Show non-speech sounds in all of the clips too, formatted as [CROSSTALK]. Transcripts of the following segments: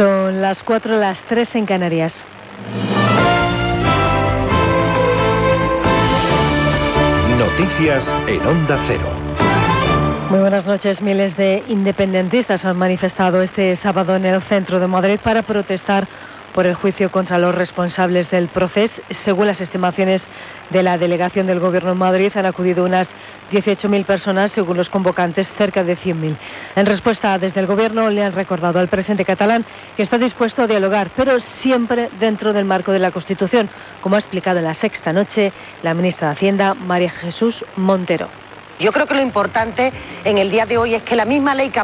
Son las 4, las 3 en Canarias. Noticias en Onda Cero. Muy buenas noches. Miles de independentistas han manifestado este sábado en el centro de Madrid para protestar por el juicio contra los responsables del proceso. Según las estimaciones de la delegación del Gobierno en Madrid, han acudido unas 18.000 personas, según los convocantes, cerca de 100.000. En respuesta, desde el Gobierno le han recordado al presidente catalán que está dispuesto a dialogar, pero siempre dentro del marco de la Constitución, como ha explicado en la sexta noche la ministra de Hacienda, María Jesús Montero. Yo creo que lo importante en el día de hoy es que la misma ley que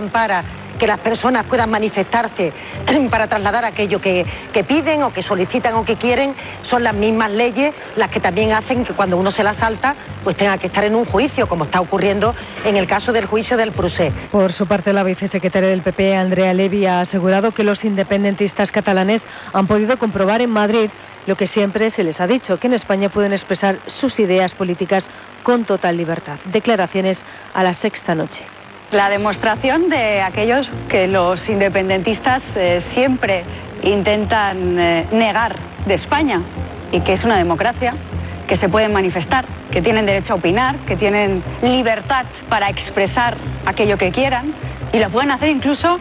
que las personas puedan manifestarse [CLEARS THROAT] para trasladar aquello que, piden o que solicitan o que quieren, son las mismas leyes las que también hacen que cuando uno se la salta, pues tenga que estar en un juicio, como está ocurriendo en el caso del juicio del Prusé. Por su parte, la vicesecretaria del PP, Andrea Levy, ha asegurado que los independentistas catalanes han podido comprobar en Madrid lo que siempre se les ha dicho, que en España pueden expresar sus ideas políticas con total libertad. Declaraciones a la sexta noche la demostración de aquellos que los independentistas eh, siempre intentan eh, negar de España y que es una democracia, que se pueden manifestar, que tienen derecho a opinar, que tienen libertad para expresar aquello que quieran y lo pueden hacer incluso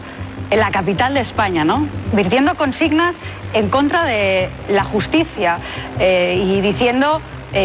en la capital de España, ¿no? Virtiendo consignas en contra de la justicia eh, y diciendo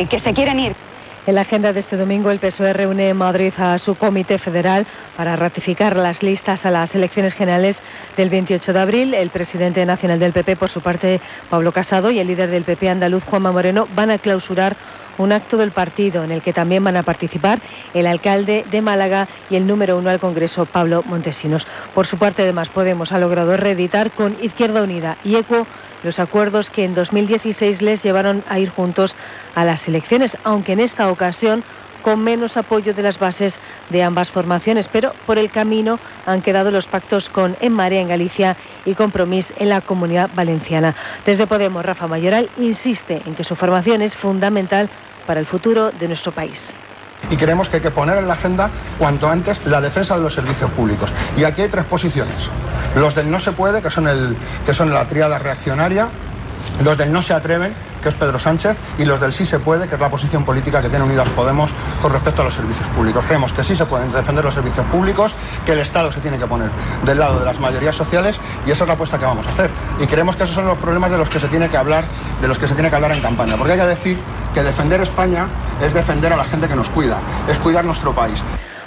que se quieren ir. En la agenda de este domingo, el PSOE reúne en Madrid a su comité federal para ratificar las listas a las elecciones generales del 28 de abril. El presidente nacional del PP, por su parte, Pablo Casado, y el líder del PP andaluz, Juanma Moreno, van a clausurar un acto del partido en el que también van a participar el alcalde de Málaga y el número uno al Congreso, Pablo Montesinos. Por su parte, además, Podemos ha logrado reeditar con Izquierda Unida y ECO los acuerdos que en 2016 les llevaron a ir juntos a las elecciones, aunque en esta ocasión con menos apoyo de las bases de ambas formaciones, pero por el camino han quedado los pactos con En Marea en Galicia y Compromís en la Comunidad Valenciana. Desde Podemos, Rafa Mayoral insiste en que su formación es fundamental para el futuro de nuestro país y creemos que hay que poner en la agenda cuanto antes la defensa de los servicios públicos. Y aquí hay tres posiciones. Los del no se puede, que son, el, que son la triada reaccionaria, los del no se atreven, que es Pedro Sánchez, y los del sí se puede, que es la posición política que tiene Unidas Podemos con respecto a los servicios públicos. Creemos que sí se pueden defender los servicios públicos, que el Estado se tiene que poner del lado de las mayorías sociales, y esa es la apuesta que vamos a hacer. Y creemos que esos son los problemas de los que se tiene que hablar, de los que se tiene que hablar en campaña, porque hay que decir que defender España es defender a la gente que nos cuida, es cuidar nuestro país.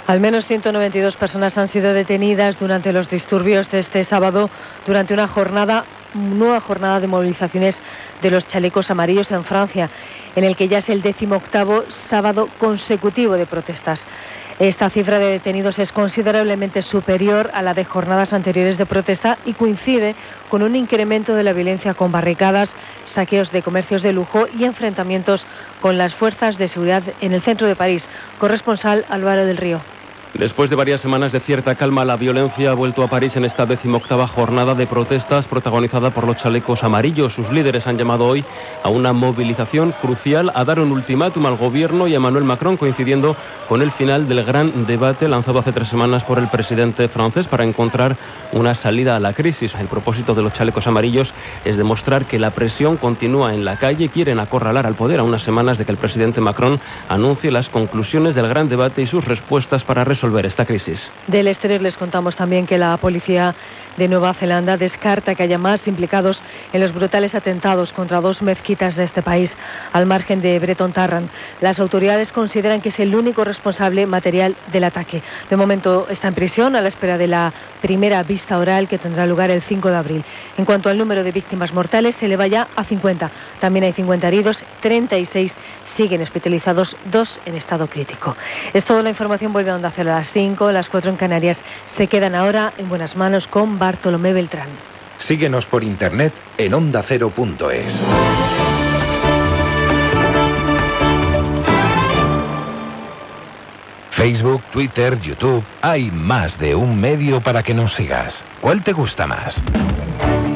Al menos 192 personas han sido detenidas durante los disturbios de este sábado durante una jornada nueva jornada de movilizaciones de los chalecos amarillos en Francia, en el que ya es el décimo octavo sábado consecutivo de protestas. Esta cifra de detenidos es considerablemente superior a la de jornadas anteriores de protesta y coincide con un incremento de la violencia con barricadas, saqueos de comercios de lujo y enfrentamientos con las fuerzas de seguridad en el centro de París. Corresponsal Álvaro del Río. Después de varias semanas de cierta calma, la violencia ha vuelto a París en esta decimoctava jornada de protestas protagonizada por los chalecos amarillos. Sus líderes han llamado hoy a una movilización crucial, a dar un ultimátum al gobierno y a Emmanuel Macron, coincidiendo con el final del gran debate lanzado hace tres semanas por el presidente francés para encontrar una salida a la crisis. El propósito de los chalecos amarillos es demostrar que la presión continúa en la calle. Quieren acorralar al poder a unas semanas de que el presidente Macron anuncie las conclusiones del gran debate y sus respuestas para resolver esta crisis. Del exterior les contamos también que la policía de Nueva Zelanda descarta que haya más implicados en los brutales atentados contra dos mezquitas de este país al margen de Breton Tarrant. Las autoridades consideran que es el único responsable material del ataque. De momento está en prisión a la espera de la primera vista oral que tendrá lugar el 5 de abril. En cuanto al número de víctimas mortales, se eleva ya a 50. También hay 50 heridos, 36 siguen hospitalizados, dos en estado crítico. Es toda la información, vuelve a Onda Cero las 5, las 4 en Canarias. Se quedan ahora en buenas manos con Bartolomé Beltrán. Síguenos por internet en ondacero.es. Facebook, Twitter, YouTube, hay más de un medio para que nos sigas. ¿Cuál te gusta más?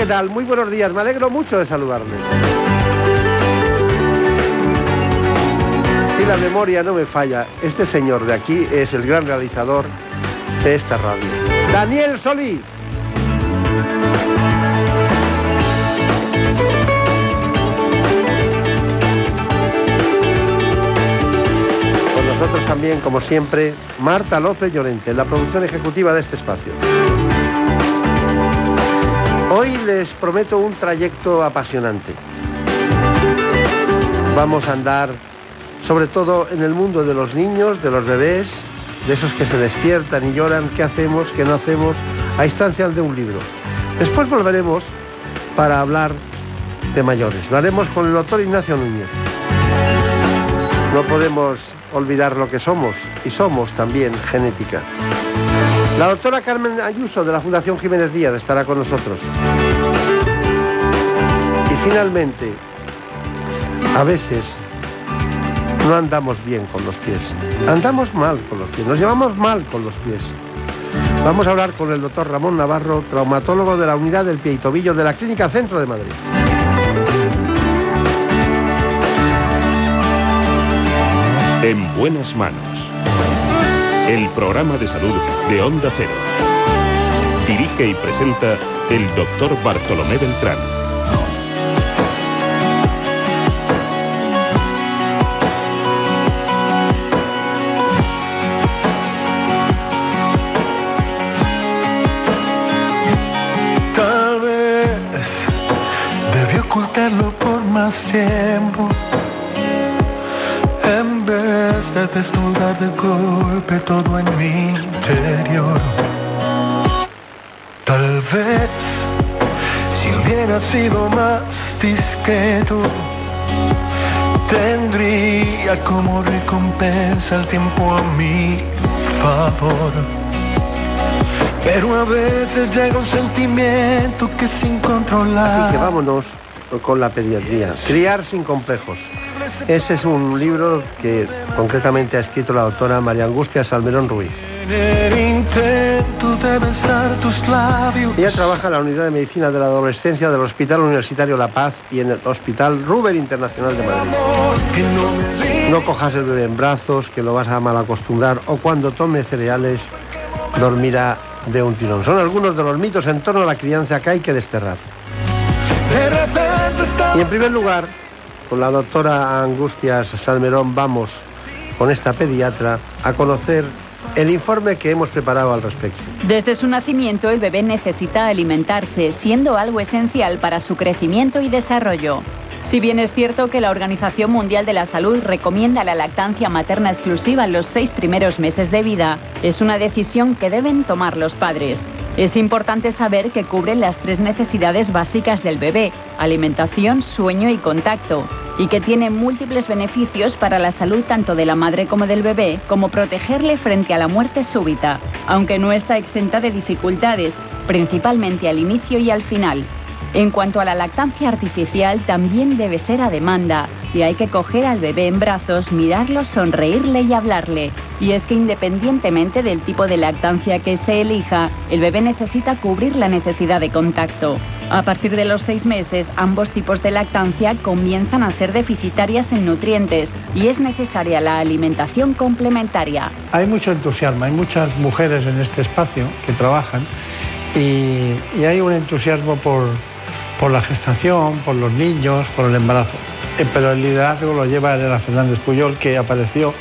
Muy buenos días, me alegro mucho de saludarles. Si la memoria no me falla, este señor de aquí es el gran realizador de esta radio. Daniel Solís. Con nosotros también, como siempre, Marta López Llorente, la producción ejecutiva de este espacio. Hoy les prometo un trayecto apasionante. Vamos a andar sobre todo en el mundo de los niños, de los bebés, de esos que se despiertan y lloran, qué hacemos, qué no hacemos, a instancias de un libro. Después volveremos para hablar de mayores. Lo haremos con el doctor Ignacio Núñez. No podemos olvidar lo que somos y somos también genética. La doctora Carmen Ayuso de la Fundación Jiménez Díaz estará con nosotros. Y finalmente, a veces no andamos bien con los pies. Andamos mal con los pies, nos llevamos mal con los pies. Vamos a hablar con el doctor Ramón Navarro, traumatólogo de la unidad del pie y tobillo de la Clínica Centro de Madrid. En buenas manos. El programa de salud de Onda Cero. Dirige y presenta el doctor Bartolomé Beltrán. Tal vez debí ocultarlo por más tiempo. De desnudar de golpe todo en mi interior. Tal vez si hubiera sido más discreto, tendría como recompensa el tiempo a mi favor. Pero a veces llega un sentimiento que sin controlar. Así que vámonos con la pediatría. Criar sin complejos. Ese es un libro que concretamente ha escrito la doctora María Angustia Salmerón Ruiz. Ella trabaja en la unidad de medicina de la adolescencia del Hospital Universitario La Paz y en el Hospital Ruber Internacional de Madrid. No cojas el bebé en brazos, que lo vas a mal acostumbrar, o cuando tome cereales, dormirá de un tirón. Son algunos de los mitos en torno a la crianza que hay que desterrar. Y en primer lugar, con la doctora Angustias Salmerón vamos con esta pediatra a conocer el informe que hemos preparado al respecto. Desde su nacimiento, el bebé necesita alimentarse, siendo algo esencial para su crecimiento y desarrollo. Si bien es cierto que la Organización Mundial de la Salud recomienda la lactancia materna exclusiva en los seis primeros meses de vida, es una decisión que deben tomar los padres. Es importante saber que cubren las tres necesidades básicas del bebé, alimentación, sueño y contacto, y que tiene múltiples beneficios para la salud tanto de la madre como del bebé, como protegerle frente a la muerte súbita, aunque no está exenta de dificultades, principalmente al inicio y al final. En cuanto a la lactancia artificial, también debe ser a demanda y hay que coger al bebé en brazos, mirarlo, sonreírle y hablarle. Y es que independientemente del tipo de lactancia que se elija, el bebé necesita cubrir la necesidad de contacto. A partir de los seis meses, ambos tipos de lactancia comienzan a ser deficitarias en nutrientes y es necesaria la alimentación complementaria. Hay mucho entusiasmo, hay muchas mujeres en este espacio que trabajan y, hay un entusiasmo por, por la gestación, por los niños, por el embarazo. Eh, Pero el liderazgo lo lleva Elena Fernández Puyol, que apareció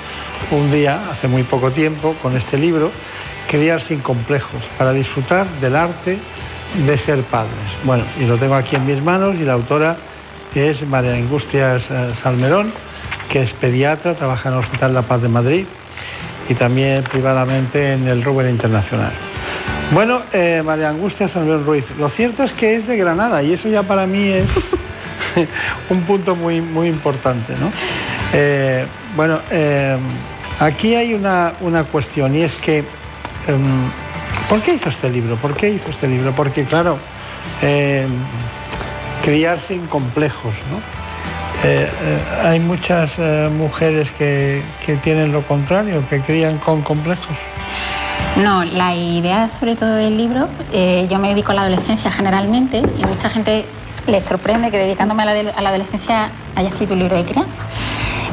un día, hace muy poco tiempo, con este libro, Criar sin complejos, para disfrutar del arte de ser padres. Bueno, y lo tengo aquí en mis manos y la autora es María Angustias eh, Salmerón, que es pediatra, trabaja en el Hospital La Paz de Madrid y también privadamente en el Ruber Internacional. Bueno, eh, María Angustia Salmerón Ruiz, lo cierto es que es de Granada y eso ya para mí es, [LAUGHS] un punto muy, muy importante. ¿no? Eh, bueno, eh, aquí hay una, una, cuestión y es que, um, ¿por qué hizo este libro? ¿Por qué hizo este libro? Porque, claro, eh, criar sin complejos. ¿no? Hay muchas mujeres que, que tienen lo contrario, que crían con complejos. No, la idea sobre todo del libro, eh, yo me dedico a la adolescencia generalmente y mucha gente le sorprende que dedicándome a la, adolescencia haya escrito un libro de crianza.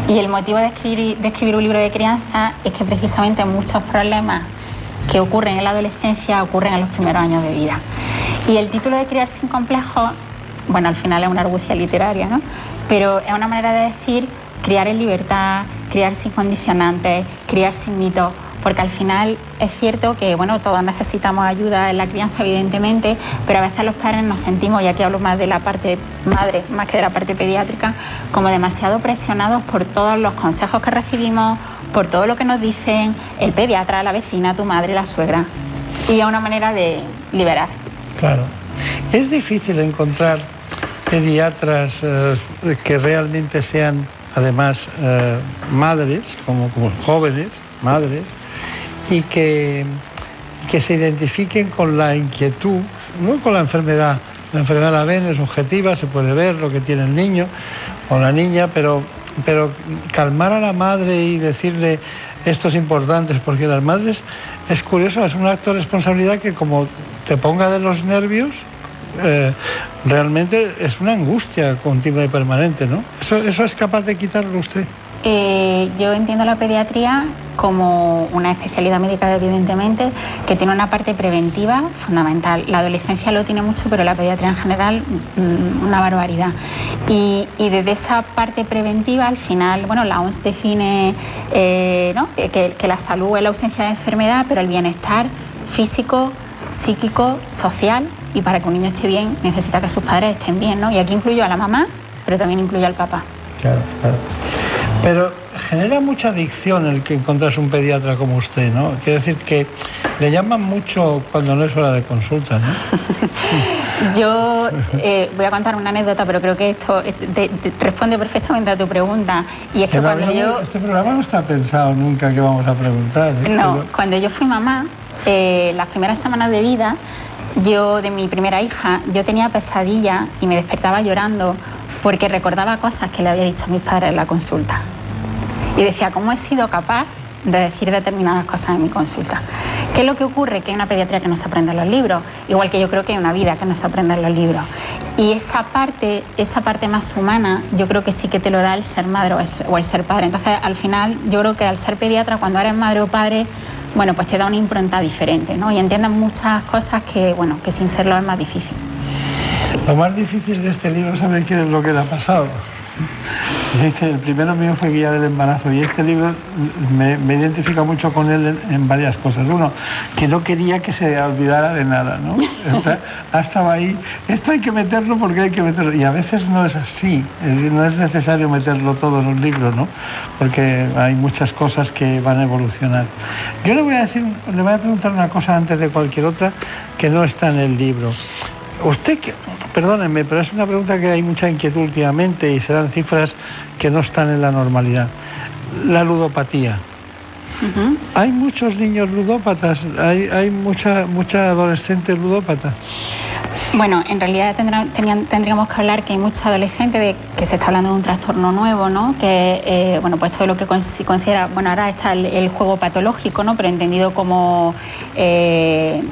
Y el motivo de escribir, de escribir un libro de crianza es que precisamente muchos problemas que ocurren en la adolescencia ocurren en los primeros años de vida. Y el título de Criar sin complejos, bueno, al final es una argucia literaria, ¿no? Pero es una manera de decir criar en libertad, criar sin condicionantes, criar sin mitos porque al final es cierto que bueno, todos necesitamos ayuda en la crianza, evidentemente, pero a veces los padres nos sentimos, y aquí hablo más de la parte madre, más que de la parte pediátrica, como demasiado presionados por todos los consejos que recibimos, por todo lo que nos dicen el pediatra, la vecina, tu madre, la suegra. Y es una manera de liberar. Claro. Es difícil encontrar pediatras eh, que realmente sean además eh, madres, como, como jóvenes, madres, y que, que se identifiquen con la inquietud, no con la enfermedad. La enfermedad la ven, es objetiva, se puede ver lo que tiene el niño o la niña, pero, pero calmar a la madre y decirle esto es importante, porque las madres, es curioso, es un acto de responsabilidad que como te ponga de los nervios, eh, realmente es una angustia continua y permanente, ¿no? ¿Eso, eso es capaz de quitarlo usted? Eh, yo entiendo la pediatría como una especialidad médica, evidentemente, que tiene una parte preventiva fundamental. La adolescencia lo tiene mucho, pero la pediatría en general mm, una barbaridad. Y, desde esa parte preventiva, al final, bueno, la OMS define eh, que, que la salud es la ausencia de enfermedad, pero el bienestar físico, psíquico, social, y para que un niño esté bien necesita que sus padres estén bien, ¿no? Y aquí incluyo a la mamá, pero también incluyo al papá. Claro, claro. Pero genera mucha adicción el que encontrase un pediatra como usted, ¿no? Quiere decir que le llaman mucho cuando no es hora de consulta, ¿no? [LAUGHS] Yo eh, voy a contar una anécdota, pero creo que esto responde perfectamente a tu pregunta. Y es que cuando yo... Este programa no está pensado nunca que vamos a preguntar. ¿eh? No, cuando yo fui mamá, eh, las primeras semanas de vida, yo de mi primera hija, yo tenía pesadilla y me despertaba llorando porque recordaba cosas que le había dicho a mis padres en la consulta. Y decía, ¿cómo he sido capaz de decir determinadas cosas en mi consulta? ¿Qué es lo que ocurre? Que hay una pediatría que no se aprende en los libros, igual que yo creo que hay una vida que no se aprende en los libros. Y esa parte, esa parte más humana, yo creo que sí que te lo da el ser madre o el ser padre. Entonces, al final, yo creo que al ser pediatra, cuando eres madre o padre, bueno, pues te da una impronta diferente, ¿no? Y entiendes muchas cosas que, bueno, que sin serlo es más difícil. Lo más difícil de este libro, ¿sabes qué es lo que le ha pasado? Dice, el primero mío fue Guía del Embarazo y este libro me, identifica mucho con él en, varias cosas. Uno, que no quería que se olvidara de nada, ¿no? estaba ahí, esto hay que meterlo porque hay que meterlo. Y a veces no es así, no es necesario meterlo todo en un libro, ¿no? Porque hay muchas cosas que van a evolucionar. Yo le voy a decir, le voy a preguntar una cosa antes de cualquier otra que no está en el libro. Usted, perdónenme, pero es una pregunta que hay mucha inquietud últimamente y se dan cifras que no están en la normalidad. La ludopatía. Hay muchos niños ludópatas, hay, hay mucha, mucha adolescente ludópata. Bueno, en realidad tendríamos que hablar que hay muchos adolescentes de que se está hablando de un trastorno nuevo, ¿no? Que, eh, bueno, pues todo lo que se considera, bueno, ahora está el, juego patológico, ¿no? Pero entendido como eh,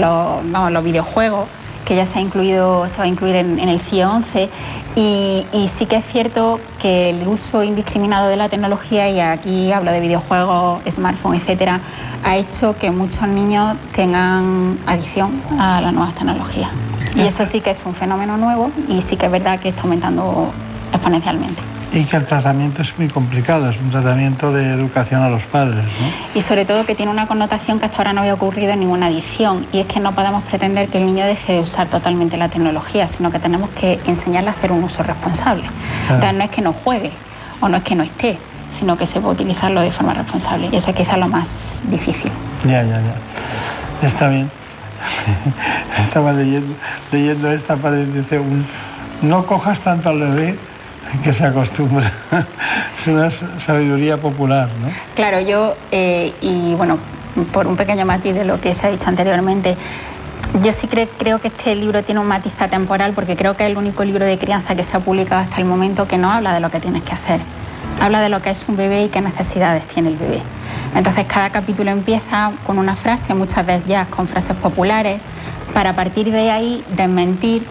los videojuegos que ya se ha incluido, se va a incluir en, el CIE 11 y, sí que es cierto que el uso indiscriminado de la tecnología, y aquí hablo de videojuegos, smartphones, etcétera, ha hecho que muchos niños tengan adicción a las nuevas tecnologías. Y eso sí que es un fenómeno nuevo y sí que es verdad que está aumentando exponencialmente y que el tratamiento es muy complicado, es un tratamiento de educación a los padres. ¿no? Y sobre todo que tiene una connotación que hasta ahora no había ocurrido en ninguna adicción, y es que no podemos pretender que el niño deje de usar totalmente la tecnología, sino que tenemos que enseñarle a hacer un uso responsable. no es que no juegue o no es que no esté, sino que se puede utilizarlo de forma responsable, y eso es quizá lo más difícil. Ya, ya, ya. Está bien. [LAUGHS] Estaba leyendo, leyendo esta, parece un no cojas tanto al bebé que se acostumbra. [LAUGHS] es una sabiduría popular, ¿no? Claro, yo, eh, y bueno, por un pequeño matiz de lo que se ha dicho anteriormente, yo sí creo que este libro tiene un matiz temporal porque creo que es el único libro de crianza que se ha publicado hasta el momento que no habla de lo que tienes que hacer. Habla de lo que es un bebé y qué necesidades tiene el bebé. Entonces cada capítulo empieza con una frase, muchas veces ya con frases populares, para a partir de ahí desmentir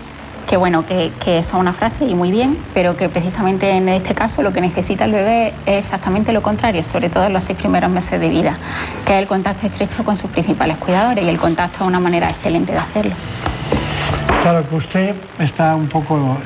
que bueno, que, que eso es una frase y muy bien, pero que precisamente en este caso lo que necesita el bebé es exactamente lo contrario, sobre todo en los seis primeros meses de vida, que es el contacto estrecho con sus principales cuidadores y el contacto es una manera excelente de hacerlo. Claro que usted está un poco,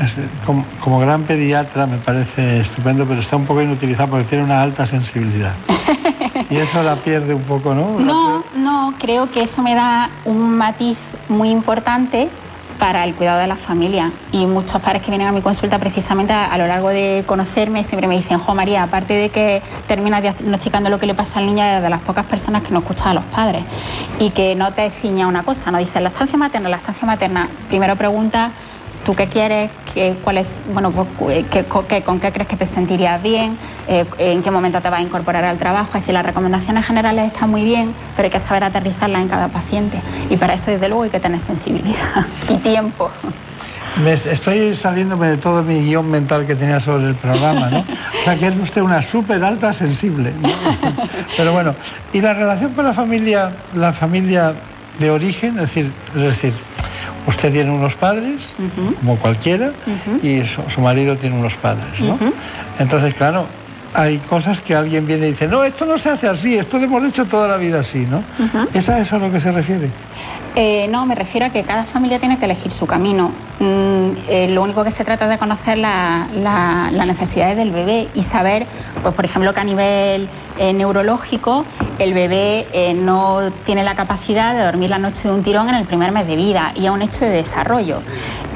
como, como, gran pediatra me parece estupendo, pero está un poco inutilizado porque tiene una alta sensibilidad. [LAUGHS] y eso la pierde un poco, ¿no? No, no, creo que eso me da un matiz muy importante para el cuidado de la familia. Y muchos padres que vienen a mi consulta precisamente a, lo largo de conocerme siempre me dicen, Jo María, aparte de que termina diagnosticando lo que le pasa al niño, es de las pocas personas que no escuchan a los padres. Y que no te ciña una cosa, no dices la estancia materna, la estancia materna, primero pregunta ¿Tú qué quieres? ¿Qué, cuál es, bueno, pues, qué, ¿Con qué crees que te sentirías bien? Eh, ¿En qué momento te vas a incorporar al trabajo? Es decir, las recomendaciones generales están muy bien, pero hay que saber aterrizarlas en cada paciente. Y para eso, desde luego, hay que tener sensibilidad [LAUGHS] y tiempo. Me estoy saliéndome de todo mi guion mental que tenía sobre el programa, ¿no? O sea, que es usted una súper alta sensible. [LAUGHS] Pero bueno, ¿y la relación con la familia, la familia de origen? Es decir, es decir Usted tiene unos padres, como cualquiera, y su, marido tiene unos padres, ¿no? Entonces, claro, hay cosas que alguien viene y dice, no, esto no se hace así, esto lo hemos hecho toda la vida así, ¿no? ¿Es a eso a lo que se refiere? Eh, no, me refiero a que cada familia tiene que elegir su camino. Mm, eh, lo único que se trata es de conocer las necesidades del bebé y saber, pues por ejemplo, que a nivel eh, neurológico el bebé no tiene la capacidad de dormir la noche de un tirón en el primer mes de vida y es un hecho de desarrollo.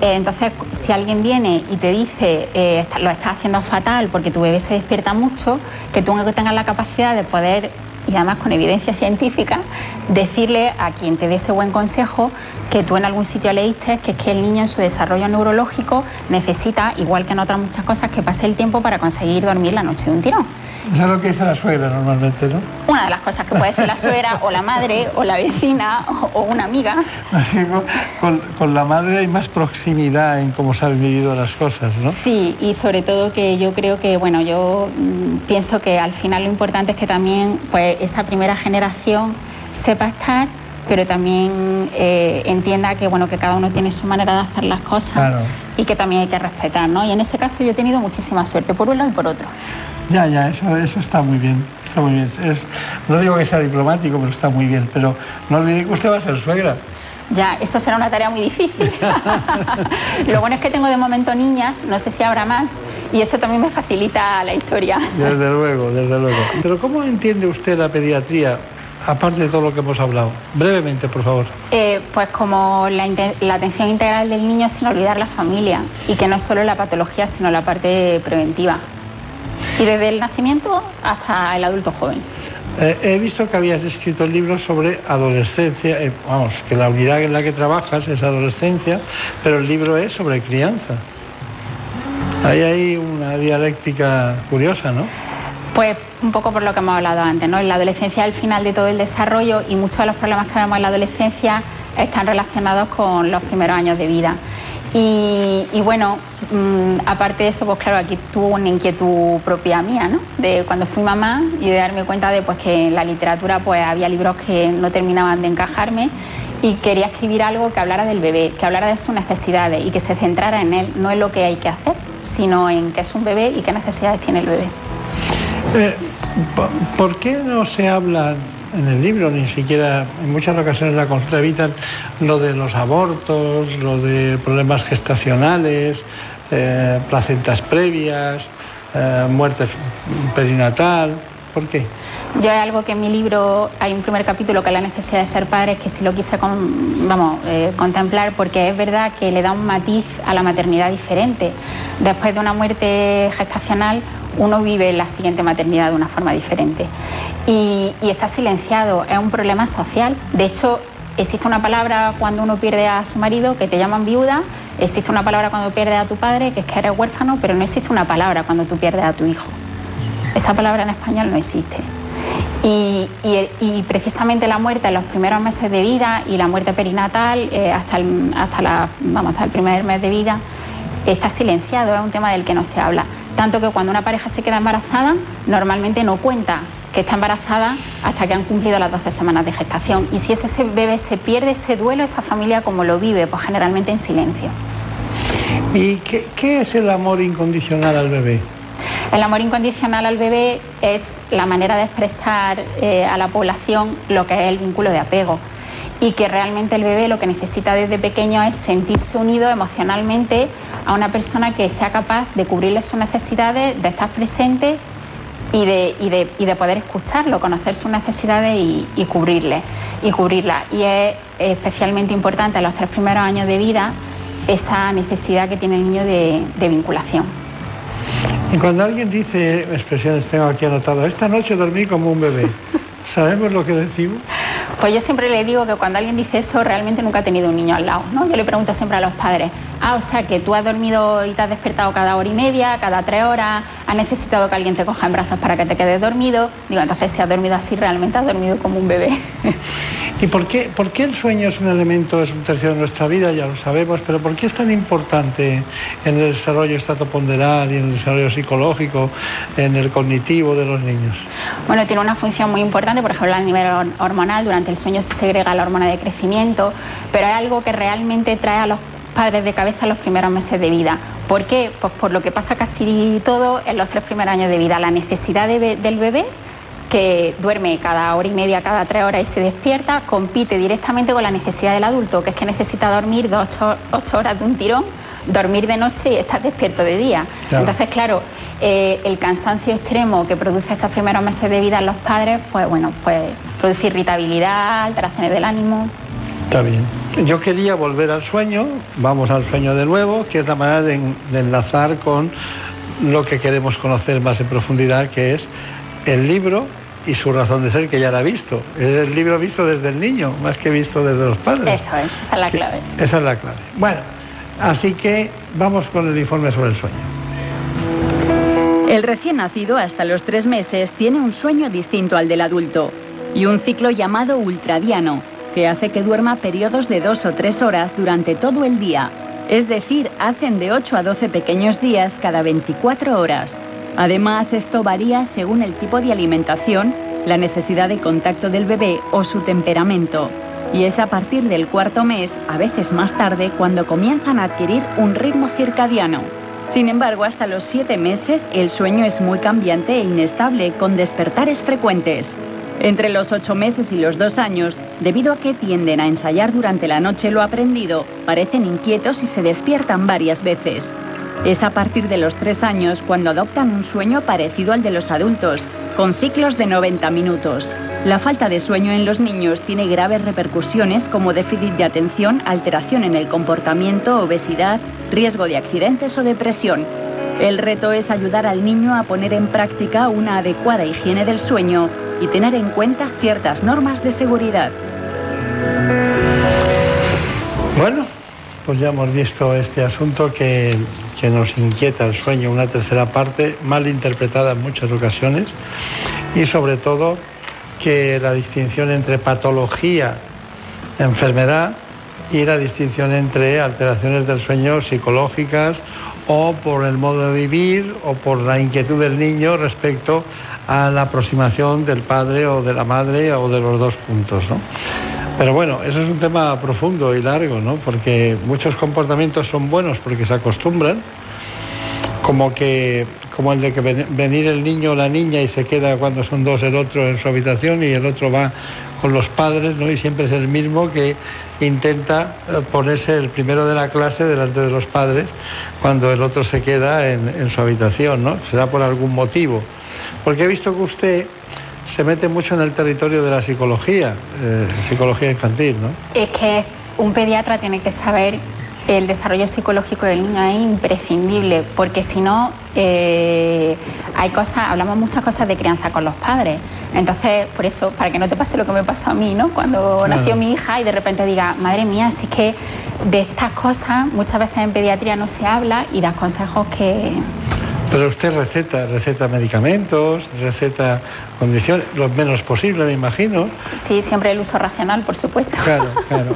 entonces, si alguien viene y te dice lo estás haciendo fatal porque tu bebé se despierta mucho, que tú tengas la capacidad de poder y además con evidencia científica, decirle a quien te dé ese buen consejo que tú en algún sitio leíste que es que el niño en su desarrollo neurológico necesita, igual que en otras muchas cosas, que pase el tiempo para conseguir dormir la noche de un tirón. Eso es lo que dice la suegra normalmente, ¿no? Una de las cosas que puede decir la suegra o la madre o la vecina o, una amiga. Así, con, con, la madre hay más proximidad en cómo se han vivido las cosas, ¿no? Sí, y sobre todo que yo creo que, bueno, yo mm, pienso que al final lo importante es que también pues esa primera generación sepa estar pero también eh, entienda que bueno que cada uno tiene su manera de hacer las cosas y que también hay que respetar, ¿no? Y en ese caso yo he tenido muchísima suerte por un lado y por otro. Ya, ya, eso, eso está muy bien, está muy bien. Es, no digo que sea diplomático, pero está muy bien. Pero no olvide que usted va a ser suegra. Ya, eso será una tarea muy difícil. [LAUGHS] Lo bueno es que tengo de momento niñas, no sé si habrá más, y eso también me facilita la historia. Desde luego, desde luego. Pero ¿cómo entiende usted la pediatría? Aparte de todo lo que hemos hablado? Brevemente, por favor. Eh, pues como la, la, atención integral del niño sin olvidar la familia y que no es solo la patología, sino la parte preventiva y desde el nacimiento hasta el adulto joven. Eh, he visto que habías escrito libros sobre adolescencia, eh, vamos, que la unidad en la que trabajas es adolescencia, pero el libro es sobre crianza. Ahí hay una dialéctica curiosa, ¿no? Pues un poco por lo que hemos hablado antes, ¿no? La adolescencia es el final de todo el desarrollo y muchos de los problemas que vemos en la adolescencia están relacionados con los primeros años de vida. Y, bueno, mm, aparte de eso, pues claro, aquí tuvo una inquietud propia mía, ¿no? De cuando fui mamá y de darme cuenta de pues, que en la literatura pues, había libros que no terminaban de encajarme y quería escribir algo que hablara del bebé, que hablara de sus necesidades y que se centrara en él, no en lo que hay que hacer, sino en qué es un bebé y qué necesidades tiene el bebé. Eh, ¿Por qué no se habla en el libro, ni siquiera en muchas ocasiones la consulta evitan lo de los abortos, lo de problemas gestacionales, eh, placentas previas, eh, muerte perinatal. ¿Por qué? Yo hay algo que en mi libro hay un primer capítulo que es la necesidad de ser padre, que sí lo quise vamos, eh, contemplar porque es verdad que le da un matiz a la maternidad diferente. Después de una muerte gestacional, uno vive la siguiente maternidad de una forma diferente. Y, está silenciado, es un problema social. De hecho, existe una palabra cuando uno pierde a su marido que te llaman viuda Existe una palabra cuando pierdes a tu padre, que es que eres huérfano, pero no existe una palabra cuando tú pierdes a tu hijo. Esa palabra en español no existe. Y, precisamente la muerte en los primeros meses de vida y la muerte perinatal eh, hasta, el, hasta, la, vamos, hasta el primer mes de vida está silenciado, es un tema del que no se habla. Tanto que cuando una pareja se queda embarazada, normalmente no cuenta que está embarazada hasta que han cumplido las 12 semanas de gestación. Y si ese bebé se pierde ese duelo, esa familia como lo vive, pues generalmente en silencio. ¿Y qué, es el amor incondicional al bebé? El amor incondicional al bebé es la manera de expresar eh, a la población lo que es el vínculo de apego y que realmente el bebé lo que necesita desde pequeño es sentirse unido emocionalmente a una persona que sea capaz de cubrirle sus necesidades, de estar presente y de, y de, poder escucharlo, conocer sus necesidades y, cubrirle, y cubrirla. Y es especialmente importante en los tres primeros años de vida esa necesidad que tiene el niño de, de vinculación. Y cuando alguien dice, expresiones tengo aquí anotado, esta noche dormí como un bebé, [LAUGHS] ¿sabemos lo que decimos? Pues yo siempre le digo que cuando alguien dice eso realmente nunca ha tenido un niño al lado, ¿no? Yo le pregunto siempre a los padres, ah, o sea que tú has dormido y te has despertado cada hora y media, cada tres horas, has necesitado que alguien te coja en brazos para que te quedes dormido. Digo, entonces si has dormido así realmente has dormido como un bebé. [LAUGHS] ¿Y por qué, por qué el sueño es un elemento, es un tercio de nuestra vida? Ya lo sabemos, pero ¿por qué es tan importante en el desarrollo estatoponderal y en el desarrollo psicológico, en el cognitivo de los niños? Bueno, tiene una función muy importante, por ejemplo, a nivel hormonal, durante el sueño se segrega la hormona de crecimiento, pero es algo que realmente trae a los padres de cabeza los primeros meses de vida. ¿Por qué? Pues por lo que pasa casi todo en los tres primeros años de vida, la necesidad del bebé que duerme cada hora y media, cada tres horas y se despierta, compite directamente con la necesidad del adulto, que es que necesita dormir dos, ocho, horas de un tirón, dormir de noche y estar despierto de día. Entonces, claro, eh, el cansancio extremo que produce estos primeros meses de vida en los padres, pues bueno, pues produce irritabilidad, alteraciones del ánimo. Está bien. Yo quería volver al sueño, vamos al sueño de nuevo, que es la manera de enlazar con lo que queremos conocer más en profundidad, que es el libro y su razón de ser que ya la ha visto. Es el libro visto desde el niño, más que visto desde los padres. Eso es, esa es la clave. esa es la clave. Bueno, así que vamos con el informe sobre el sueño. El recién nacido hasta los tres meses tiene un sueño distinto al del adulto y un ciclo llamado ultradiano, que hace que duerma periodos de dos o tres horas durante todo el día. Es decir, hacen de 8 a 12 pequeños días cada 24 horas. Además, esto varía según el tipo de alimentación, la necesidad de contacto del bebé o su temperamento. Y es a partir del cuarto mes, a veces más tarde, cuando comienzan a adquirir un ritmo circadiano. Sin embargo, hasta los siete meses el sueño es muy cambiante e inestable, con despertares frecuentes. Entre los ocho meses y los dos años, debido a que tienden a ensayar durante la noche lo aprendido, parecen inquietos y se despiertan varias veces. Es a partir de los tres años cuando adoptan un sueño parecido al de los adultos, con ciclos de 90 minutos. La falta de sueño en los niños tiene graves repercusiones como déficit de atención, alteración en el comportamiento, obesidad, riesgo de accidentes o depresión. El reto es ayudar al niño a poner en práctica una adecuada higiene del sueño y tener en cuenta ciertas normas de seguridad. Bueno, pues ya hemos visto este asunto que, nos inquieta el sueño, una tercera parte mal interpretada en muchas ocasiones y sobre todo que la distinción entre patología, enfermedad y la distinción entre alteraciones del sueño psicológicas o por el modo de vivir o por la inquietud del niño respecto a la aproximación del padre o de la madre o de los dos puntos. ¿no? Pero bueno, eso es un tema profundo y largo, ¿no? Porque muchos comportamientos son buenos porque se acostumbran, como que como el de que venir el niño o la niña y se queda cuando son dos el otro en su habitación y el otro va con los padres, ¿no? Y siempre es el mismo que intenta eh, ponerse el primero de la clase delante de los padres cuando el otro se queda en, en su habitación, ¿no? Será por algún motivo. Porque he visto que usted se mete mucho en el territorio de la psicología, eh, psicología infantil, ¿no? Es que un pediatra tiene que saber el desarrollo psicológico del niño es imprescindible, porque si no, eh, hay cosas, hablamos muchas cosas de crianza con los padres. Entonces, por eso, para que no te pase lo que me pasó a mí, ¿no? Cuando nació mi hija y de repente diga, madre mía, si es que de estas cosas muchas veces en pediatría no se habla y das consejos que, pero usted receta, receta medicamentos, receta condiciones, lo menos posible, me imagino. Sí, siempre el uso racional, por supuesto. Claro, claro.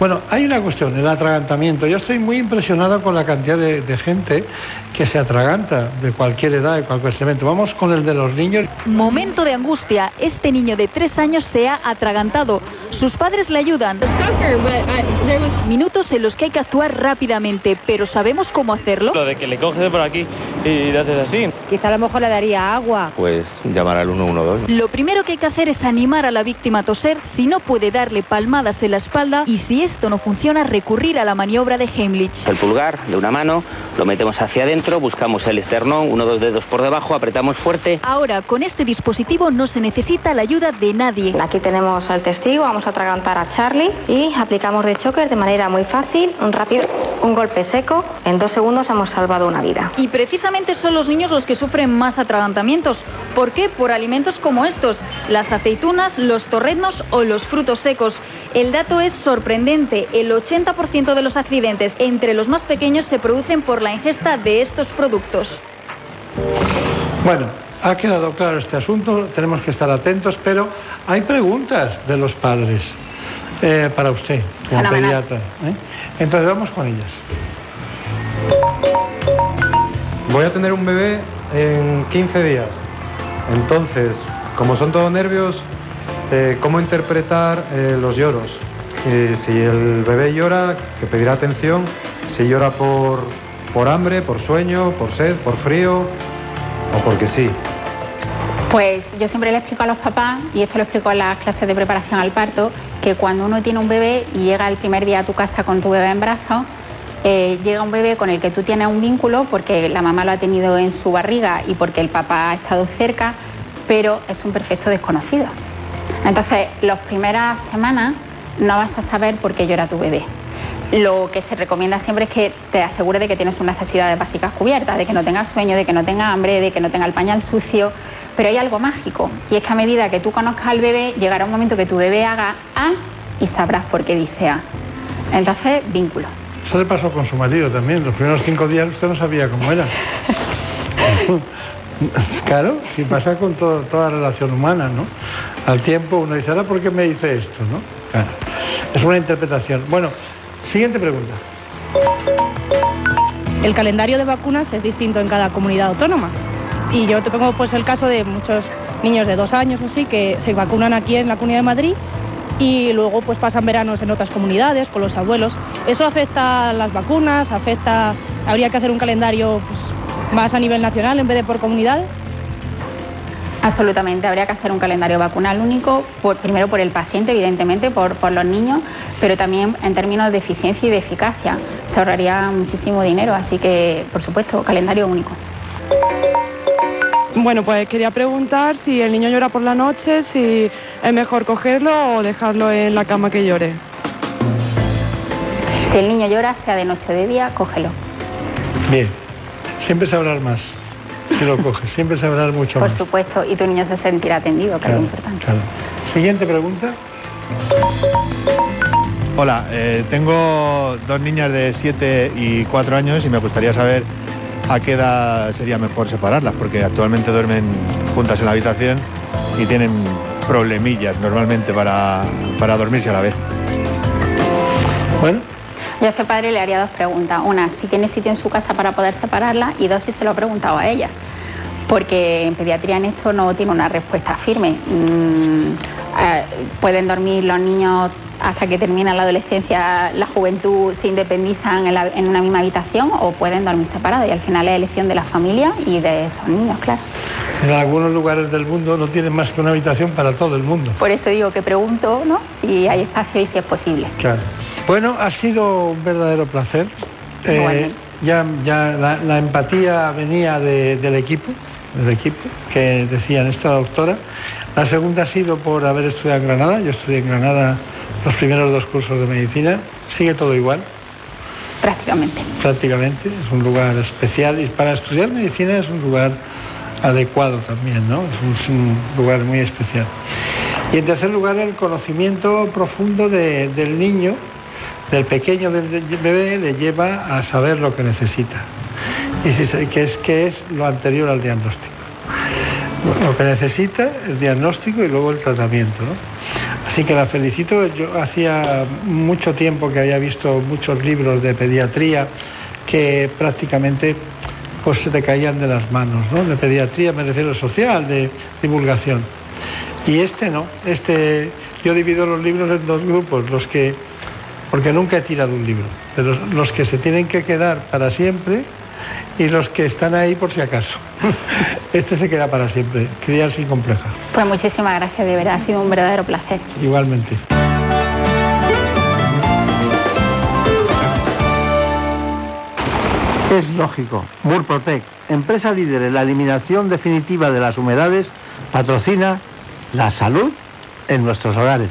Bueno, hay una cuestión, el atragantamiento. Yo estoy muy impresionado con la cantidad de, de gente que se atraganta de cualquier edad, de cualquier segmento. Vamos con el de los niños. Momento de angustia. Este niño de tres años se ha atragantado. Sus padres le ayudan. Minutos en los que hay que actuar rápidamente, pero ¿sabemos cómo hacerlo? Lo de que le coges por aquí y le haces así. Quizá a lo mejor le daría agua. Pues llamar al 112. Lo primero que hay que hacer es animar a la víctima a toser, si no puede darle palmadas en la espalda y si esto no funciona, recurrir a la maniobra de Heimlich. El pulgar de una mano lo metemos hacia adentro, buscamos el esternón, uno o dos dedos por debajo, apretamos fuerte. Ahora, con este dispositivo no se necesita la ayuda de nadie. Aquí tenemos al testigo, vamos a atragantar a Charlie y aplicamos de choker de manera muy fácil, un rápido, un golpe seco. En dos segundos hemos salvado una vida. Y precisamente son los niños los que sufren más atragantamientos. ¿Por qué? Por alimentos como estos, las aceitunas, los torreznos o los frutos secos. El dato es sorprendente. El 80% de los accidentes entre los más pequeños se producen por la ingesta de estos productos. Bueno, ha quedado claro este asunto, tenemos que estar atentos, pero hay preguntas de los padres eh, para usted, como Fenomenal. pediatra. ¿eh? Entonces vamos con ellas. Voy a tener un bebé en 15 días. Entonces, como son todos nervios, eh, ¿cómo interpretar eh, los lloros? Si el bebé llora, que pedirá atención. Si llora por, por hambre, por sueño, por sed, por frío o porque sí. Pues yo siempre le explico a los papás, y esto lo explico en las clases de preparación al parto, que cuando uno tiene un bebé y llega el primer día a tu casa con tu bebé en brazos, eh, llega un bebé con el que tú tienes un vínculo porque la mamá lo ha tenido en su barriga y porque el papá ha estado cerca, pero es un perfecto desconocido. Entonces, las primeras semanas no vas a saber por qué llora tu bebé. Lo que se recomienda siempre es que te asegures de que tienes sus necesidades básicas cubiertas, de que no tenga sueño, de que no tenga hambre, de que no tenga el pañal sucio. Pero hay algo mágico, y es que a medida que tú conozcas al bebé, llegará un momento que tu bebé haga A y sabrás por qué dice A. Entonces, vínculo. Eso le pasó con su marido también. Los primeros cinco días usted no sabía cómo era. [LAUGHS] Claro, si pasa con todo- toda relación humana, ¿no? Al tiempo uno dice, ahora, ¿por qué me dice esto, no? Claro. Es una interpretación. Bueno, siguiente pregunta. El calendario de vacunas es distinto en cada comunidad autónoma. Y yo tengo pues el caso de muchos niños de dos años o así que se vacunan aquí en la Comunidad de Madrid y luego pues pasan veranos en otras comunidades con los abuelos. ¿Eso afecta las vacunas? ¿Afecta? ¿Habría que hacer un calendario pues, más a nivel nacional en vez de por comunidades? Absolutamente, habría que hacer un calendario vacunal único, por- primero por el paciente, evidentemente, por, por los niños, pero también en términos de eficiencia y de eficacia. Se ahorraría muchísimo dinero, así que, por supuesto, calendario único. Bueno, pues quería preguntar si el niño llora por la noche, si es mejor cogerlo o dejarlo en la cama que llore. Si el niño llora, sea de noche o de día, cógelo. Bien, siempre sabrás más si lo coges, siempre sabrás mucho Por más. supuesto, y tu niño se sentirá atendido, que es lo importante. Claro. Siguiente pregunta. Hola, eh, tengo dos niñas de 7 y 4 años y me gustaría saber a qué edad sería mejor separarlas, porque actualmente duermen juntas en la habitación y tienen problemillas normalmente para, para dormirse a la vez. Bueno. Yo a este padre le haría dos preguntas. Una, si tiene sitio en su casa para poder separarla y dos, si se lo ha preguntado a ella. Porque en pediatría en esto no tiene una respuesta firme. Mm, eh, pueden dormir los niños hasta que termina la adolescencia, la juventud, se independizan en, la- en una misma habitación o pueden dormir separados y al final es elección de la familia y de esos niños, claro. En algunos lugares del mundo no tienen más que una habitación para todo el mundo. Por eso digo que pregunto ¿no? si hay espacio y si es posible. Claro. Bueno, ha sido un verdadero placer. Eh, ya ya la, la empatía venía de- del equipo, del equipo, que decían esta doctora. La segunda ha sido por haber estudiado en Granada. Yo estudié en Granada los primeros dos cursos de medicina. Sigue todo igual, Prácticamente. prácticamente. Es un lugar especial y para estudiar medicina es un lugar adecuado también, ¿no? Es un, lugar muy especial. Y en tercer lugar, el conocimiento profundo de- del niño del pequeño del bebé le lleva a saber lo que necesita. Y si, que, es, que es lo anterior al diagnóstico. Lo que necesita, el diagnóstico y luego el tratamiento. Así que la felicito. Yo hacía mucho tiempo que había visto muchos libros de pediatría que prácticamente pues se te caían de las manos, ¿no? De pediatría me refiero social, de divulgación. Y este no, este yo divido los libros en dos grupos, los que porque nunca he tirado un libro, pero los que se tienen que quedar para siempre y los que están ahí por si acaso. [LAUGHS] Este se queda para siempre, criar sin compleja. Pues muchísimas gracias, de verdad, ha sido un verdadero placer. Igualmente. Es lógico, Murprotec, empresa líder en la eliminación definitiva de las humedades, patrocina la salud en nuestros hogares.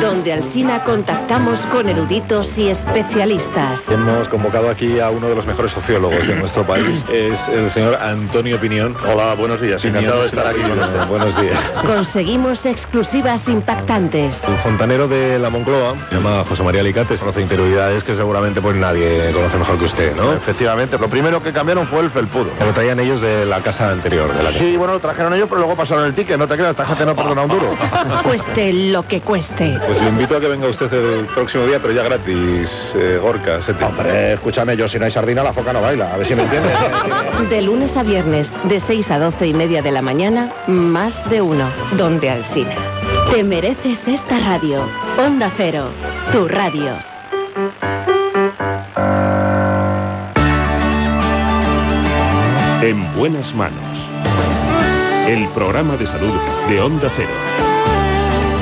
Donde Alsina contactamos con eruditos y especialistas. Hemos convocado aquí a uno de los mejores sociólogos de nuestro país, [CLEARS THROAT] es el señor Antonio Pinión. Hola, buenos días, encantado de estar aquí. Buenos, buenos días. Conseguimos exclusivas impactantes. El fontanero de la Moncloa se llama José María Alicates, conoce interioridades que seguramente pues nadie conoce mejor que usted, ¿no? Efectivamente, lo primero que cambiaron fue el felpudo. Lo traían ellos de la casa anterior. De la sí, bueno, lo trajeron ellos, pero luego pasaron el ticket, no te creas, esta gente no perdona un duro. Cueste lo que cueste. Pues le invito a que venga usted el próximo día, pero ya gratis, eh, Gorka, Sete. Hombre, escúchame, yo si no hay sardina, la foca no baila, a ver si me entiendes. De lunes a viernes, de 6 a 12 y media de la mañana, más de uno, donde Alsina. Te mereces esta radio. Onda Cero, tu radio. En buenas manos. El programa de salud de Onda Cero.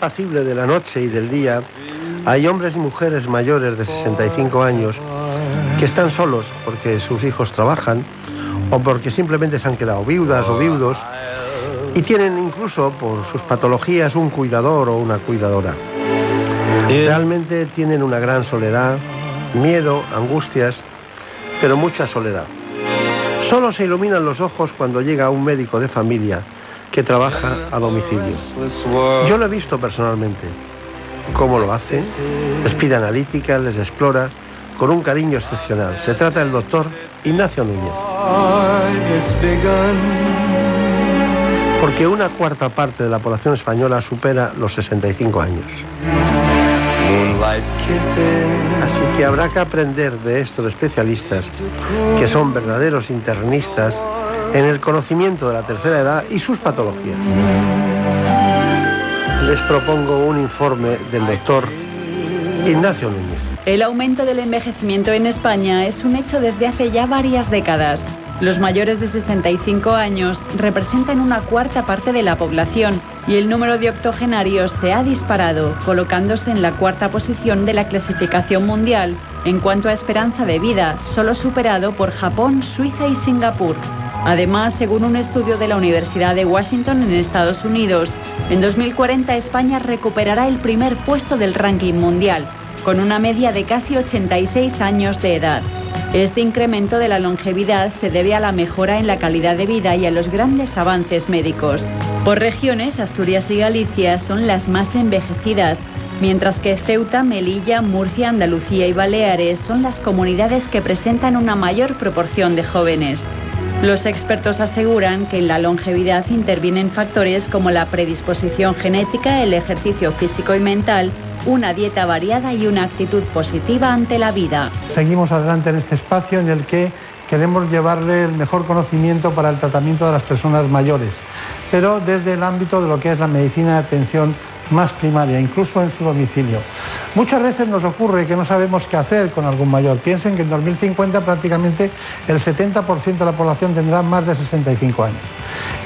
Apacible de la noche y del día hay hombres y mujeres mayores de 65 años que están solos porque sus hijos trabajan o porque simplemente se han quedado viudas o viudos y tienen incluso por sus patologías un cuidador o una cuidadora. Realmente tienen una gran soledad, miedo, angustias, pero mucha soledad. Solo se iluminan los ojos cuando llega un médico de familia que trabaja a domicilio. Yo lo he visto personalmente. Cómo lo hace, les pide analítica, les explora con un cariño excepcional. Se trata del doctor Ignacio Núñez. Porque una cuarta parte de la población española supera los 65 años. Así que habrá que aprender de estos especialistas, que son verdaderos internistas, en el conocimiento de la tercera edad y sus patologías. Les propongo un informe del doctor Ignacio Núñez. El aumento del envejecimiento en España es un hecho desde hace ya varias décadas. Los mayores de 65 años representan una cuarta parte de la población y el número de octogenarios se ha disparado, colocándose en la cuarta posición de la clasificación mundial en cuanto a esperanza de vida, solo superado por Japón, Suiza y Singapur. Además, según un estudio de la Universidad de Washington en Estados Unidos, en 2040 España recuperará el primer puesto del ranking mundial, con una media de casi 86 años de edad. Este incremento de la longevidad se debe a la mejora en la calidad de vida y a los grandes avances médicos. Por regiones, Asturias y Galicia son las más envejecidas, mientras que Ceuta, Melilla, Murcia, Andalucía y Baleares son las comunidades que presentan una mayor proporción de jóvenes. Los expertos aseguran que en la longevidad intervienen factores como la predisposición genética, el ejercicio físico y mental una dieta variada y una actitud positiva ante la vida. Seguimos adelante en este espacio en el que queremos llevarle el mejor conocimiento para el tratamiento de las personas mayores, pero desde el ámbito de lo que es la medicina de atención más primaria, incluso en su domicilio. Muchas veces nos ocurre que no sabemos qué hacer con algún mayor. Piensen que en 2050 prácticamente el 70% de la población tendrá más de 65 años.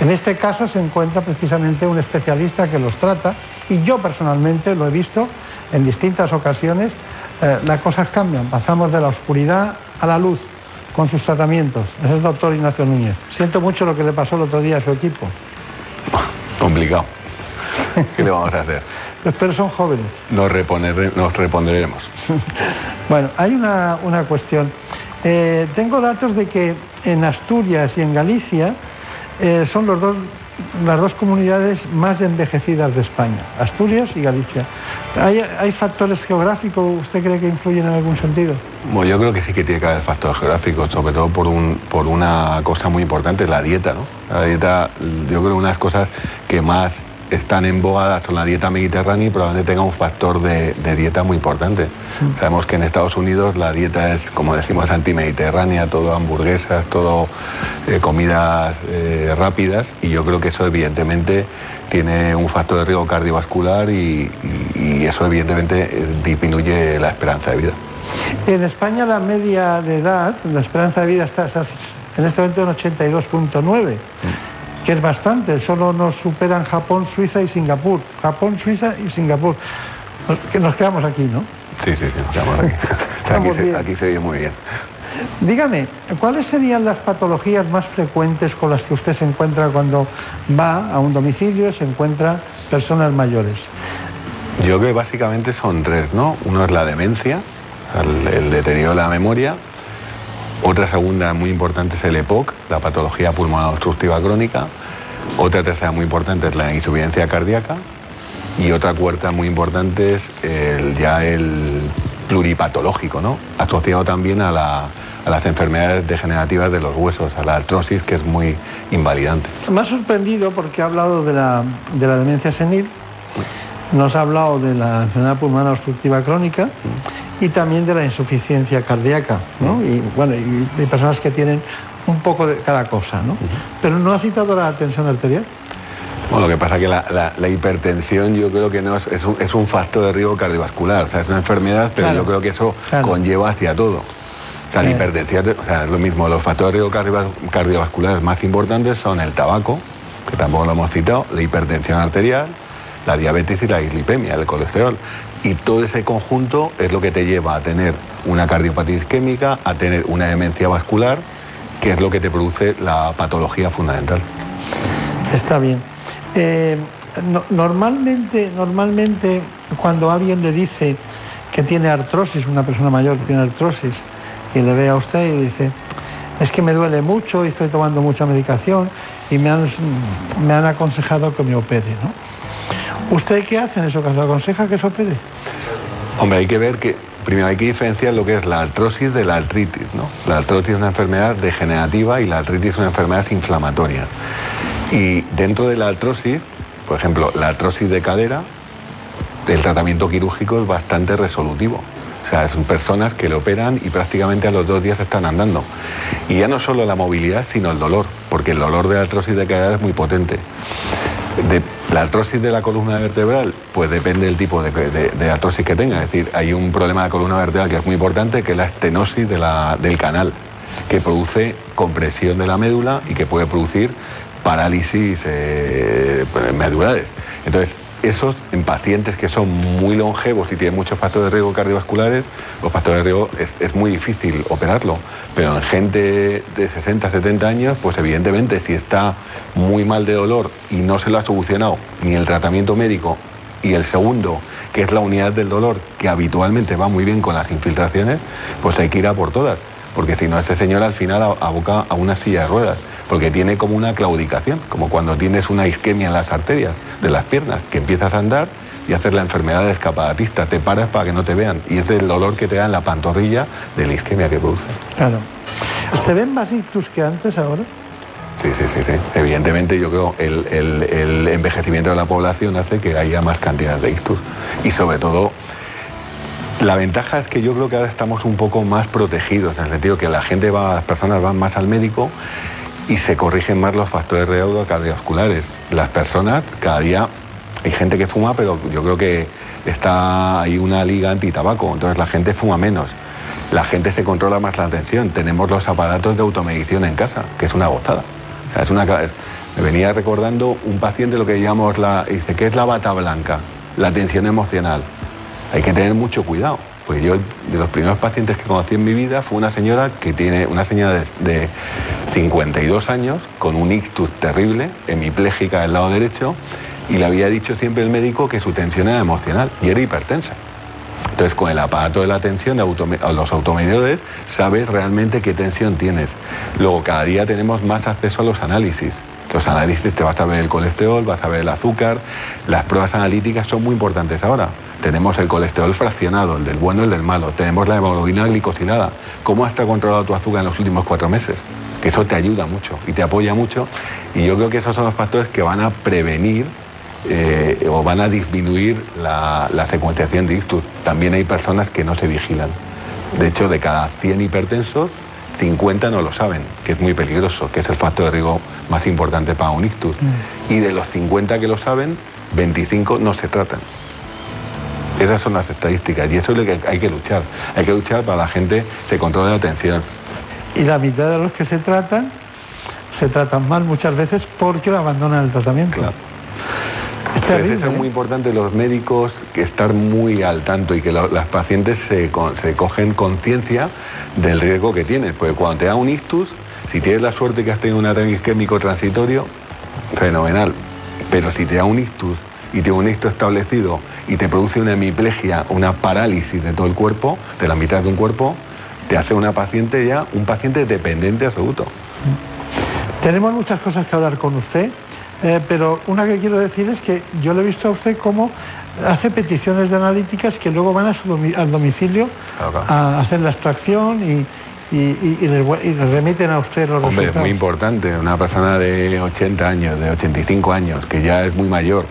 En este caso se encuentra precisamente un especialista que los trata y yo personalmente lo he visto en distintas ocasiones. Eh, las cosas cambian, pasamos de la oscuridad a la luz con sus tratamientos. Es el doctor Ignacio Núñez. Siento mucho lo que le pasó el otro día a su equipo. Complicado. ¿Qué le vamos a hacer? Pero son jóvenes. Nos, reponer, nos repondremos. [LAUGHS] bueno, hay una, una cuestión. Eh, tengo datos de que en Asturias y en Galicia eh, son los dos, las dos comunidades más envejecidas de España, Asturias y Galicia. ¿Hay, ¿Hay, factores geográficos, usted cree que influyen en algún sentido? Bueno, yo creo que sí que tiene que haber factores geográficos, sobre todo por, un, por una cosa muy importante, la dieta. ¿no? La dieta, yo creo que una de las cosas que más están en son la dieta mediterránea y probablemente tenga un factor de, dieta muy importante. Sabemos que en Estados Unidos la dieta es, como decimos, antimediterránea, todo hamburguesas, todo eh, comidas eh, rápidas y yo creo que eso evidentemente tiene un factor de riesgo cardiovascular y, eso evidentemente eh, disminuye la esperanza de vida. En España la media de edad, la esperanza de vida está en este momento en 82.9 que es bastante, solo nos superan Japón, Suiza y Singapur. Japón, Suiza y Singapur. Que nos quedamos aquí, ¿no? Sí, sí, sí, nos quedamos aquí. [LAUGHS] Estamos [LAUGHS] aquí, Se, aquí se muy bien. Dígame, ¿cuáles serían las patologías más frecuentes con las que usted se encuentra cuando va a un domicilio y se encuentra personas mayores? Yo creo que básicamente son tres, ¿no? Uno es la demencia, el, el deterioro de la memoria, otra segunda muy importante es el EPOC, la patología pulmonar obstructiva crónica. Otra tercera muy importante es la insuficiencia cardíaca. Y otra cuarta muy importante es ya el pluripatológico, ¿no? asociado también a, las enfermedades degenerativas de los huesos, a la artrosis, que es muy invalidante. Me ha sorprendido porque ha hablado de la, de la demencia senil, nos ha hablado de la enfermedad pulmonar obstructiva crónica y también de la insuficiencia cardíaca, ¿no? Y bueno, y hay personas que tienen un poco de cada cosa, ¿no? Pero no ha citado la tensión arterial. Bueno, lo que pasa es que la, hipertensión yo creo que no es, es, un, factor de riesgo cardiovascular, o sea, es una enfermedad, pero yo creo que eso conlleva hacia todo. O sea, la hipertensión, o sea, es lo mismo, los factores de riesgo cardiovasculares más importantes son el tabaco, que tampoco lo hemos citado, la hipertensión arterial, la diabetes y la dislipemia, el colesterol. Y todo ese conjunto es lo que te lleva a tener una cardiopatía isquémica, a tener una demencia vascular, que es lo que te produce la patología fundamental. Está bien. Eh, normalmente, normalmente, cuando alguien le dice que tiene artrosis, una persona mayor tiene artrosis, y le ve a usted y dice, es que me duele mucho y estoy tomando mucha medicación y me han, me han aconsejado que me opere, ¿no? ¿Usted qué hace en eso caso? ¿Aconseja que se opere? Hombre, hay que ver que primero hay que diferenciar lo que es la artrosis de la artritis. ¿no? La artrosis es una enfermedad degenerativa y la artritis es una enfermedad inflamatoria. Y dentro de la artrosis, por ejemplo, la artrosis de cadera, el tratamiento quirúrgico es bastante resolutivo. O sea, son personas que le operan y prácticamente a los dos días están andando. Y ya no solo la movilidad, sino el dolor, porque el dolor de la artrosis de cadera es muy potente. De la artrosis de la columna vertebral, pues depende del tipo de, artrosis que tenga. Es decir, hay un problema de columna vertebral que es muy importante, que es la estenosis del canal, que produce compresión de la médula y que puede producir parálisis eh, medulares. Entonces, esos en pacientes que son muy longevos y tienen muchos factores de riesgo cardiovasculares, los factores de riesgo es, muy difícil operarlo. Pero en gente de 60, 70 años, pues evidentemente si está muy mal de dolor y no se lo ha solucionado ni el tratamiento médico y el segundo, que es la unidad del dolor, que habitualmente va muy bien con las infiltraciones, pues hay que ir a por todas. Porque si no, ese señor al final aboca a una silla de ruedas porque tiene como una claudicación, como cuando tienes una isquemia en las arterias de las piernas, que empiezas a andar y haces la enfermedad de escapadatista, te paras para que no te vean, y es el dolor que te da en la pantorrilla de la isquemia que produce. Claro. ¿Se ven más ictus que antes ahora? Sí, sí, sí, sí. Evidentemente yo creo el, el, el envejecimiento de la población hace que haya más cantidad de ictus. Y sobre todo, la ventaja es que yo creo que ahora estamos un poco más protegidos, en el sentido que la gente va, las personas van más al médico y se corrigen más los factores de cardiovasculares. Las personas cada día hay gente que fuma, pero yo creo que está hay una liga anti-tabaco, entonces la gente fuma menos. La gente se controla más la atención. Tenemos los aparatos de automedición en casa, que es una gozada. Es una, me venía recordando un paciente lo que llamamos la. Dice, ¿qué es la bata blanca? La atención emocional. Hay que tener mucho cuidado. Pues yo, de los primeros pacientes que conocí en mi vida, fue una señora que tiene, una señora de, de 52 años, con un ictus terrible, hemipléjica del lado derecho, y le había dicho siempre el médico que su tensión era emocional y era hipertensa. Entonces, con el aparato de la tensión, de los automedidores, sabes realmente qué tensión tienes. Luego, cada día tenemos más acceso a los análisis. Los análisis te vas a ver el colesterol, vas a ver el azúcar. Las pruebas analíticas son muy importantes ahora. Tenemos el colesterol fraccionado, el del bueno y el del malo. Tenemos la hemoglobina glicosilada. ¿Cómo está controlado tu azúcar en los últimos cuatro meses? Eso te ayuda mucho y te apoya mucho. Y yo creo que esos son los factores que van a prevenir eh, o van a disminuir la, la secuenciación de ictus. También hay personas que no se vigilan. De hecho, de cada 100 hipertensos, 50 no lo saben, que es muy peligroso, que es el factor de riesgo más importante para un ictus. Y de los 50 que lo saben, 25 no se tratan. Esas son las estadísticas y eso es lo que hay que luchar. Hay que luchar para que la gente se controle la tensión. Y la mitad de los que se tratan, se tratan mal muchas veces porque lo abandonan el tratamiento. Es terrible. es ¿eh? muy importante los médicos que estar muy al tanto y que lo- las pacientes se, se cogen conciencia del riesgo que tienes. Porque cuando te da un ictus, si tienes la suerte que has tenido un ataque isquémico transitorio, fenomenal. Pero si te da un ictus y tiene un ictus establecido y te produce una hemiplegia, una parálisis de todo el cuerpo, de la mitad de un cuerpo, te hace una paciente ya, un paciente dependiente absoluto. Tenemos muchas cosas que hablar con usted, eh, pero una que quiero decir es que yo le he visto a usted cómo hace peticiones de analíticas que luego van a su domi- al domicilio a hacer la extracción y, y, y- y le, y le remiten a usted los Hombre, es resultados. muy importante. Una persona de 80 años, de 85 años, que ya es muy mayor,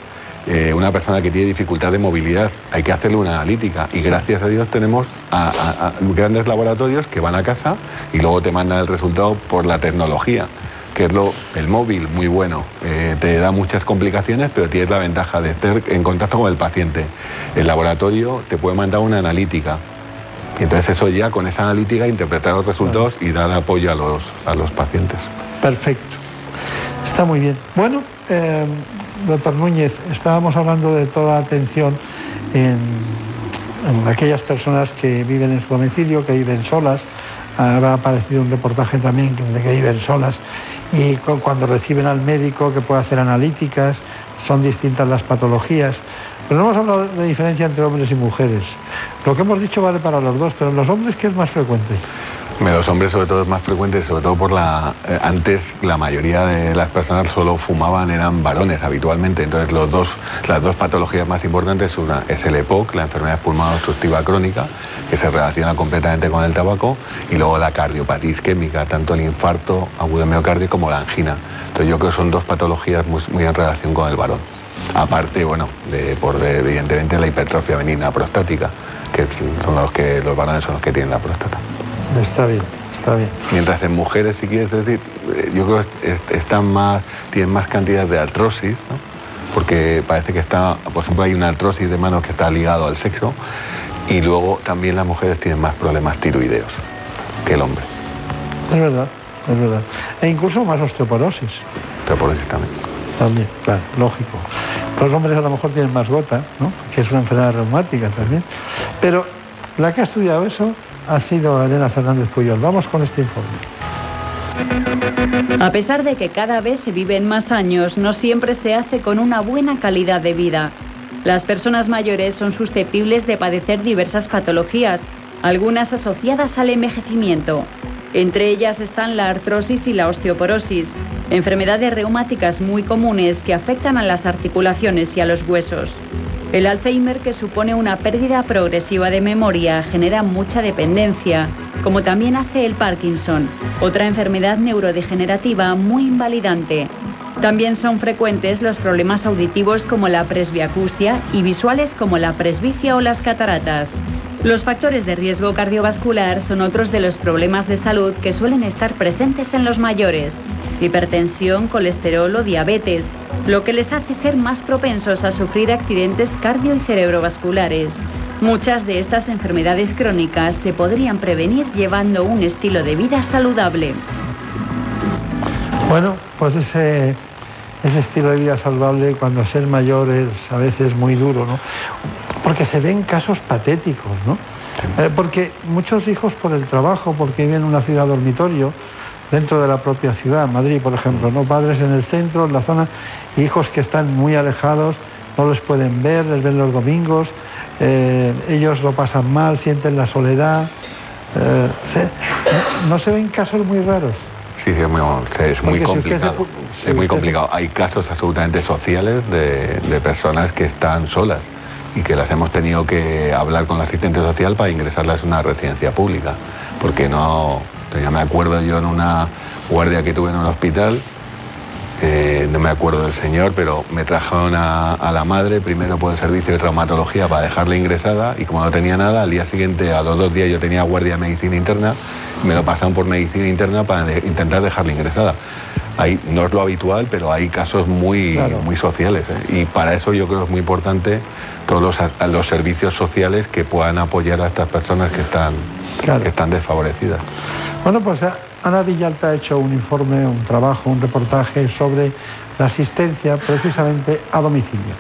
eh, una persona que tiene dificultad de movilidad, hay que hacerle una analítica. Y gracias a Dios tenemos a, a- a grandes laboratorios que van a casa y luego te mandan el resultado por la tecnología que es lo, el móvil muy bueno, eh, te da muchas complicaciones, pero tienes la ventaja de estar en contacto con el paciente. El laboratorio te puede mandar una analítica, y entonces eso ya con esa analítica interpretar los resultados y dar apoyo a los, a los pacientes. Perfecto. Está muy bien. Bueno, eh, doctor Núñez, estábamos hablando de toda atención en, en aquellas personas que viven en su domicilio, que viven solas. Ahora ha aparecido un reportaje también de que viven solas y cu- cuando reciben al médico que puede hacer analíticas, son distintas las patologías. Pero no hemos hablado de diferencia entre hombres y mujeres. Lo que hemos dicho vale para los dos, pero en los hombres, ¿qué es más frecuente? Los hombres sobre todo es más frecuente, sobre todo por la... eh, antes la mayoría de las personas solo fumaban, eran varones habitualmente, entonces los dos, las dos patologías más importantes una es el EPOC, la enfermedad pulmonar obstructiva crónica, que se relaciona completamente con el tabaco, y luego la cardiopatía isquémica, tanto el infarto agudo miocardio como la angina. Entonces yo creo que son dos patologías muy, en relación con el varón. Aparte, bueno, de, por de- evidentemente la hipertrofia benigna prostática, que son los que los varones son los que tienen la próstata. Está bien, está bien. Mientras en mujeres, si quieres decir, eh, yo creo que est- están más, tienen más cantidad de artrosis, ¿no? porque parece que está, por ejemplo, hay una artrosis de manos que está ligado al sexo, y luego también las mujeres tienen más problemas tiroideos que el hombre. Es verdad, es verdad. E incluso más osteoporosis. Osteoporosis también. También, claro, lógico. Los hombres a lo mejor tienen más gota, ¿no? que es una enfermedad reumática también. Pero la que ha estudiado eso ha sido Elena Fernández Puyol. Vamos con este informe. A pesar de que cada vez se viven más años, no siempre se hace con una buena calidad de vida. Las personas mayores son susceptibles de padecer diversas patologías, algunas asociadas al envejecimiento. Entre ellas están la artrosis y la osteoporosis, enfermedades reumáticas muy comunes que afectan a las articulaciones y a los huesos. El Alzheimer, que supone una pérdida progresiva de memoria, genera mucha dependencia como también hace el Parkinson, otra enfermedad neurodegenerativa muy invalidante. También son frecuentes los problemas auditivos como la presbiacusia y visuales como la presbicia o las cataratas. Los factores de riesgo cardiovascular son otros de los problemas de salud que suelen estar presentes en los mayores. Hipertensión, colesterol o diabetes, lo que les hace ser más propensos a sufrir accidentes cardio y cerebrovasculares. Muchas de estas enfermedades crónicas se podrían prevenir llevando un estilo de vida saludable. Bueno, pues ese, ese estilo de vida saludable cuando ser mayor es a veces muy duro, ¿no? Porque se ven casos patéticos, ¿no? Eh, porque muchos hijos por el trabajo, porque viven en una ciudad dormitorio, dentro de la propia ciudad, Madrid, por ejemplo, ¿no? Padres en el centro, en la zona, hijos que están muy alejados, no les pueden ver, les ven los domingos, eh, ellos lo pasan mal, sienten la soledad. eh, se- no, no se ven casos muy raros. Sí, sí, es muy, es muy si se complicado. si es muy se- complicado. Hay casos absolutamente sociales de, de personas que están solas y que las hemos tenido que hablar con la asistente social para ingresarlas a una residencia pública. Porque no, ya me acuerdo yo en una guardia que tuve en un hospital, eh, no me acuerdo del señor, pero me trajeron a, a la madre primero por el servicio de traumatología para dejarla ingresada y como no tenía nada, al día siguiente, a los dos días yo tenía guardia de medicina interna, me lo pasaron por medicina interna para de- intentar dejarla ingresada. Ahí, no es lo habitual, pero hay casos muy, muy sociales ¿eh? y para eso yo creo que es muy importante todos los, servicios sociales que puedan apoyar a estas personas que están, que están desfavorecidas. Bueno, pues a- Ana Villalta ha hecho un informe, un trabajo, un reportaje sobre la asistencia precisamente a domicilio.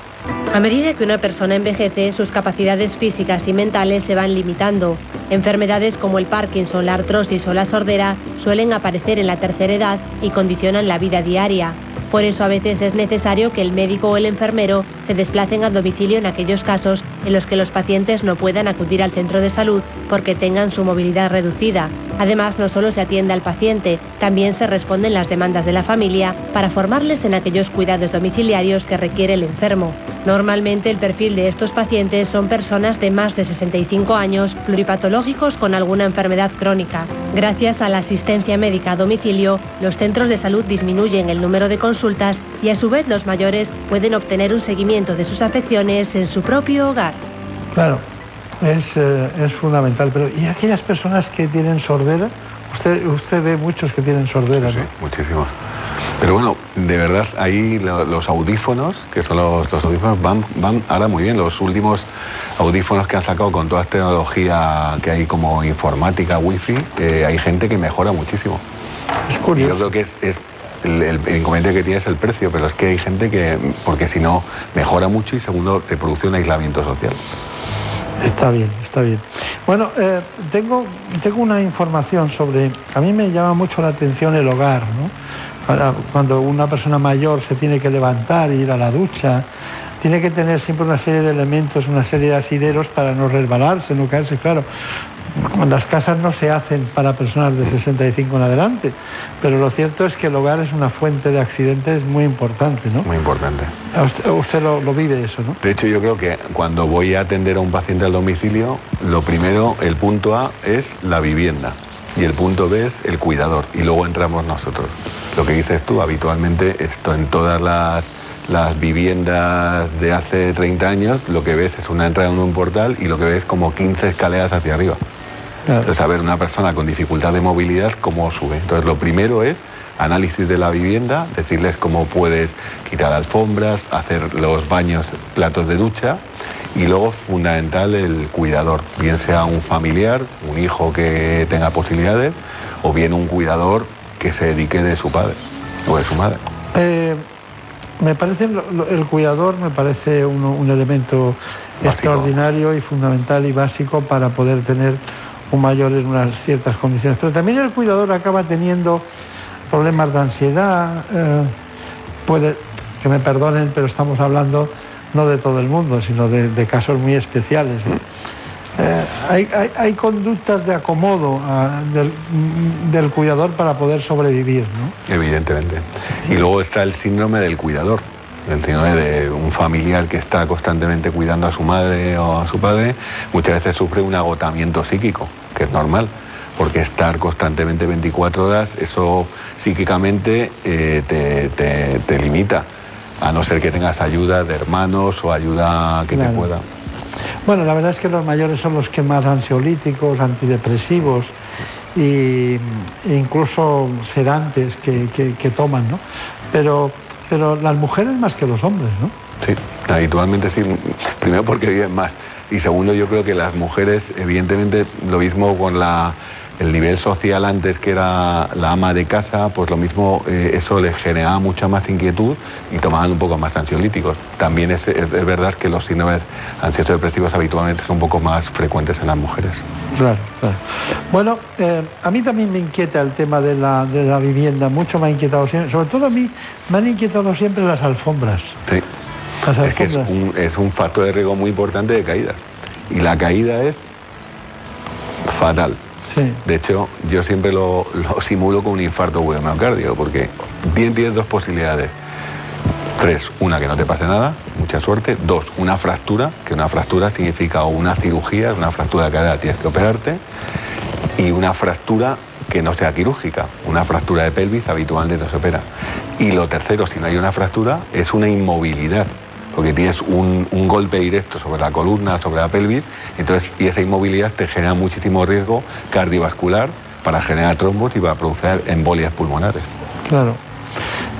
A medida que una persona envejece, sus capacidades físicas y mentales se van limitando. Enfermedades como el Parkinson, la artrosis o la sordera suelen aparecer en la tercera edad y condicionan la vida diaria. Por eso a veces es necesario que el médico o el enfermero se desplacen al domicilio en aquellos casos en los que los pacientes no puedan acudir al centro de salud porque tengan su movilidad reducida. Además, no solo se atiende al paciente, también se responden las demandas de la familia para formarles en aquellos cuidados domiciliarios que requiere el enfermo. Normalmente el perfil de estos pacientes son personas de más de 65 años, pluripatológicos con alguna enfermedad crónica. Gracias a la asistencia médica a domicilio, los centros de salud disminuyen el número de consultas y a su vez los mayores pueden obtener un seguimiento de sus afecciones en su propio hogar. Claro, es, eh, es fundamental. Pero ¿y aquellas personas que tienen sordera? Usted, usted ve muchos que tienen sordera, ¿no? Muchísimos. Pero bueno, de verdad, ahí lo- los audífonos, que son los, los audífonos, van, van ahora muy bien. Los últimos audífonos que han sacado con toda esta tecnología que hay como informática, wifi, eh, hay gente que mejora muchísimo. Es curioso. Yo creo que es, es el, el- inconveniente que tiene es el precio, pero es que hay gente que, porque si no, mejora mucho y segundo, te produce un aislamiento social. Está bien, está bien. Bueno, eh, tengo, tengo una información sobre, a mí me llama mucho la atención el hogar, ¿no? Cuando una persona mayor se tiene que levantar e ir a la ducha, tiene que tener siempre una serie de elementos, una serie de asideros para no resbalarse, no caerse, claro. Las casas no se hacen para personas de 65 en adelante, pero lo cierto es que el hogar es una fuente de accidentes muy importante, ¿no? Muy importante. Usted, usted lo, lo vive eso, ¿no? De hecho, yo creo que cuando voy a atender a un paciente al domicilio, lo primero, el punto A es la vivienda y el punto B es el cuidador y luego entramos nosotros. Lo que dices tú, habitualmente esto en todas las, las viviendas de hace 30 años, lo que ves es una entrada en un portal y lo que ves es como 15 escaleras hacia arriba. Entonces, a ver, una persona con dificultad de movilidad, ¿cómo sube? Entonces, lo primero es análisis de la vivienda, decirles cómo puedes quitar alfombras, hacer los baños, platos de ducha y luego, fundamental, el cuidador, bien sea un familiar, un hijo que tenga posibilidades o bien un cuidador que se dedique de su padre o de su madre. Eh, me parece el cuidador me parece un, un elemento extraordinario y fundamental y básico para poder tener un mayor en unas ciertas condiciones. Pero también el cuidador acaba teniendo problemas de ansiedad. eh, puede que me perdonen, pero estamos hablando no de todo el mundo, sino de, casos muy especiales. Eh, hay conductas de acomodo ah, del, del cuidador para poder sobrevivir, ¿no? Evidentemente. Y luego está el síndrome del cuidador, el síndrome de un familiar que está constantemente cuidando a su madre o a su padre, muchas veces sufre un agotamiento psíquico, que es normal, porque estar constantemente 24 horas, eso psíquicamente eh, te, te- te limita, a no ser que tengas ayuda de hermanos o ayuda que Claro. te pueda. Bueno, la verdad es que los mayores son los que más ansiolíticos, antidepresivos y, e incluso sedantes que, que- que toman, ¿no? Pero, pero las mujeres más que los hombres, ¿no? Sí, habitualmente sí. Primero porque viven más. Y segundo, yo creo que las mujeres, evidentemente, lo mismo con la, el nivel social antes que era la ama de casa, pues lo mismo eh, eso les generaba mucha más inquietud y tomaban un poco más ansiolíticos. También es, es- es verdad que los síndromes ansiosos depresivos habitualmente son un poco más frecuentes en las mujeres. Claro, claro. Bueno, eh, a mí también me inquieta el tema de la, de la vivienda, mucho me ha inquietado siempre, sobre todo a mí me han inquietado siempre las alfombras. Sí. Las Es que es alfombras. un, es un factor de riesgo muy importante de caídas. Y la caída es fatal. Sí. De hecho, yo siempre lo, lo [LAUGHS] simulo con un infarto agudo miocardio, porque bien tienes dos posibilidades. Tres, una que no te pase nada, mucha suerte. Dos, una fractura, que una fractura significa una cirugía, una fractura de cadera tienes que operarte. Y una fractura que no sea quirúrgica, una fractura de pelvis habitualmente no se opera. Y lo tercero, si no hay una fractura, es una inmovilidad, porque tienes un, un golpe directo sobre la columna, sobre la pelvis, entonces, y esa inmovilidad te genera muchísimo riesgo cardiovascular para generar trombos y para producir embolias pulmonares. Claro.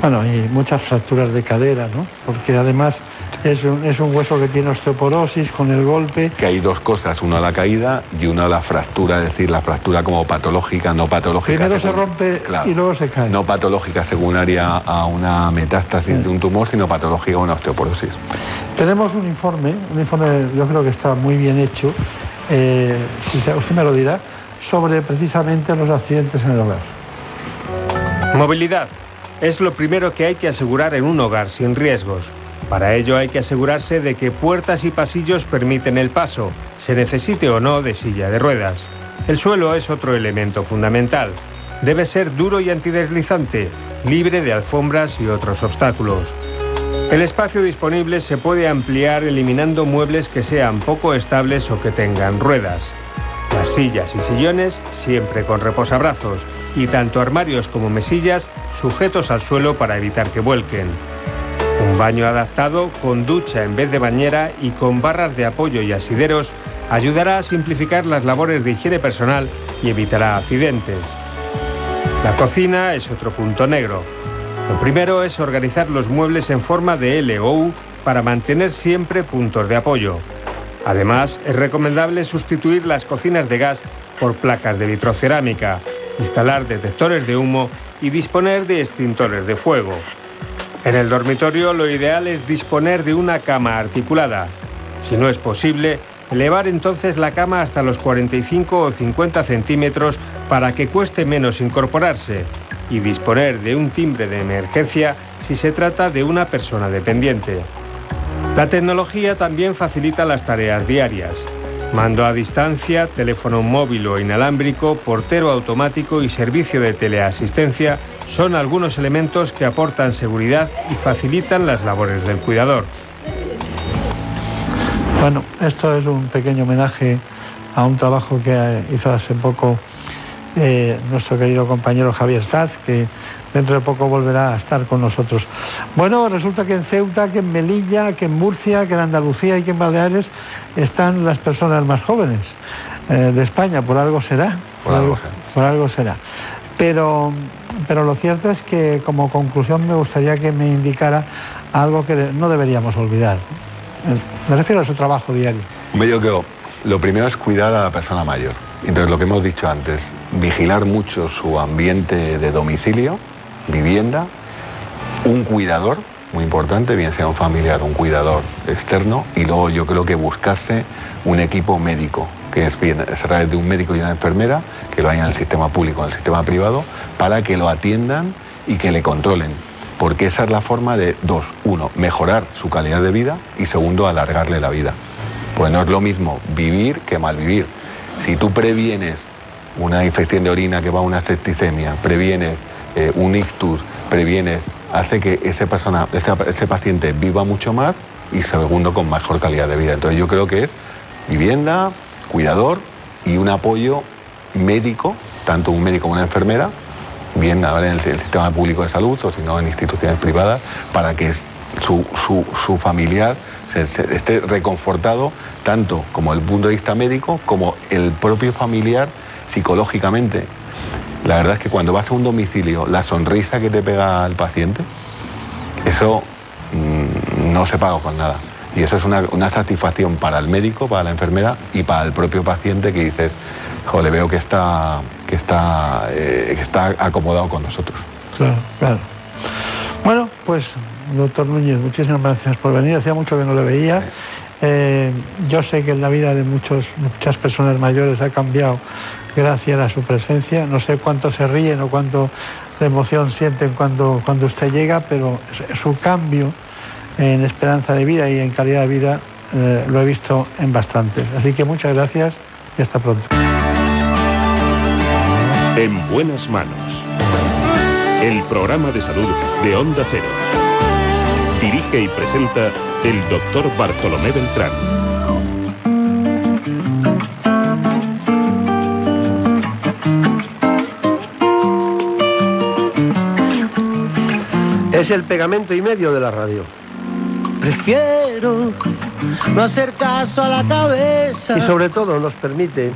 Bueno, y muchas fracturas de cadera, ¿no? Porque además es un, es un hueso que tiene osteoporosis con el golpe. Que hay dos cosas, una la caída y una la fractura, es decir, la fractura como patológica, no patológica. Primero se rompe Claro. y luego se cae. No patológica secundaria a una metástasis de un tumor, sino patológica a una osteoporosis. Tenemos un informe, un informe yo creo que está muy bien hecho, eh, si usted usted me lo dirá, sobre precisamente los accidentes en el hogar. Movilidad. Es lo primero que hay que asegurar en un hogar sin riesgos. Para ello hay que asegurarse de que puertas y pasillos permiten el paso, se necesite o no de silla de ruedas. El suelo es otro elemento fundamental. Debe ser duro y antideslizante, libre de alfombras y otros obstáculos. El espacio disponible se puede ampliar eliminando muebles que sean poco estables o que tengan ruedas. Las sillas y sillones siempre con reposabrazos y tanto armarios como mesillas sujetos al suelo para evitar que vuelquen. Un baño adaptado con ducha en vez de bañera y con barras de apoyo y asideros ayudará a simplificar las labores de higiene personal y evitará accidentes. La cocina es otro punto negro. Lo primero es organizar los muebles en forma de L o U para mantener siempre puntos de apoyo. Además, es recomendable sustituir las cocinas de gas por placas de vitrocerámica, instalar detectores de humo y disponer de extintores de fuego. En el dormitorio lo ideal es disponer de una cama articulada. Si no es posible, elevar entonces la cama hasta los 45 o 50 centímetros para que cueste menos incorporarse y disponer de un timbre de emergencia si se trata de una persona dependiente. La tecnología también facilita las tareas diarias. Mando a distancia, teléfono móvil o inalámbrico, portero automático y servicio de teleasistencia son algunos elementos que aportan seguridad y facilitan las labores del cuidador. Bueno, esto es un pequeño homenaje a un trabajo que hizo hace poco eh, nuestro querido compañero Javier Saz, que dentro de poco volverá a estar con nosotros. Bueno, resulta que en Ceuta, que en Melilla, que en Murcia, que en Andalucía y que en Baleares están las personas más jóvenes eh, de España, por algo será. Por algo será. por algo será. Pero, pero lo cierto es que como conclusión me gustaría que me indicara algo que no deberíamos olvidar. Eh, Me refiero a su trabajo diario. Yo creo, lo primero es cuidar a la persona mayor. Entonces, lo que hemos dicho antes, vigilar mucho su ambiente de domicilio, vivienda, un cuidador, muy importante, bien sea un familiar, un cuidador externo, y luego yo creo que buscarse un equipo médico, que es bien, a través de un médico y una enfermera, que lo hayan en el sistema público en el sistema privado, para que lo atiendan y que le controlen. Porque esa es la forma de, dos, uno, mejorar su calidad de vida y segundo, alargarle la vida. Pues no es lo mismo vivir que malvivir. Si tú previenes una infección de orina que va a una septicemia, previenes eh, un ictus, previenes, hace que ese, persona, ese, paciente viva mucho más y segundo con mejor calidad de vida. Entonces yo creo que es vivienda, cuidador y un apoyo médico, tanto un médico como una enfermera, bien ahora en el, el sistema público de salud o si no en instituciones privadas, para que su, su- su familiar se- esté reconfortado tanto como el punto de vista médico como el propio familiar psicológicamente. La verdad es que cuando vas a un domicilio, la sonrisa que te pega al paciente, eso mm, no se paga con nada. Y eso es una, una satisfacción para el médico, para la enfermera y para el propio paciente que dices, joder, veo que está, que está, eh, que está acomodado con nosotros. Claro, claro. Bueno, pues, doctor Núñez, muchísimas gracias por venir. Hacía mucho que no le veía. Eh, yo sé que en la vida de muchos, muchas personas mayores ha cambiado gracias a su presencia. No sé cuánto se ríen o cuánto de emoción sienten cuando, cuando usted llega, pero su- su cambio en esperanza de vida y en calidad de vida eh, lo he visto en bastantes. Así que muchas gracias y hasta pronto. En buenas manos. El programa de salud de Onda Cero. Dirige y presenta el doctor Bartolomé Beltrán. Es el pegamento y medio de la radio. Prefiero no hacer caso a la cabeza. Y sobre todo nos permite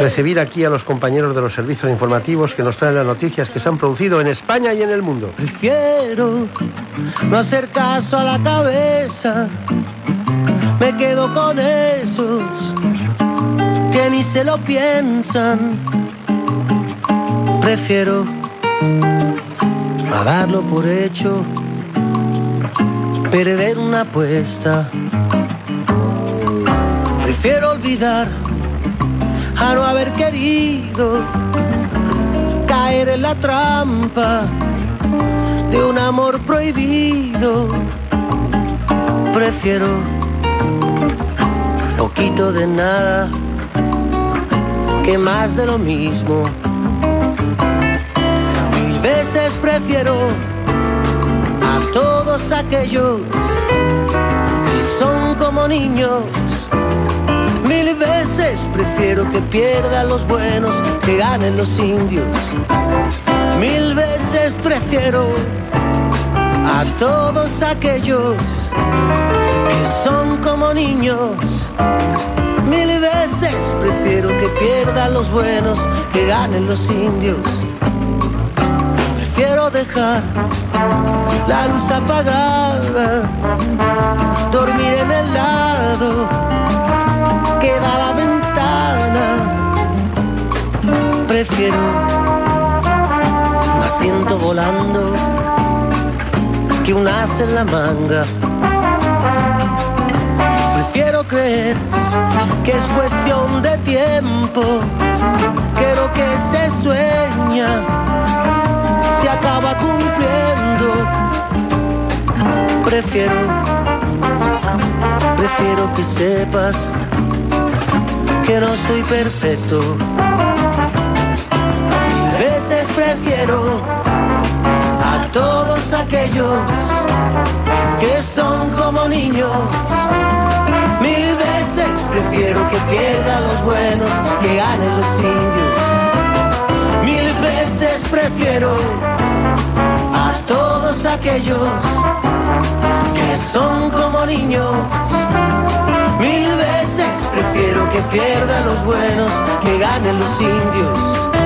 recibir aquí a los compañeros de los servicios informativos que nos traen las noticias que se han producido en España y en el mundo. Prefiero no hacer caso a la cabeza. Me quedo con esos que ni se lo piensan. Prefiero a darlo por hecho, perder una apuesta. Prefiero olvidar a no haber querido caer en la trampa de un amor prohibido. Prefiero poquito de nada que más de lo mismo. Mil veces prefiero a todos aquellos que son como niños. Veces prefiero que pierdan los buenos, que ganen los indios. Mil veces prefiero a todos aquellos que son como niños. Mil veces prefiero que pierdan los buenos, que ganen los indios. Prefiero dejar la luz apagada, dormir en el lado que da la ventana. Prefiero un asiento volando que un as en la manga. Prefiero creer que es cuestión de tiempo, que lo que se sueña se acaba cumpliendo. Prefiero, prefiero que sepas que no soy perfecto. Mil veces prefiero a todos aquellos que son como niños. Mil veces prefiero que pierdan los buenos, que ganen los indios. Mil veces prefiero a todos aquellos que son como niños. Mil veces prefiero que pierdan los buenos, que ganen los indios.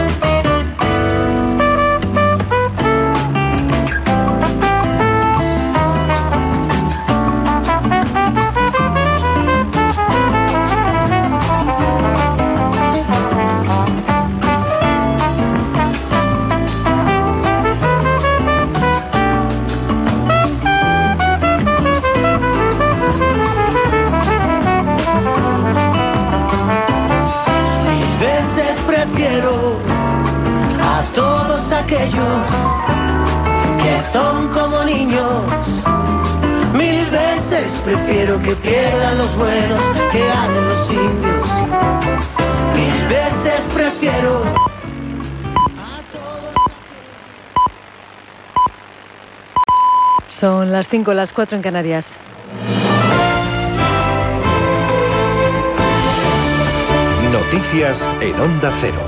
Son las 5, las 4 en Canarias. Noticias en Onda Cero.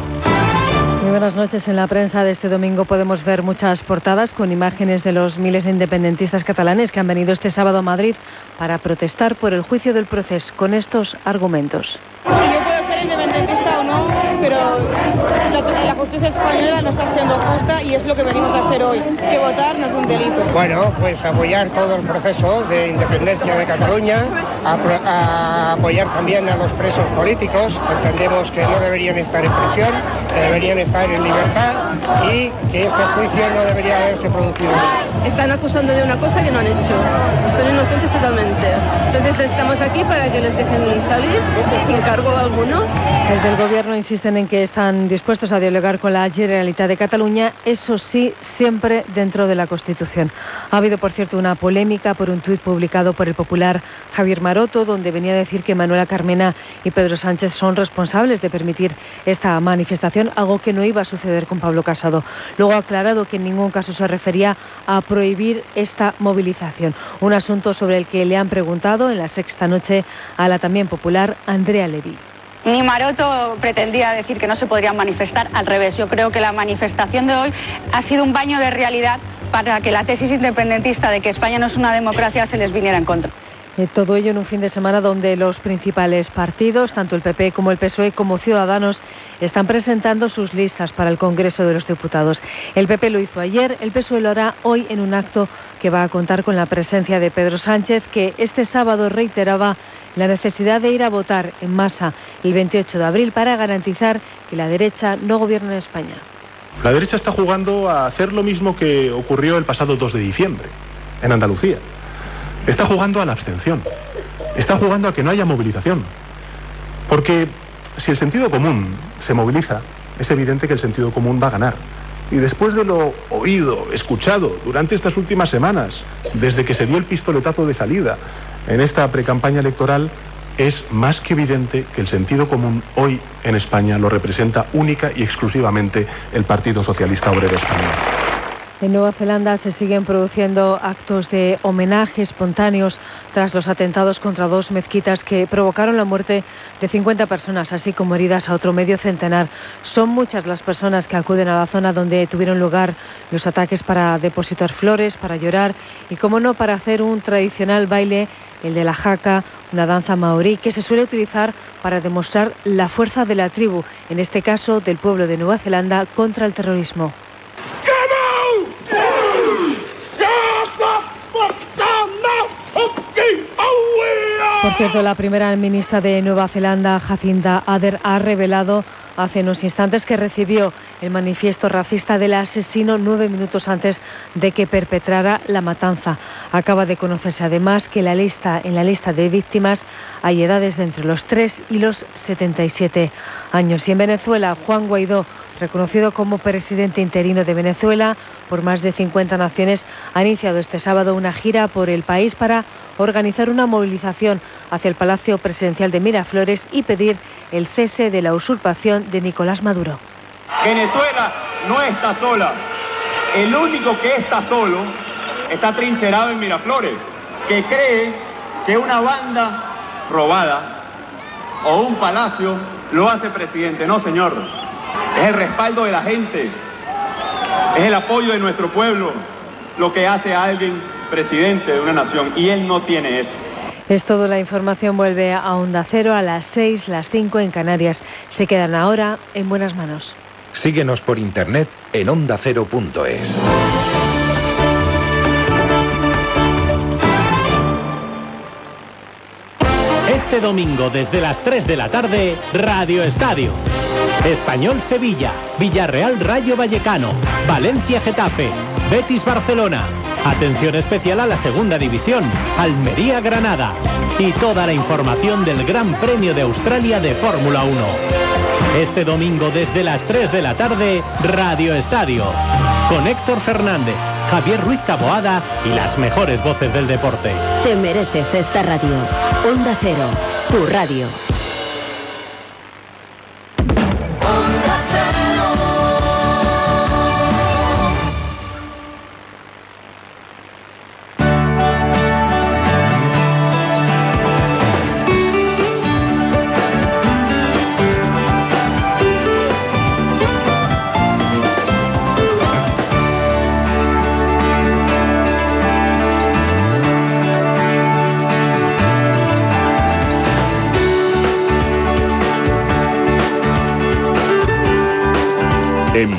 Muy buenas noches. En la prensa de este domingo podemos ver muchas portadas con imágenes de los miles de independentistas catalanes que han venido este sábado a Madrid para protestar por el juicio del proceso con estos argumentos. Yo puedo ser independentista o no, pero la, la justicia española no está siendo justa y es lo que venimos a hacer hoy. Que votar no es un delito. Bueno, pues apoyar todo el proceso de independencia de Cataluña, a, pro- a apoyar también a los presos políticos. Entendemos que no deberían estar en prisión, que deberían estar en libertad y que este juicio no debería haberse producido. Están acusando de una cosa que no han hecho. Son inocentes totalmente. Entonces estamos aquí para que les dejen salir sin cargo alguno. Desde el Gobierno en que están dispuestos a dialogar con la Generalitat de Cataluña, eso sí, siempre dentro de la Constitución. Ha habido, por cierto, una polémica por un tuit publicado por el popular Javier Maroto, donde venía a decir que Manuela Carmena y Pedro Sánchez son responsables de permitir esta manifestación, algo que no iba a suceder con Pablo Casado. Luego ha aclarado que en ningún caso se refería a prohibir esta movilización, un asunto sobre el que le han preguntado en la sexta noche a la también popular Andrea Levy. Ni Maroto pretendía decir que no se podrían manifestar, al revés. Yo creo que la manifestación de hoy ha sido un baño de realidad para que la tesis independentista de que España no es una democracia se les viniera en contra. Eh, Todo ello en un fin de semana donde los principales partidos, tanto el PP como el PSOE como Ciudadanos, están presentando sus listas para el Congreso de los Diputados. El PP lo hizo ayer, el PSOE lo hará hoy en un acto que va a contar con la presencia de Pedro Sánchez, que este sábado reiteraba la necesidad de ir a votar en masa el 28 de abril para garantizar que la derecha no gobierne en España. La derecha está jugando a hacer lo mismo que ocurrió el pasado 2 de diciembre, en Andalucía. Está jugando a la abstención. Está jugando a que no haya movilización. Porque si el sentido común se moviliza, es evidente que el sentido común va a ganar. Y después de lo oído, escuchado durante estas últimas semanas, desde que se dio el pistoletazo de salida en esta precampaña electoral, es más que evidente que el sentido común hoy en España lo representa única y exclusivamente el Partido Socialista Obrero Español. En Nueva Zelanda se siguen produciendo actos de homenaje espontáneos tras los atentados contra dos mezquitas que provocaron la muerte de 50 personas, así como heridas a otro medio centenar. Son muchas las personas que acuden a la zona donde tuvieron lugar los ataques para depositar flores, para llorar y, como no, para hacer un tradicional baile, el de la jaca, una danza maorí que se suele utilizar para demostrar la fuerza de la tribu, en este caso del pueblo de Nueva Zelanda, contra el terrorismo. Por cierto, la primera ministra de Nueva Zelanda, Jacinda Ardern, ha revelado hace unos instantes que recibió el manifiesto racista del asesino nueve minutos antes de que perpetrara la matanza. Acaba de conocerse además que la lista, en la lista de víctimas hay edades de entre los 3 y los 77 años. Y en Venezuela, Juan Guaidó reconocido como presidente interino de Venezuela por más de 50 naciones, ha iniciado este sábado una gira por el país para organizar una movilización hacia el Palacio Presidencial de Miraflores y pedir el cese de la usurpación de Nicolás Maduro. Venezuela no está sola. El único que está solo está trincherado en Miraflores, que cree que una banda robada o un palacio lo hace presidente. No, señor. Es el respaldo de la gente. Es el apoyo de nuestro pueblo lo que hace a alguien presidente de una nación. Y él no tiene eso. Es todo, la información vuelve a Onda Cero a las 6, las 5 en Canarias. Se quedan ahora en buenas manos. Síguenos por internet en ondacero.es. Este domingo desde las 3 de la tarde, Radio Estadio. Español Sevilla, Villarreal Rayo Vallecano, Valencia Getafe, Betis Barcelona. Atención especial a la segunda división, Almería Granada. Y toda la información del Gran Premio de Australia de Fórmula 1. Este domingo desde las 3 de la tarde, Radio Estadio. Con Héctor Fernández, Javier Ruiz Taboada y las mejores voces del deporte. Te mereces esta radio. Onda Cero, tu radio.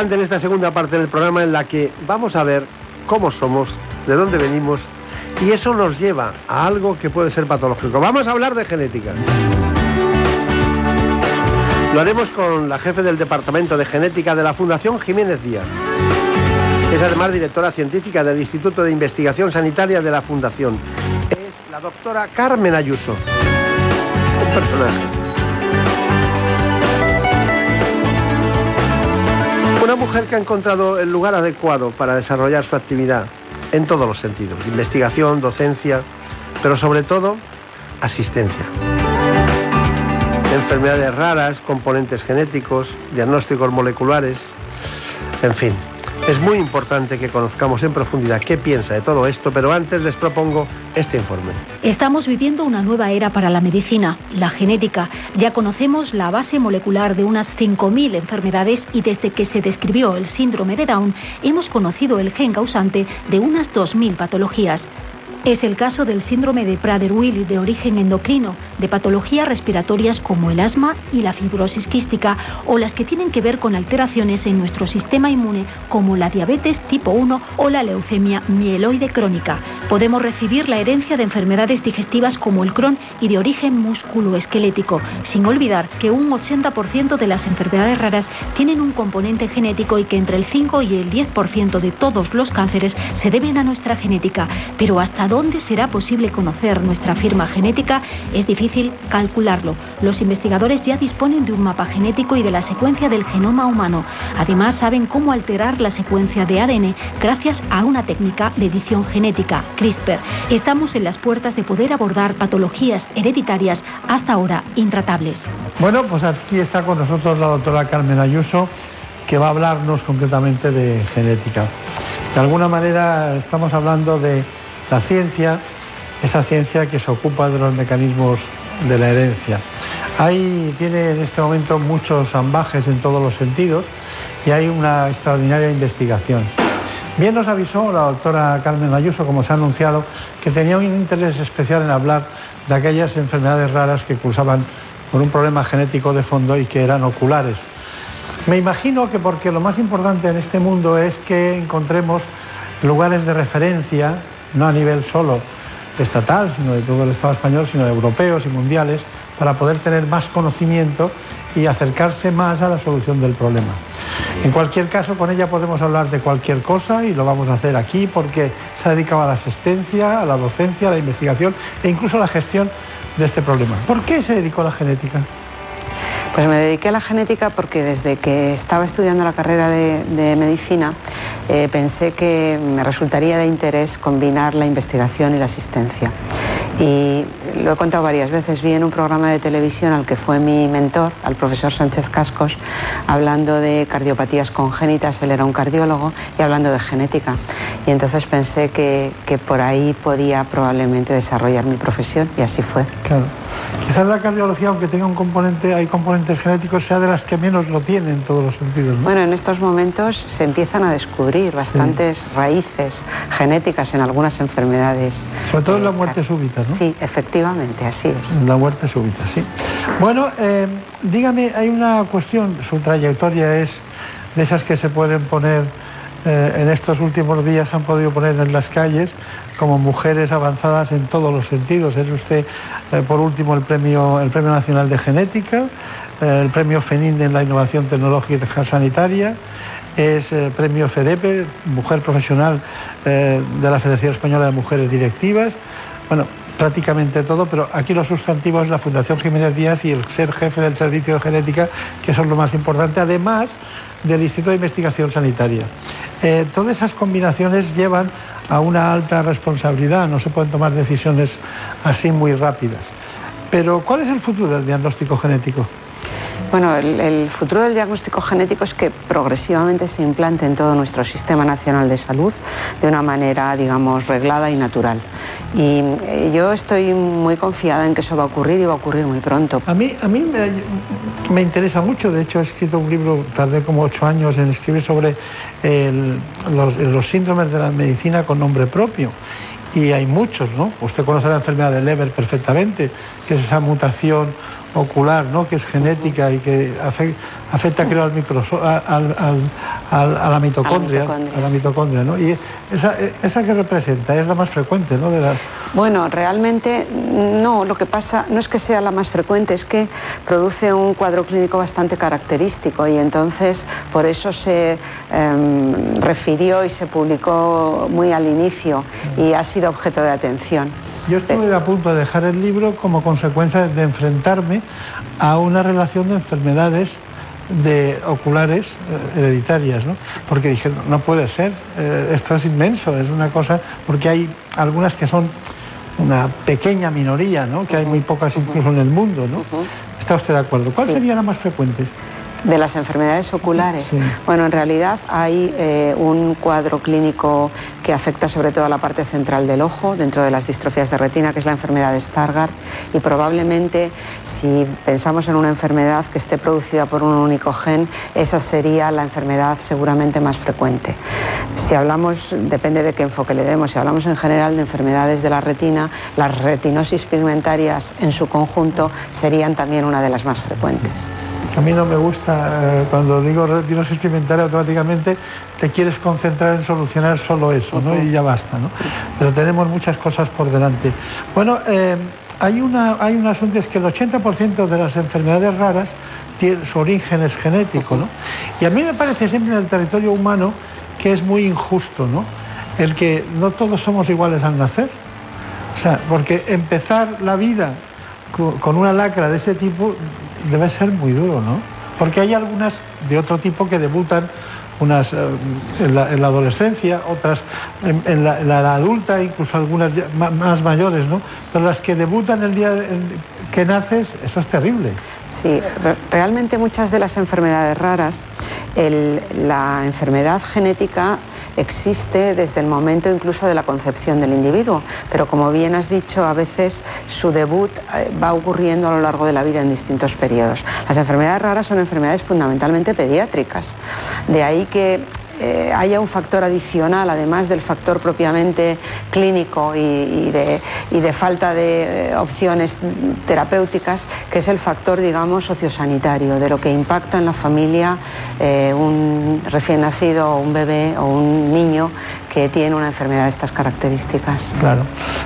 Adelante en esta segunda parte del programa en la que vamos a ver cómo somos, de dónde venimos y eso nos lleva a algo que puede ser patológico. Vamos a hablar de genética. Lo haremos con la jefe del Departamento de Genética de la Fundación Jiménez Díaz. Es además directora científica del Instituto de Investigación Sanitaria de la Fundación. Es la doctora Carmen Ayuso. Un personaje. Una mujer que ha encontrado el lugar adecuado para desarrollar su actividad en todos los sentidos, investigación, docencia, pero sobre todo asistencia. Enfermedades raras, componentes genéticos, diagnósticos moleculares, en fin. Es muy importante que conozcamos en profundidad qué piensa de todo esto, pero antes les propongo este informe. Estamos viviendo una nueva era para la medicina, la genética. Ya conocemos la base molecular de unas 5.000 enfermedades y desde que se describió el síndrome de Down hemos conocido el gen causante de unas 2.000 patologías. Es el caso del síndrome de Prader-Willi de origen endocrino, de patologías respiratorias como el asma y la fibrosis quística o las que tienen que ver con alteraciones en nuestro sistema inmune como la diabetes tipo 1 o la leucemia mieloide crónica. Podemos recibir la herencia de enfermedades digestivas como el Crohn y de origen musculoesquelético, sin olvidar que un 80% de las enfermedades raras tienen un componente genético y que entre el 5 y el 10% de todos los cánceres se deben a nuestra genética. Pero hasta dónde será posible conocer nuestra firma genética es difícil calcularlo. Los investigadores ya disponen de un mapa genético y de la secuencia del genoma humano. Además, saben cómo alterar la secuencia de ADN gracias a una técnica de edición genética, CRISPR. Estamos en las puertas de poder abordar patologías hereditarias hasta ahora intratables. Bueno, pues aquí está con nosotros la doctora Carmen Ayuso, que va a hablarnos concretamente de genética. De alguna manera estamos hablando de la ciencia, esa ciencia que se ocupa de los mecanismos de la herencia. Hay, tiene en este momento muchos ambajes en todos los sentidos y hay una extraordinaria investigación. Bien nos avisó la doctora Carmen Ayuso, como se ha anunciado, que tenía un interés especial en hablar de aquellas enfermedades raras que cursaban por un problema genético de fondo y que eran oculares. Me imagino que porque lo más importante en este mundo es que encontremos lugares de referencia, no a nivel solo estatal, sino de todo el Estado español, sino de europeos y mundiales, para poder tener más conocimiento y acercarse más a la solución del problema. En cualquier caso, con ella podemos hablar de cualquier cosa y lo vamos a hacer aquí porque se ha dedicado a la asistencia, a la docencia, a la investigación e incluso a la gestión de este problema. ¿Por qué se dedicó a la genética? Pues me dediqué a la genética porque desde que estaba estudiando la carrera de, medicina eh, pensé que me resultaría de interés combinar la investigación y la asistencia. Y lo he contado varias veces, vi en un programa de televisión al que fue mi mentor, al profesor Sánchez Cascos, hablando de cardiopatías congénitas, él era un cardiólogo, y hablando de genética. Y entonces pensé que, que por ahí podía probablemente desarrollar mi profesión y así fue. Claro. Quizás la cardiología, aunque tenga un componente, hay componentes genéticos, sea de las que menos lo tiene en todos los sentidos. ¿no? Bueno, en estos momentos se empiezan a descubrir bastantes raíces genéticas en algunas enfermedades. Sobre todo en la muerte súbita, ¿no? Sí, efectivamente, así es. La muerte súbita, sí. Bueno, eh, dígame, hay una cuestión, su trayectoria es de esas que se pueden poner eh, en estos últimos días, han podido poner en las calles como mujeres avanzadas en todos los sentidos. Es usted, eh, por último, el premio, el premio Nacional de Genética, eh, el premio FENIN en la innovación tecnológica sanitaria, es eh, premio FEDEPE, mujer profesional de la Federación Española de Mujeres Directivas. Bueno, prácticamente todo, pero aquí los sustantivos la Fundación Jiménez Díaz y el ser jefe del servicio de genética, que son lo más importante, además del Instituto de Investigación Sanitaria. Eh, todas esas combinaciones llevan a una alta responsabilidad, no se pueden tomar decisiones así muy rápidas. Pero ¿cuál es el futuro del diagnóstico genético? Bueno, el, futuro del diagnóstico genético es que progresivamente se implante en todo nuestro sistema nacional de salud de una manera, digamos, reglada y natural. Y eh, yo estoy muy confiada en que eso va a ocurrir y va a ocurrir muy pronto. A mí, a mí me, interesa mucho, de hecho he escrito un libro, tardé como ocho años en escribir sobre los, síndromes de la medicina con nombre propio y hay muchos, ¿no? Usted conoce la enfermedad de Leber perfectamente, que es esa mutación ocular, ¿no? que es genética y que afecta, creo, al a la mitocondria. A la mitocondria, ¿no? Y esa, esa, que representa es la más frecuente, ¿no? De Bueno, realmente no, lo que pasa no es que sea la más frecuente, es que produce un cuadro clínico bastante característico y entonces por eso se em, refirió y se publicó muy al inicio y ha sido objeto de atención. Yo estuve a punto de dejar el libro como consecuencia de enfrentarme a una relación de enfermedades de oculares eh, hereditarias, ¿no? porque dije, no, puede ser, eh, esto es inmenso, es una cosa, porque hay algunas que son una pequeña minoría, ¿no? que hay muy pocas incluso en el mundo. ¿no? ¿Está usted de acuerdo? ¿Cuál sería la más frecuente? De las enfermedades oculares. Bueno, en realidad hay eh, un cuadro clínico que afecta sobre todo a la parte central del ojo, dentro de las distrofías de retina, que es la enfermedad de Stargardt, y probablemente si pensamos en una enfermedad que esté producida por un único gen, esa sería la enfermedad seguramente más frecuente. Si hablamos, depende de qué enfoque le demos, si hablamos en general de enfermedades de la retina, las retinosis pigmentarias en su conjunto serían también una de las más frecuentes. A mí no me gusta, eh, cuando digo retinosis pigmentaria, automáticamente te quieres concentrar en solucionar solo eso, ¿no? Y ya basta, ¿no? Pero tenemos muchas cosas por delante. Bueno, eh, hay, una, hay un asunto, es que el 80% de las enfermedades raras tiene, su origen es genético, ¿no? Y a mí me parece siempre en el territorio humano que es muy injusto, ¿no? El que no todos somos iguales al nacer. O sea, porque empezar la vida con una lacra de ese tipo debe ser muy duro, ¿no? Porque hay algunas de otro tipo que debutan unas eh, en, la, adolescencia, otras en, la, edad adulta, incluso algunas más mayores, ¿no? Pero las que debutan el día que naces, eso es terrible. Sí, realmente muchas de las enfermedades raras, la enfermedad genética existe desde el momento incluso de la concepción del individuo, pero como bien has dicho, a veces su debut eh, va ocurriendo a lo largo de la vida en distintos periodos. Las enfermedades raras son enfermedades fundamentalmente pediátricas, de ahí que eh, haya un factor adicional, además del factor propiamente clínico y, de, falta de eh, opciones terapéuticas, que es el factor, digamos, sociosanitario, de lo que impacta en la familia eh, un recién nacido o un bebé o un niño que tiene una enfermedad de estas características. Claro.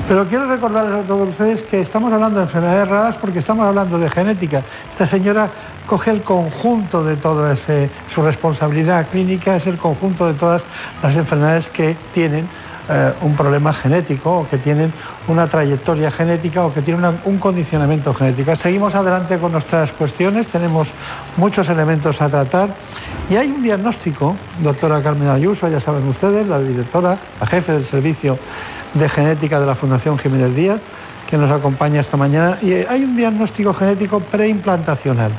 Pero quiero recordarles a todos ustedes que estamos hablando de enfermedades raras porque estamos hablando de genética. Esta señora coge el conjunto de toda ese, su responsabilidad clínica, es el conjunto de todas las enfermedades que tienen eh, un problema genético o que tienen una trayectoria genética o que tienen un condicionamiento genético. Seguimos adelante con nuestras cuestiones, tenemos muchos elementos a tratar y hay un diagnóstico, doctora Carmen Ayuso, ya saben ustedes, la directora, la jefe del servicio de genética de la Fundación Jiménez Díaz, que nos acompaña esta mañana. Y hay un diagnóstico genético preimplantacional.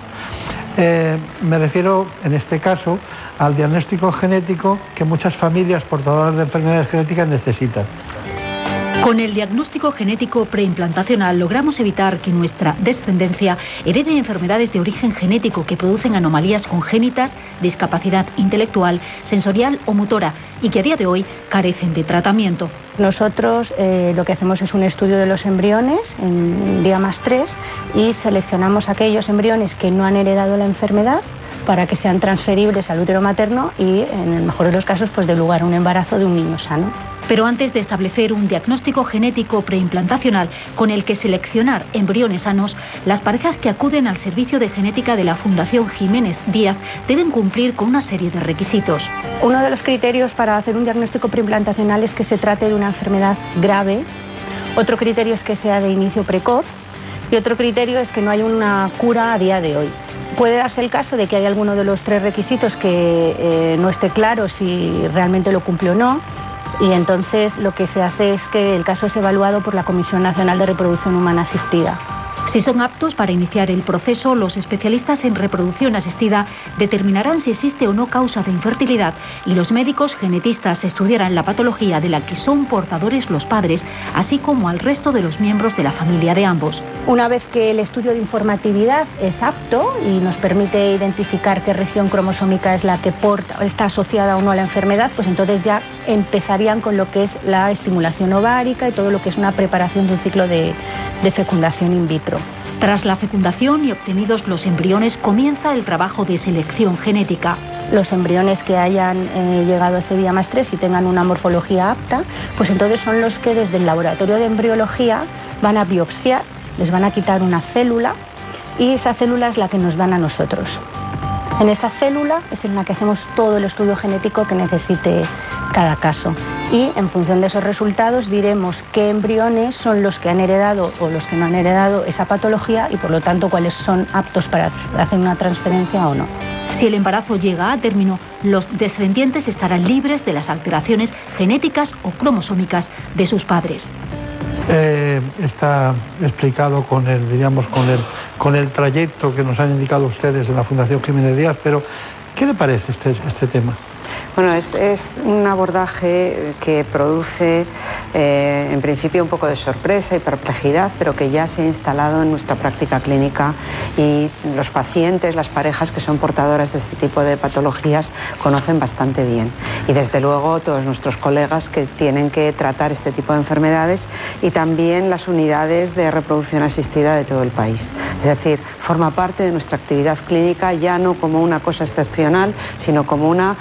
Eh, me refiero, en este caso, al diagnóstico genético que muchas familias portadoras de enfermedades genéticas necesitan. Con el diagnóstico genético preimplantacional logramos evitar que nuestra descendencia herede enfermedades de origen genético que producen anomalías congénitas, discapacidad intelectual, sensorial o motora y que a día de hoy carecen de tratamiento. Nosotros eh, lo que hacemos es un estudio de los embriones en día más 3 y seleccionamos aquellos embriones que no han heredado la enfermedad para que sean transferibles al útero materno y, en el mejor de los casos, pues de lugar a un embarazo de un niño sano. Pero antes de establecer un diagnóstico genético preimplantacional con el que seleccionar embriones sanos, las parejas que acuden al servicio de genética de la Fundación Jiménez Díaz deben cumplir con una serie de requisitos. Uno de los criterios para hacer un diagnóstico preimplantacional es que se trate de una enfermedad grave Otro criterio es que sea de inicio precoz y otro criterio es que no hay una cura a día de hoy. Puede darse el caso de que hay alguno de los tres requisitos que eh, no esté claro si realmente lo cumple o no y entonces lo que se hace es que el caso es evaluado por la Comisión Nacional de Reproducción Humana Asistida. Si son aptos para iniciar el proceso, los especialistas en reproducción asistida determinarán si existe o no causa de infertilidad y los médicos genetistas estudiarán la patología de la que son portadores los padres, así como al resto de los miembros de la familia de ambos. Una vez que el estudio de informatividad es apto y nos permite identificar qué región cromosómica es la que porta, está asociada o no a la enfermedad, pues entonces ya empezarían con lo que es la estimulación ovárica y todo lo que es una preparación de un ciclo de, de fecundación in vitro. Tras la fecundación y obtenidos los embriones, comienza el trabajo de selección genética. Los embriones que hayan eh, llegado a ese día más 3 y tengan una morfología apta, pues entonces son los que desde el laboratorio de embriología van a biopsiar, les van a quitar una célula y esa célula es la que nos dan a nosotros. En esa célula es en la que hacemos todo el estudio genético que necesite cada caso. Y en función de esos resultados diremos qué embriones son los que han heredado o los que no han heredado esa patología y por lo tanto cuáles son aptos para hacer una transferencia o no. Si el embarazo llega a término, los descendientes estarán libres de las alteraciones genéticas o cromosómicas de sus padres. Eh, está explicado con el, diríamos, con el, con el trayecto que nos han indicado ustedes en la Fundación Jiménez Díaz, pero ¿qué le parece este, este tema? Bueno, es, un abordaje que produce eh, en principio un poco de sorpresa y perplejidad, pero que ya se ha instalado en nuestra práctica clínica y los pacientes, las parejas que son portadoras de este tipo de patologías conocen bastante bien. Y desde luego todos nuestros colegas que tienen que tratar este tipo de enfermedades y también las unidades de reproducción asistida de todo el país. Es decir, forma parte de nuestra actividad clínica ya no como una cosa excepcional, sino como una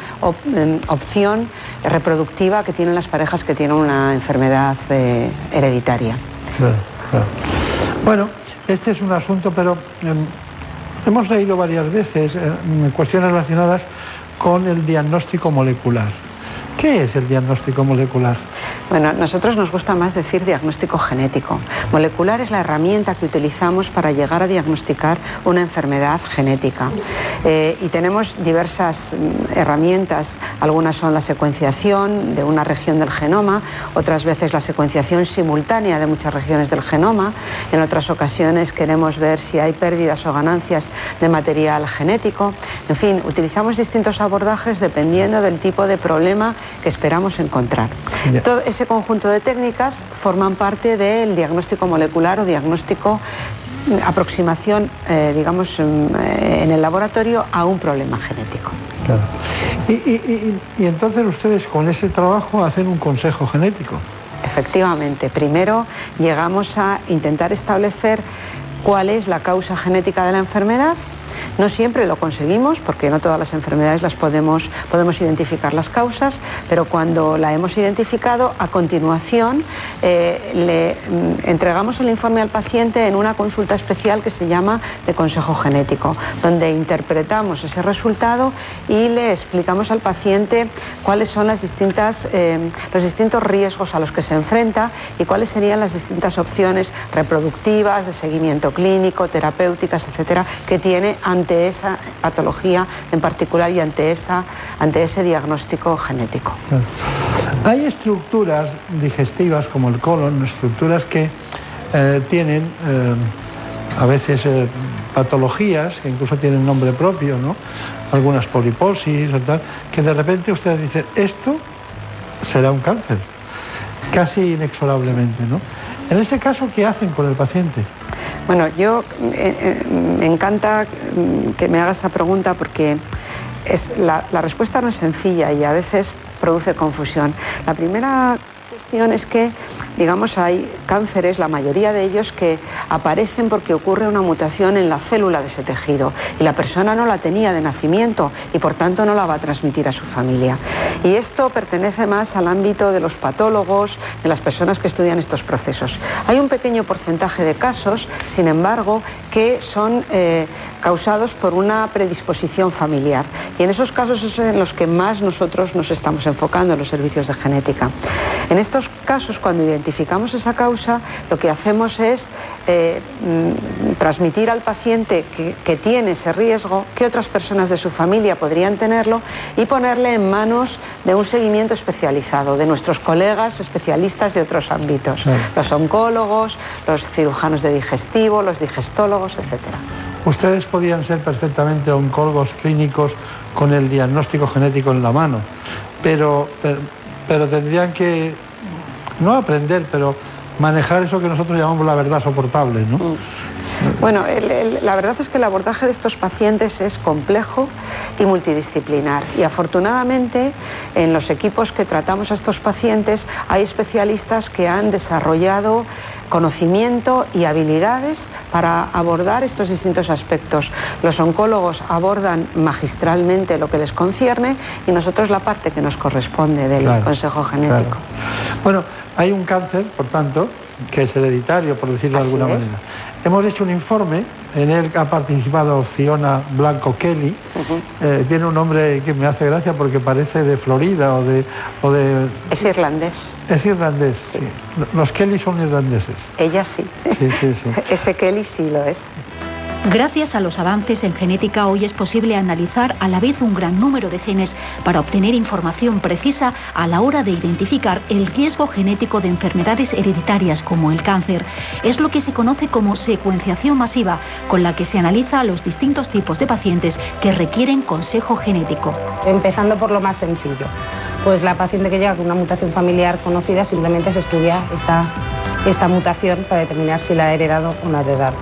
Em, opción reproductiva que tienen las parejas que tienen una enfermedad eh, hereditaria. Bueno, este es un asunto, pero em, hemos leído varias veces eh, cuestiones relacionadas con el diagnóstico molecular. ¿Qué es el diagnóstico molecular? Bueno, a nosotros nos gusta más decir diagnóstico genético. Molecular es la herramienta que utilizamos para llegar a diagnosticar una enfermedad genética. Eh, y tenemos diversas mm, herramientas. Algunas son la secuenciación de una región del genoma, otras veces la secuenciación simultánea de muchas regiones del genoma. En otras ocasiones queremos ver si hay pérdidas o ganancias de material genético. En fin, utilizamos distintos abordajes dependiendo del tipo de problema que esperamos encontrar. Todo ese conjunto de técnicas forman parte del diagnóstico molecular o diagnóstico mm, aproximación, eh, digamos, mm, eh, en el laboratorio a un problema genético. Claro. y entonces ustedes con ese trabajo hacen un consejo genético. Efectivamente, primero llegamos a intentar establecer cuál es la causa genética de la enfermedad no siempre lo conseguimos porque no todas las enfermedades las podemos, podemos identificar las causas, pero cuando la hemos identificado, a continuación eh, le mm, entregamos el informe al paciente en una consulta especial que se llama de consejo genético, donde interpretamos ese resultado y le explicamos al paciente cuáles son las distintas, eh, los distintos riesgos a los que se enfrenta y cuáles serían las distintas opciones reproductivas, de seguimiento clínico, terapéuticas, etcétera, que tiene ante esa patología en particular y ante, esa, ante ese diagnóstico genético. Hay estructuras digestivas como el colon, estructuras que eh, tienen eh, a veces eh, patologías que incluso tienen nombre propio, ¿no? algunas poliposis o tal, que de repente usted dice, esto será un cáncer, casi inexorablemente. ¿no? En ese caso, ¿qué hacen con el paciente? Bueno, yo eh, eh, me encanta mm, que me hagas esa pregunta porque es, la, la respuesta no es sencilla y a veces produce confusión. La primera cuestión es que, digamos, hay cánceres, la mayoría de ellos, que aparecen porque ocurre una mutación en la célula de ese tejido y la persona no la tenía de nacimiento y por tanto no la va a transmitir a su familia. Y esto pertenece más al ámbito de los patólogos, de las personas que estudian estos procesos. Hay un pequeño porcentaje de casos, sin embargo, que son eh, causados por una predisposición familiar. Y en esos casos es en los que más nosotros nos estamos enfocando en los servicios de genética. En estos casos, cuando identificamos esa causa, lo que hacemos es eh, mm, transmitir al paciente que, que tiene ese riesgo, que otras personas de su familia podrían tenerlo y ponerle en manos de un seguimiento especializado, de nuestros colegas especialistas de otros ámbitos, los oncólogos, los cirujanos de digestivo, los digestólogos, etcétera. Ustedes podían ser perfectamente oncólogos clínicos con el diagnóstico genético en la mano, pero, pero, pero tendrían que, no aprender, pero manejar eso que nosotros llamamos la verdad soportable, ¿no? Mm. Bueno, el- el- la verdad es que el abordaje de estos pacientes es complejo y multidisciplinar. Y afortunadamente en los equipos que tratamos a estos pacientes hay especialistas que han desarrollado conocimiento y habilidades para abordar estos distintos aspectos. Los oncólogos abordan magistralmente lo que les concierne y nosotros la parte que nos corresponde del Claro, consejo genético. claro. Bueno, hay un cáncer, por tanto, que es hereditario, por decirlo de alguna es. manera. Hemos hecho un informe, en él ha participado Fiona Blanco Kelly. Eh, tiene un nombre que me hace gracia porque parece de Florida o de... O de Es irlandés. es irlandés, sí. Los Kelly son irlandeses. Ella sí. Sí, sí, sí. [LAUGHS] Ese Kelly sí lo es. Gracias a los avances en genética hoy es posible analizar a la vez un gran número de genes para obtener información precisa a la hora de identificar el riesgo genético de enfermedades hereditarias como el cáncer. Es lo que se conoce como secuenciación masiva, con la que se analiza a los distintos tipos de pacientes que requieren consejo genético. Empezando por lo más sencillo. Pues la paciente que llega con una mutación familiar conocida simplemente se estudia esa, esa mutación para determinar si la ha heredado o no ha heredado.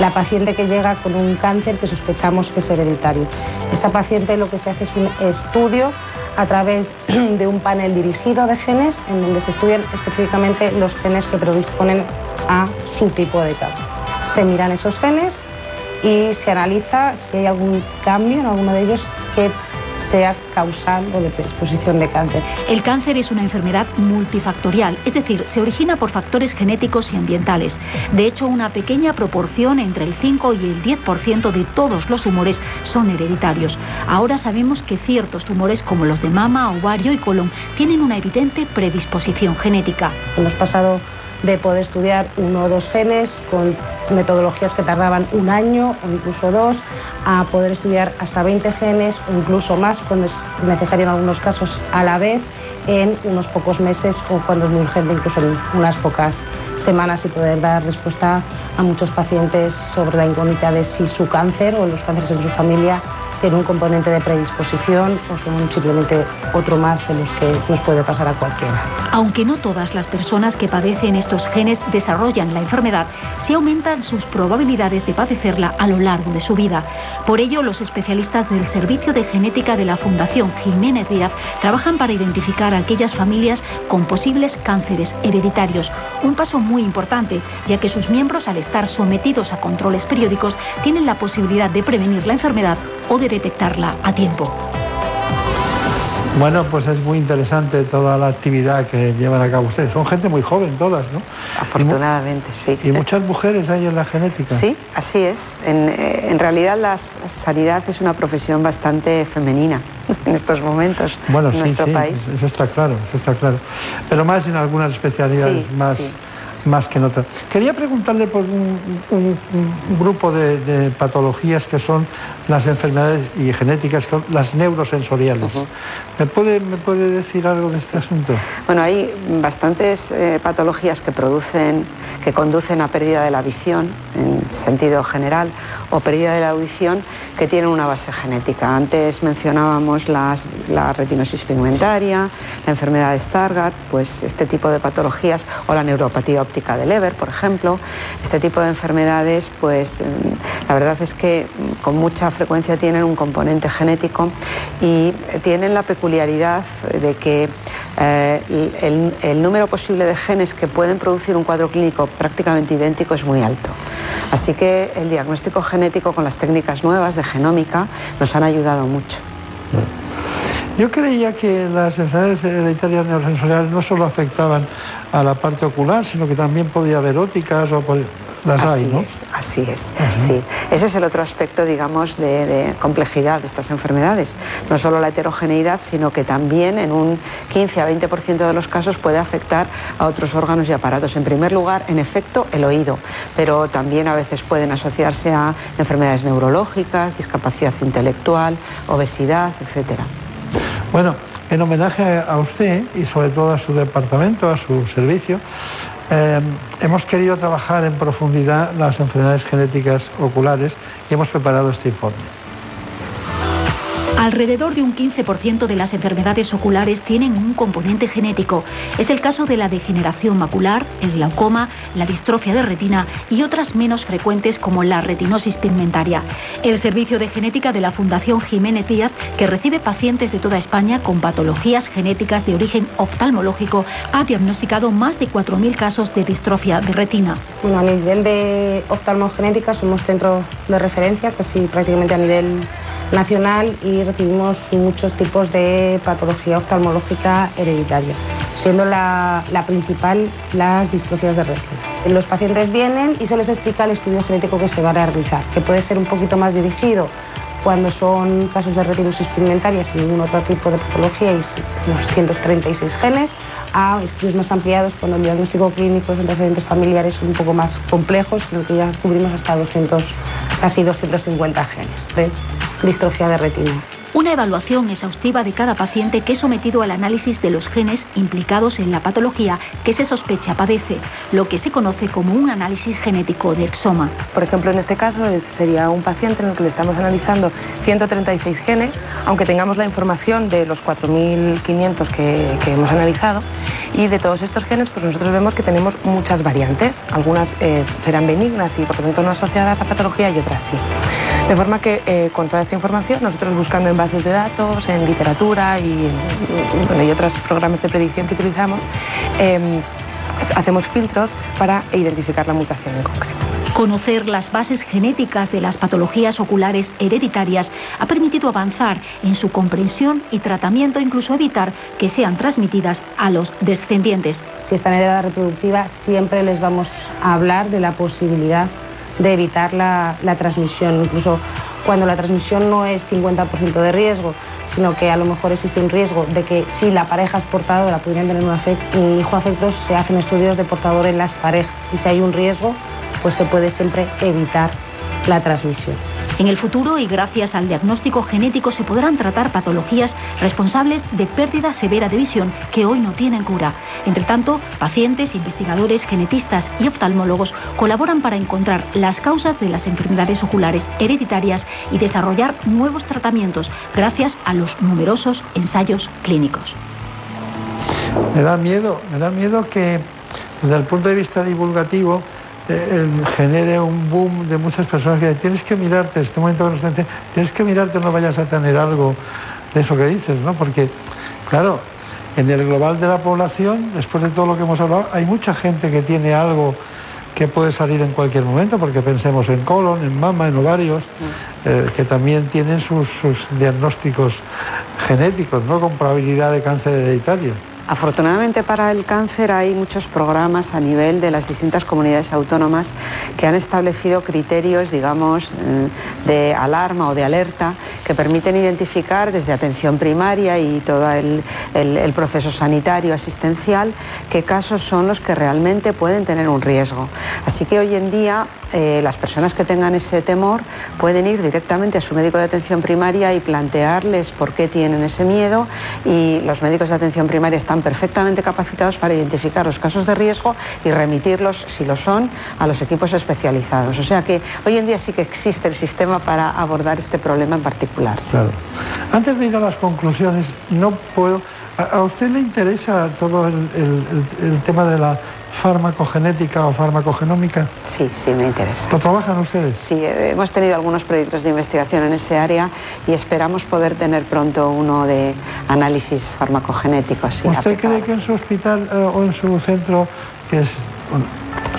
La paciente que llega con un cáncer que sospechamos que es hereditario. Esa paciente lo que se hace es un estudio a través [CLEARS THROAT] de un panel dirigido de genes en donde se estudian específicamente los genes que predisponen a su tipo de cáncer. Se miran esos genes y se analiza si hay algún cambio en alguno de ellos que sea causal o de predisposición de cáncer. El cáncer es una enfermedad multifactorial, es decir, se origina por factores genéticos y ambientales. De hecho, una pequeña proporción entre el 5 y el 10% de todos los tumores son hereditarios. Ahora sabemos que ciertos tumores como los de mama, ovario y colon tienen una evidente predisposición genética. Hemos pasado de poder estudiar uno o dos genes con metodologías que tardaban un año o incluso dos, a poder estudiar hasta 20 genes o incluso más cuando es necesario en algunos casos a la vez en unos pocos meses o cuando es muy urgente incluso en unas pocas semanas y poder dar respuesta a muchos pacientes sobre la incógnita de si su cáncer o los cánceres de su familia tienen un componente de predisposición o son simplemente otro más de los que nos puede pasar a cualquiera. Aunque no todas las personas que padecen estos genes desarrollan la enfermedad, sí aumentan sus probabilidades de padecerla a lo largo de su vida. Por ello, los especialistas del Servicio de Genética de la Fundación Jiménez Díaz trabajan para identificar a aquellas familias con posibles cánceres hereditarios. Un paso muy importante, ya que sus miembros, al estar sometidos a controles periódicos, tienen la posibilidad de prevenir la enfermedad o de detectarla a tiempo. Bueno, pues es muy interesante toda la actividad que llevan a cabo ustedes. Son gente muy joven todas, ¿no? Afortunadamente, sí. Y muchas mujeres hay en la genética. Sí, así es. En, eh, en realidad la sanidad es una profesión bastante femenina [LAUGHS] en estos momentos Bueno, en sí, nuestro sí, país. eso está claro, eso está claro. Pero más en algunas especialidades, Sí, más, sí. Más que en otras. Quería preguntarle por un, un- un grupo de, de patologías que son las enfermedades y genéticas, que son las neurosensoriales. ¿Me, puede, ¿Me puede decir algo de este asunto? Bueno, hay bastantes eh, patologías que producen, que conducen a pérdida de la visión en sentido general o pérdida de la audición que tienen una base genética. Antes mencionábamos las- la retinosis pigmentaria, la enfermedad de Stargardt, pues este tipo de patologías o la neuropatía de Leber, por ejemplo, este tipo de enfermedades, pues mm, la verdad es que mm, con mucha frecuencia tienen un componente genético y tienen la peculiaridad de que eh, el número posible de genes que pueden producir un cuadro clínico prácticamente idéntico es muy alto. Así que el diagnóstico genético con las técnicas nuevas de genómica nos han ayudado mucho. Yo creía que las enfermedades hereditarias neurosensoriales no solo afectaban a la parte ocular, sino que también podía haber ópticas o Las así hay, ¿no? es, así es. Sí. Ese es el otro aspecto, digamos, de, de complejidad de estas enfermedades. No solo la heterogeneidad, sino que también en un 15 a 20% de los casos puede afectar a otros órganos y aparatos. En primer lugar, en efecto, el oído, pero también a veces pueden asociarse a enfermedades neurológicas, discapacidad intelectual, obesidad, etcétera. Bueno, en homenaje a usted y sobre todo a su departamento, a su servicio, eh, hemos querido trabajar en profundidad las enfermedades genéticas oculares y hemos preparado este informe. Alrededor de un 15% de las enfermedades oculares tienen un componente genético. Es el caso de la degeneración macular, el glaucoma, la distrofia de retina y otras menos frecuentes como la retinosis pigmentaria. El Servicio de Genética de la Fundación Jiménez Díaz, que recibe pacientes de toda España con patologías genéticas de origen oftalmológico, ha diagnosticado más de 4.000 casos de distrofia de retina. A nivel de oftalmogenética somos centro de referencia casi prácticamente a nivel nacional y recibimos muchos tipos de patología oftalmológica hereditaria, siendo la, principal las distrofias de retina. Los pacientes vienen y se les explica el estudio genético que se va a realizar, que puede ser un poquito más dirigido cuando son casos de retinosis pigmentaria sin ningún otro tipo de patología y los 136 genes, a estudios más ampliados cuando el diagnóstico clínico, antecedentes familiares un poco más complejos, en que ya cubrimos hasta 200, casi 250 genes de distrofia de retina. Una evaluación exhaustiva de cada paciente que es sometido al análisis de los genes implicados en la patología que se sospecha padece, lo que se conoce como un análisis genético de exoma. Por ejemplo, en este caso sería un paciente en el que le estamos analizando 136 genes, aunque tengamos la información de los 4.500 que, que hemos analizado. Y de todos estos genes, pues nosotros vemos que tenemos muchas variantes. Algunas eh, serán benignas y por lo tanto no asociadas a patología y otras sí. De forma que eh, con toda esta información, nosotros buscando en bases de datos, en literatura y, y, bueno, y otros programas de predicción que utilizamos, eh, hacemos filtros para identificar la mutación en concreto. Conocer las bases genéticas de las patologías oculares hereditarias ha permitido avanzar en su comprensión y tratamiento, incluso evitar que sean transmitidas a los descendientes. Si están en edad reproductiva, siempre les vamos a hablar de la posibilidad de evitar la, la transmisión, incluso cuando la transmisión no es 50% de riesgo, sino que a lo mejor existe un riesgo de que si la pareja es portadora podrían tener un hijo afecto, se hacen estudios de portador en las parejas y si hay un riesgo, pues se puede siempre evitar la transmisión. En el futuro y gracias al diagnóstico genético se podrán tratar patologías responsables de pérdida severa de visión que hoy no tienen cura. Entre tanto, pacientes, investigadores, genetistas y oftalmólogos colaboran para encontrar las causas de las enfermedades oculares hereditarias y desarrollar nuevos tratamientos gracias a los numerosos ensayos clínicos. Me da miedo, me da miedo que desde el punto de vista divulgativo genere un boom de muchas personas que dicen, tienes que mirarte, este momento diciendo, tienes que mirarte, no vayas a tener algo de eso que dices, ¿no? Porque, claro, en el global de la población, después de todo lo que hemos hablado, hay mucha gente que tiene algo que puede salir en cualquier momento, porque pensemos en colon, en mama, en ovarios, eh, que también tienen sus, sus diagnósticos genéticos, ¿no? Con probabilidad de cáncer hereditario. Afortunadamente para el cáncer hay muchos programas a nivel de las distintas comunidades autónomas que han establecido criterios, digamos, eh, de alarma o de alerta que permiten identificar desde atención primaria y todo el, proceso sanitario asistencial qué casos son los que realmente pueden tener un riesgo. Así que hoy en día eh, las personas que tengan ese temor pueden ir directamente a su médico de atención primaria y plantearles por qué tienen ese miedo y los médicos de atención primaria están perfectamente capacitados para identificar los casos de riesgo y remitirlos, si lo son, a los equipos especializados. O sea que hoy en día sí que existe el sistema para abordar este problema en particular. Claro. Antes de ir a las conclusiones, no puedo. ¿A, usted le interesa todo el tema de la farmacogenética o farmacogenómica? Sí, sí, me interesa. ¿Lo trabajan ustedes? Sí, eh, hemos tenido algunos proyectos de investigación en ese área y esperamos poder tener pronto uno de análisis farmacogenético. Sí, ¿Usted cree que en su hospital eh, o en su centro, que es, bueno,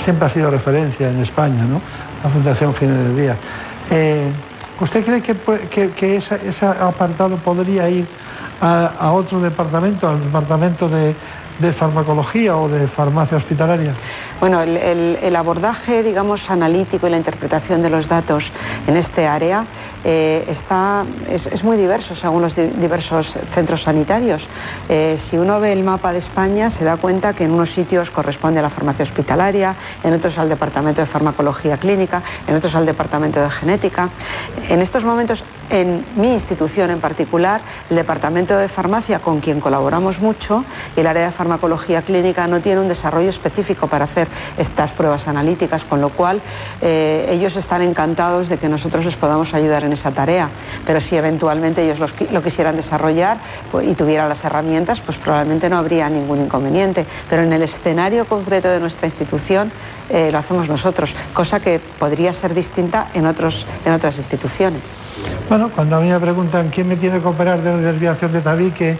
siempre ha sido referencia en España, ¿no? la Fundación Jiménez Díaz, eh, ¿usted cree que, ese apartado podría ir a, a otro departamento, al departamento de, de farmacología o de farmacia hospitalaria? Bueno, el, abordaje, digamos, analítico y la interpretación de los datos en este área eh, está, es, muy diverso según los diversos centros sanitarios. Eh, si uno ve el mapa de España, se da cuenta que en unos sitios corresponde a la farmacia hospitalaria, en otros al departamento de farmacología clínica, en otros al departamento de genética. En estos momentos, en mi institución en particular, el departamento de farmacia, con quien colaboramos mucho, y el área de farmacología clínica no tiene un desarrollo específico para hacer estas pruebas analíticas, con lo cual eh, ellos están encantados de que nosotros les podamos ayudar en esa tarea. Pero si eventualmente ellos lo quisieran desarrollar pues, y tuvieran las herramientas, pues probablemente no habría ningún inconveniente. Pero en el escenario concreto de nuestra institución eh, lo hacemos nosotros, cosa que podría ser distinta en, otros, en otras instituciones. Bueno, cuando a mí me preguntan quién me tiene que operar de desviación de tabique,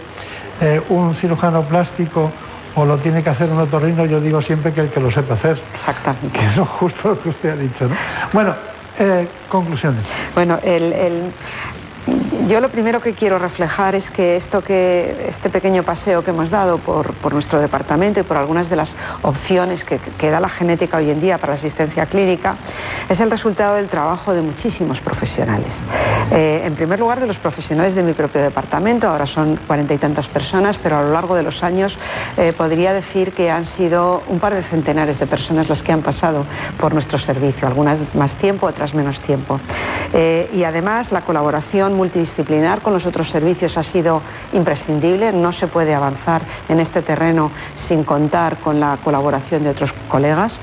eh, un cirujano plástico o lo tiene que hacer un otorrino, yo digo siempre que el que lo sepa hacer. Exactamente. Que eso es justo lo que usted ha dicho, ¿no? Bueno, eh, conclusiones. Bueno, el, yo lo primero que quiero reflejar es que esto que este pequeño paseo que hemos dado por, nuestro departamento y por algunas de las opciones que, da la genética hoy en día para la asistencia clínica es el resultado del trabajo de muchísimos profesionales. Eh, en primer lugar, de los profesionales de mi propio departamento, ahora son cuarenta y tantas personas, pero a lo largo de los años eh, podría decir que han sido un par de centenares de personas las que han pasado por nuestro servicio, algunas más tiempo, otras menos tiempo. Eh, y además la colaboración multidisciplinar con los otros servicios ha sido imprescindible. No se puede avanzar en este terreno sin contar con la colaboración de otros colegas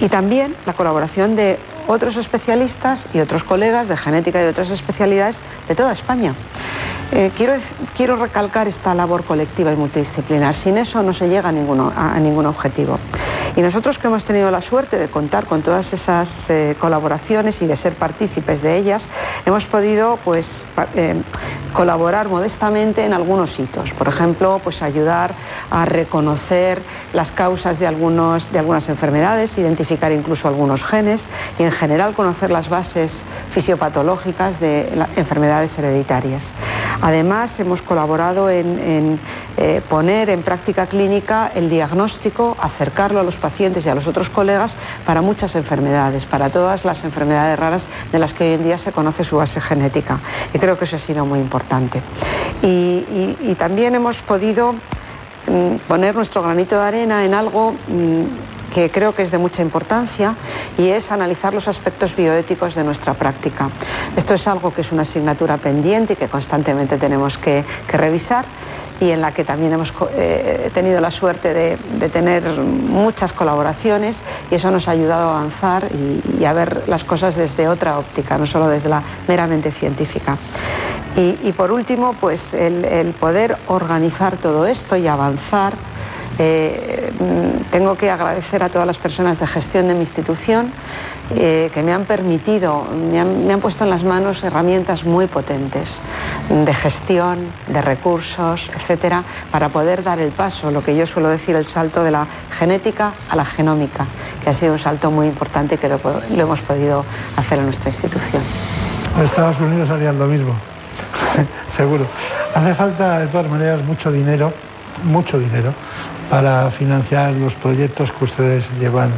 y también la colaboración de otros especialistas y otros colegas de genética y otras especialidades de toda España. Eh, quiero, quiero, recalcar esta labor colectiva y multidisciplinar. Sin eso no se llega a, ninguno, a, ningún objetivo. Y nosotros que hemos tenido la suerte de contar con todas esas eh, colaboraciones y de ser partícipes de ellas, hemos podido pues, eh, colaborar modestamente en algunos hitos. Por ejemplo, pues, ayudar a reconocer las causas de, algunos, de algunas enfermedades, identificar incluso algunos genes y general conocer las bases fisiopatológicas de enfermedades hereditarias. Además, hemos colaborado en, eh, poner en práctica clínica el diagnóstico, acercarlo a los pacientes y a los otros colegas para muchas enfermedades, para todas las enfermedades raras de las que hoy en día se conoce su base genética. Y creo que eso ha sido muy importante. Y, también hemos podido mm, poner nuestro granito de arena en algo mm, que creo que es de mucha importancia y es analizar los aspectos bioéticos de nuestra práctica. Esto es algo que es una asignatura pendiente y que constantemente tenemos que, revisar y en la que también hemos eh, tenido la suerte de, tener muchas colaboraciones y eso nos ha ayudado a avanzar y, a ver las cosas desde otra óptica, no solo desde la meramente científica. Y, por último, pues el poder organizar todo esto y avanzar eh, tengo que agradecer a todas las personas de gestión de mi institución eh, que me han permitido, me han, puesto en las manos herramientas muy potentes de gestión, de recursos, etcétera, para poder dar el paso, lo que yo suelo decir, el salto de la genética a la genómica, que ha sido un salto muy importante que lo, lo hemos podido hacer en nuestra institución. En Estados Unidos harían lo mismo, [LAUGHS] seguro. Hace falta, de todas maneras, mucho dinero, mucho dinero, para financiar los proyectos que ustedes llevan,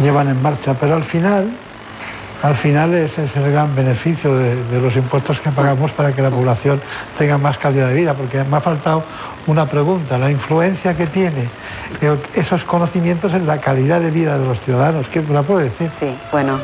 llevan en marcha. Pero al final, al final ese es el gran beneficio de, los impuestos que pagamos para que la población tenga más calidad de vida, porque me ha faltado una pregunta, la influencia que tiene esos conocimientos en la calidad de vida de los ciudadanos. ¿Qué me la puede decir? Sí, bueno,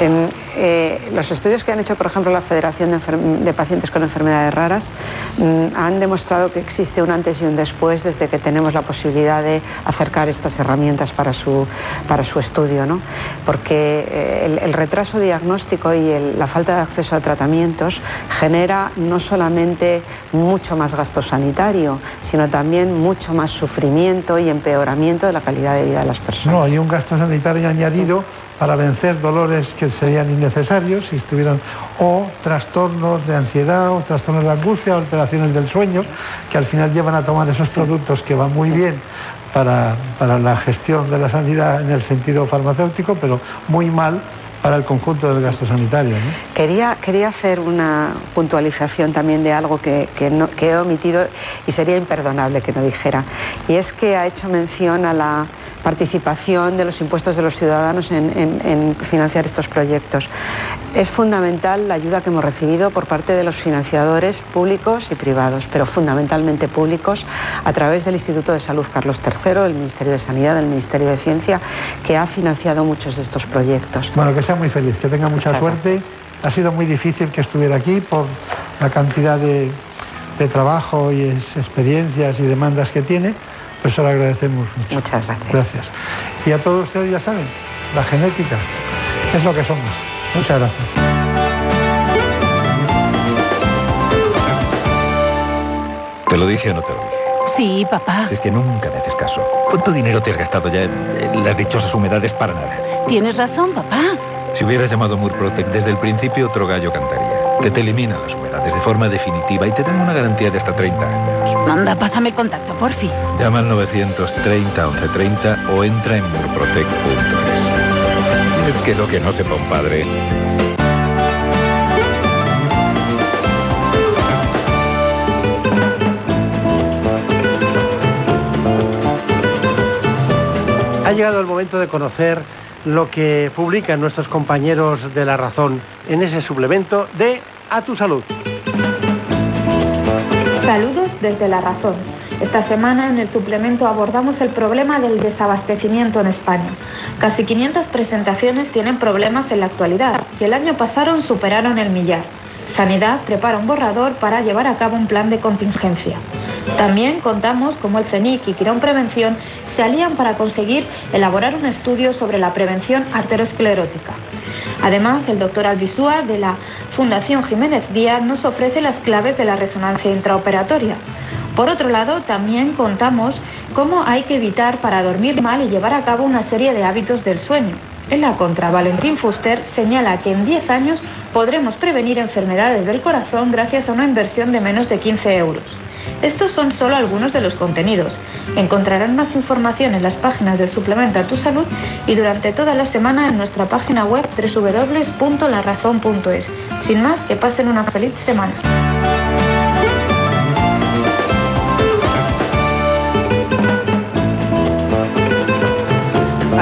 en, eh, los estudios que han hecho, por ejemplo, la Federación de, Pacientes con Enfermedades Raras mm, han demostrado que existe un antes y un después desde que tenemos la posibilidad de acercar estas herramientas para su, para su estudio, ¿no? Porque eh, el, retraso diagnóstico y la falta de acceso a tratamientos genera no solamente mucho más gasto sanitario, sino también mucho más sufrimiento y empeoramiento de la calidad de vida de las personas. No, hay un gasto sanitario añadido para vencer dolores que serían innecesarios si estuvieran o trastornos de ansiedad o trastornos de angustia alteraciones del sueño que al final llevan a tomar esos productos que van muy bien para, para la gestión de la sanidad en el sentido farmacéutico, pero muy mal para el conjunto del gasto sanitario. Quería, quería hacer una puntualización también de algo que, que, he omitido y sería imperdonable que no dijera. Y es que ha hecho mención a la participación de los impuestos de los ciudadanos en, financiar estos proyectos. Es fundamental la ayuda que hemos recibido por parte de los financiadores públicos y privados, pero fundamentalmente públicos, a través del Instituto de Salud Carlos III, del Ministerio de Sanidad, del Ministerio de Ciencia, que ha financiado muchos de estos proyectos. Bueno, que sea muy feliz, que tenga mucha suerte. Ha sido muy difícil que estuviera aquí por la cantidad de, de trabajo y experiencias y demandas que tiene, pues se lo agradecemos mucho. Muchas gracias. Gracias. Y a todos ustedes ya saben, la genética es lo que somos. Muchas gracias. ¿Te lo dije o no te lo dije? Sí, papá. Si es que nunca me haces caso. ¿Cuánto dinero te has gastado ya en, las dichosas humedades para nada? Tienes razón, papá. Si hubieras llamado Murprotec desde el principio, otro gallo cantaría que te elimina las humedades de forma definitiva y te dan una garantía de hasta 30 años. Manda, pásame el contacto, por fin. Llama al 930 1130 o entra en murprotec.es. Es que lo que no sepa un padre... Ha llegado el momento de conocer lo que publican nuestros compañeros de La Razón en ese suplemento de A tu Salud. Saludos desde La Razón. Esta semana en el suplemento abordamos el problema del desabastecimiento en España. Casi 500 presentaciones tienen problemas en la actualidad y el año pasado superaron el millar. Sanidad prepara un borrador para llevar a cabo un plan de contingencia. También contamos cómo el CENIC y Quirón Prevención se alían para conseguir elaborar un estudio sobre la prevención arteriosclerótica. Además, el doctor Albisúa de la Fundación Jiménez Díaz nos ofrece las claves de la resonancia intraoperatoria. Por otro lado, también contamos cómo hay que evitar para dormir mal y llevar a cabo una serie de hábitos del sueño. En la contra, Valentín Fuster señala que en 10 años podremos prevenir enfermedades del corazón gracias a una inversión de menos de 15 euros. Estos son solo algunos de los contenidos. Encontrarán más información en las páginas del suplemento a tu salud y durante toda la semana en nuestra página web www.larazón.es. Sin más, que pasen una feliz semana.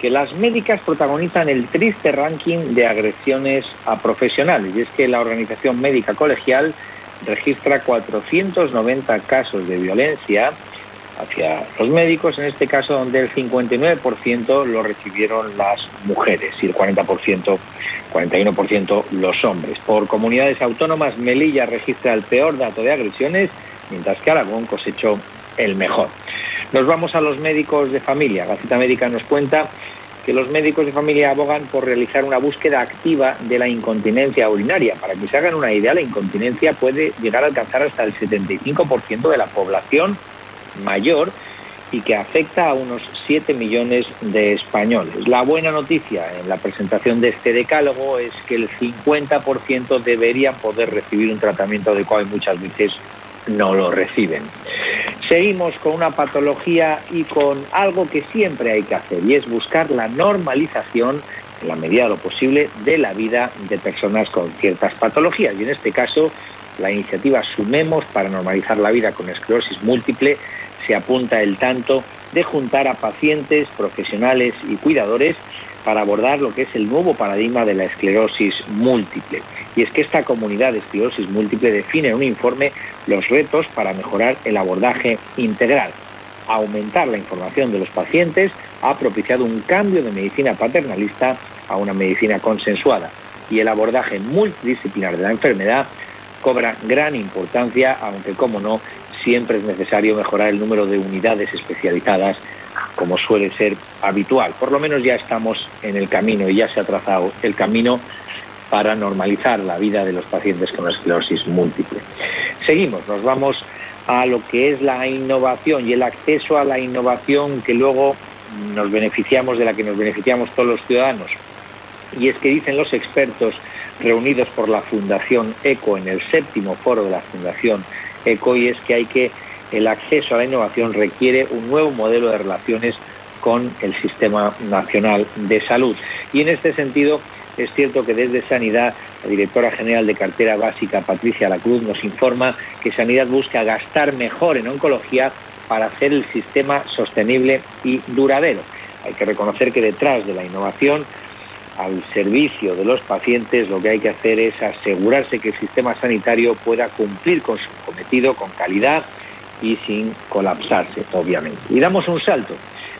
que las médicas protagonizan el triste ranking de agresiones a profesionales. Y es que la Organización Médica Colegial registra 490 casos de violencia hacia los médicos, en este caso donde el 59% lo recibieron las mujeres y el 40%, 41% los hombres. Por comunidades autónomas, Melilla registra el peor dato de agresiones, mientras que Aragón cosechó el mejor. Nos vamos a los médicos de familia. Gaceta Médica nos cuenta que los médicos de familia abogan por realizar una búsqueda activa de la incontinencia urinaria. Para que se hagan una idea, la incontinencia puede llegar a alcanzar hasta el 75% de la población mayor y que afecta a unos 7 millones de españoles. La buena noticia en la presentación de este decálogo es que el 50% deberían poder recibir un tratamiento adecuado y muchas veces no lo reciben. Seguimos con una patología y con algo que siempre hay que hacer y es buscar la normalización en la medida de lo posible de la vida de personas con ciertas patologías y en este caso la iniciativa Sumemos para normalizar la vida con esclerosis múltiple se apunta el tanto de juntar a pacientes, profesionales y cuidadores para abordar lo que es el nuevo paradigma de la esclerosis múltiple. Y es que esta comunidad de esclerosis múltiple define en un informe los retos para mejorar el abordaje integral. Aumentar la información de los pacientes ha propiciado un cambio de medicina paternalista a una medicina consensuada y el abordaje multidisciplinar de la enfermedad cobra gran importancia, aunque como no, siempre es necesario mejorar el número de unidades especializadas como suele ser habitual. Por lo menos ya estamos en el camino y ya se ha trazado el camino para normalizar la vida de los pacientes con esclerosis múltiple. seguimos, nos vamos a lo que es la innovación y el acceso a la innovación que luego nos beneficiamos, de la que nos beneficiamos todos los ciudadanos. Y es que dicen los expertos reunidos por la Fundación ECO en el séptimo foro de la Fundación ECO y es que hay que el acceso a la innovación requiere un nuevo modelo de relaciones con el sistema nacional de salud. Y en este sentido, es cierto que desde Sanidad, la directora general de cartera básica, Patricia Lacruz, nos informa que Sanidad busca gastar mejor en oncología para hacer el sistema sostenible y duradero. Hay que reconocer que detrás de la innovación al servicio de los pacientes lo que hay que hacer es asegurarse que el sistema sanitario pueda cumplir con su cometido con calidad y sin colapsarse, obviamente. Y damos un salto,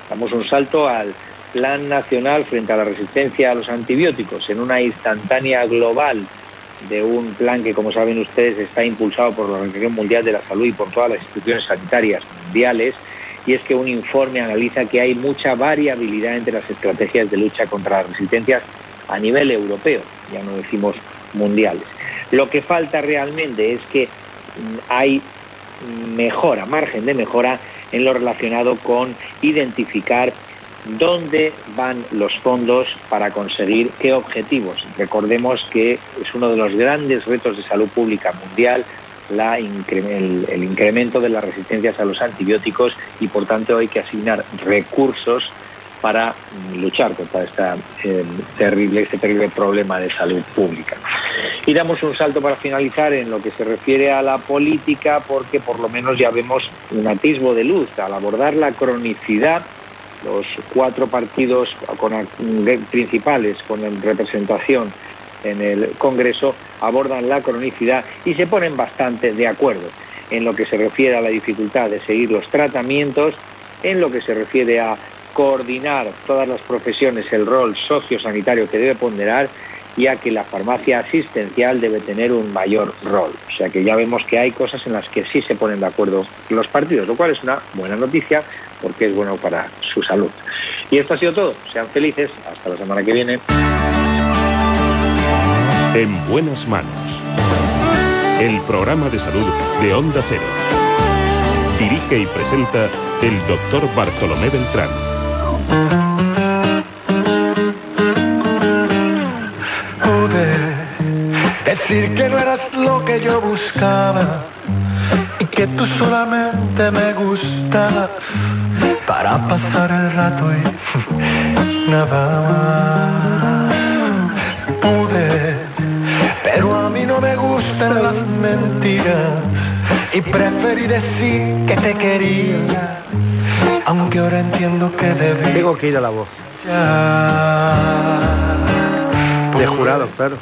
damos un salto al Plan Nacional frente a la resistencia a los antibióticos en una instantánea global de un plan que, como saben ustedes, está impulsado por la Organización Mundial de la Salud y por todas las instituciones sanitarias mundiales, y es que un informe analiza que hay mucha variabilidad entre las estrategias de lucha contra las resistencias a nivel europeo, ya no decimos mundiales. Lo que falta realmente es que hay mejora, margen de mejora en lo relacionado con identificar dónde van los fondos para conseguir qué objetivos. Recordemos que es uno de los grandes retos de salud pública mundial el, incremento de las resistencias a los antibióticos y por tanto hay que asignar recursos para luchar contra esta, eh, terrible, este terrible problema de salud pública. Y damos un salto para finalizar en lo que se refiere a la política, porque por lo menos ya vemos un atisbo de luz. Al abordar la cronicidad los cuatro partidos principales con representación en el Congreso abordan la cronicidad y se ponen bastante de acuerdo en lo que se refiere a la dificultad de seguir los tratamientos, en lo que se refiere a coordinar todas las profesiones el rol sociosanitario que debe ponderar y a que la farmacia asistencial debe tener un mayor rol. O sea que ya vemos que hay cosas en las que sí se ponen de acuerdo los partidos, lo cual es una buena noticia porque es bueno para su salud. Y esto ha sido todo. Sean felices. Hasta la semana que viene. En buenas manos. El programa de salud de Onda Cero. Dirige y presenta el doctor Bartolomé Beltrán. Decir que no eras lo que yo buscaba y que tú solamente me gustabas para pasar el rato y [LAUGHS] nada más. Pude, pero a mí no me gustan las mentiras y preferí decir que te quería, aunque ahora entiendo que debí. Tengo que ir a la voz. De jurado, claro.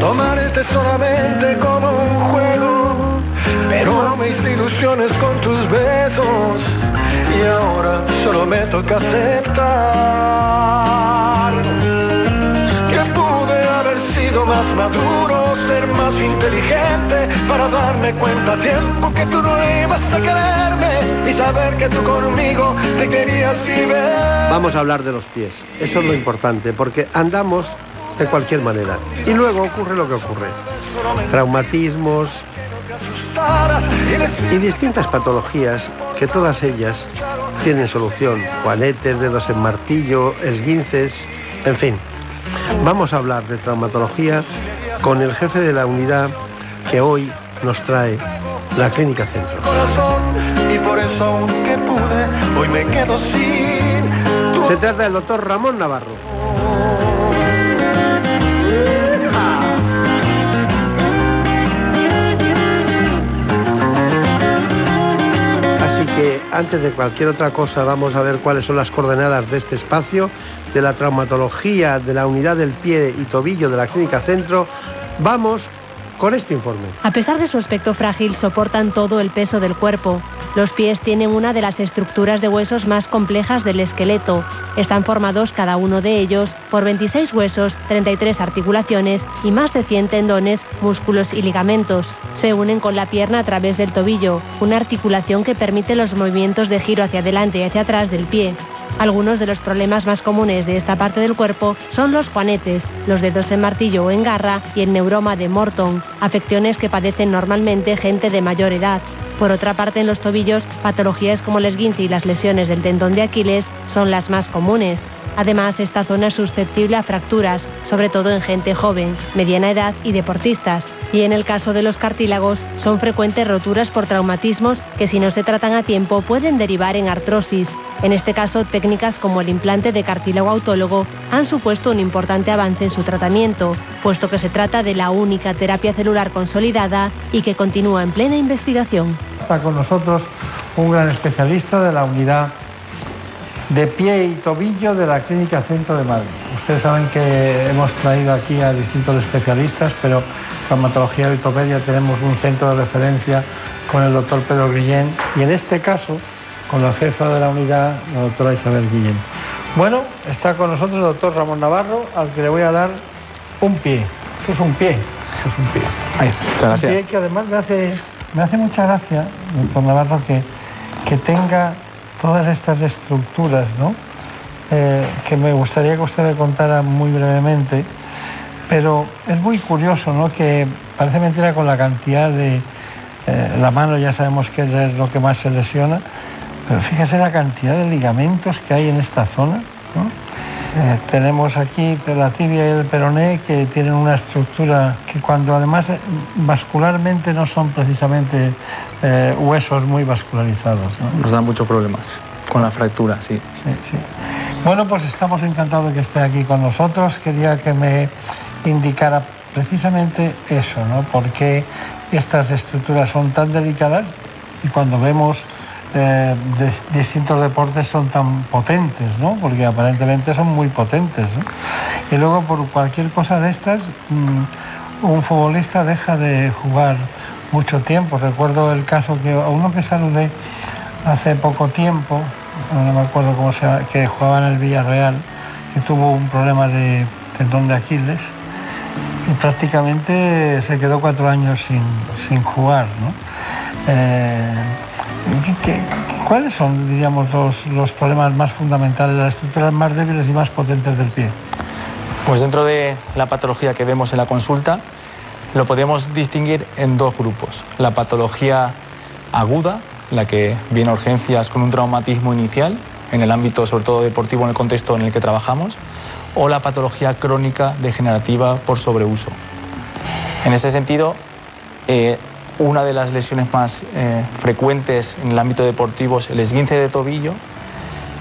Tomarte solamente como un juego, pero no me hice ilusiones con tus besos y ahora solo me toca aceptar que pude haber sido más maduro, ser más inteligente para darme cuenta a tiempo que tú no ibas a quererme y saber que tú conmigo te querías y ver. Vamos a hablar de los pies, eso es lo importante, porque andamos de cualquier manera y luego ocurre lo que ocurre. Traumatismos, y distintas patologías que todas ellas tienen solución. Juanetes, dedos en martillo, esguinces, en fin. Vamos a hablar de traumatología con el jefe de la unidad que hoy nos trae la Clínica Centro. Y por eso pude, hoy me quedo sin... Se trata del doctor Ramón Navarro. Antes de cualquier otra cosa vamos a ver cuáles son las coordenadas de este espacio, de la traumatología de la unidad del pie y tobillo de la Clínica Centro. Vamos con este informe. A pesar de su aspecto frágil, soportan todo el peso del cuerpo. Los pies tienen una de las estructuras de huesos más complejas del esqueleto. Están formados cada uno de ellos por 26 huesos, 33 articulaciones y más de 100 tendones, músculos y ligamentos. Se unen con la pierna a través del tobillo, una articulación que permite los movimientos de giro hacia adelante y hacia atrás del pie. Algunos de los problemas más comunes de esta parte del cuerpo son los juanetes, los dedos en martillo o en garra y el neuroma de Morton, afecciones que padecen normalmente gente de mayor edad. Por otra parte, en los tobillos, patologías como el esguince y las lesiones del tendón de Aquiles son las más comunes. Además, esta zona es susceptible a fracturas, sobre todo en gente joven, mediana edad y deportistas. Y en el caso de los cartílagos, son frecuentes roturas por traumatismos que si no se tratan a tiempo pueden derivar en artrosis. En este caso, técnicas como el implante de cartílago autólogo han supuesto un importante avance en su tratamiento, puesto que se trata de la única terapia celular consolidada y que continúa en plena investigación. Está con nosotros un gran especialista de la unidad de pie y tobillo de la Clínica Centro de Madrid. Ustedes saben que hemos traído aquí a distintos especialistas, pero traumatología y ortopedia tenemos un centro de referencia con el doctor Pedro Guillén y en este caso con la jefa de la unidad, la doctora Isabel Guillén. Bueno, está con nosotros el doctor Ramón Navarro, al que le voy a dar un pie. Esto es un pie, esto es un pie. Ahí está. Muchas gracias. Un pie que además me hace, me hace mucha gracia, doctor Navarro, que, que tenga todas estas estructuras, ¿no? Eh, que me gustaría que usted le contara muy brevemente, pero es muy curioso, ¿no? Que parece mentira con la cantidad de... eh, la mano ya sabemos que es lo que más se lesiona, pero fíjese la cantidad de ligamentos que hay en esta zona, ¿no? Eh, tenemos aquí la tibia y el peroné que tienen una estructura que cuando además eh, vascularmente no son precisamente eh, huesos muy vascularizados. ¿no? Nos dan muchos problemas con la fractura, sí. Sí, sí. Bueno, pues estamos encantados de que esté aquí con nosotros. Quería que me indicara precisamente eso, ¿no? Por qué estas estructuras son tan delicadas y cuando vemos eh, distintos deportes son tan potentes, ¿no? Porque aparentemente son muy potentes, ¿no? Y luego por cualquier cosa de estas, mm, un futbolista deja de jugar mucho tiempo. Recuerdo el caso que a uno que saludé hace poco tiempo, no me acuerdo cómo se llama, que jugaba en el Villarreal, que tuvo un problema de tendón de Aquiles y prácticamente se quedó cuatro años sin, sin jugar. ¿no? Eh, ¿qué- ¿Cuáles son, diríamos, los, los problemas más fundamentales, las estructuras más débiles y más potentes del pie? Pues dentro de la patología que vemos en la consulta, lo podemos distinguir en dos grupos. La patología aguda, la que viene a urgencias con un traumatismo inicial, en el ámbito sobre todo deportivo, en el contexto en el que trabajamos, o la patología crónica degenerativa por sobreuso. En ese sentido, eh, una de las lesiones más eh, frecuentes en el ámbito deportivo es el esguince de tobillo,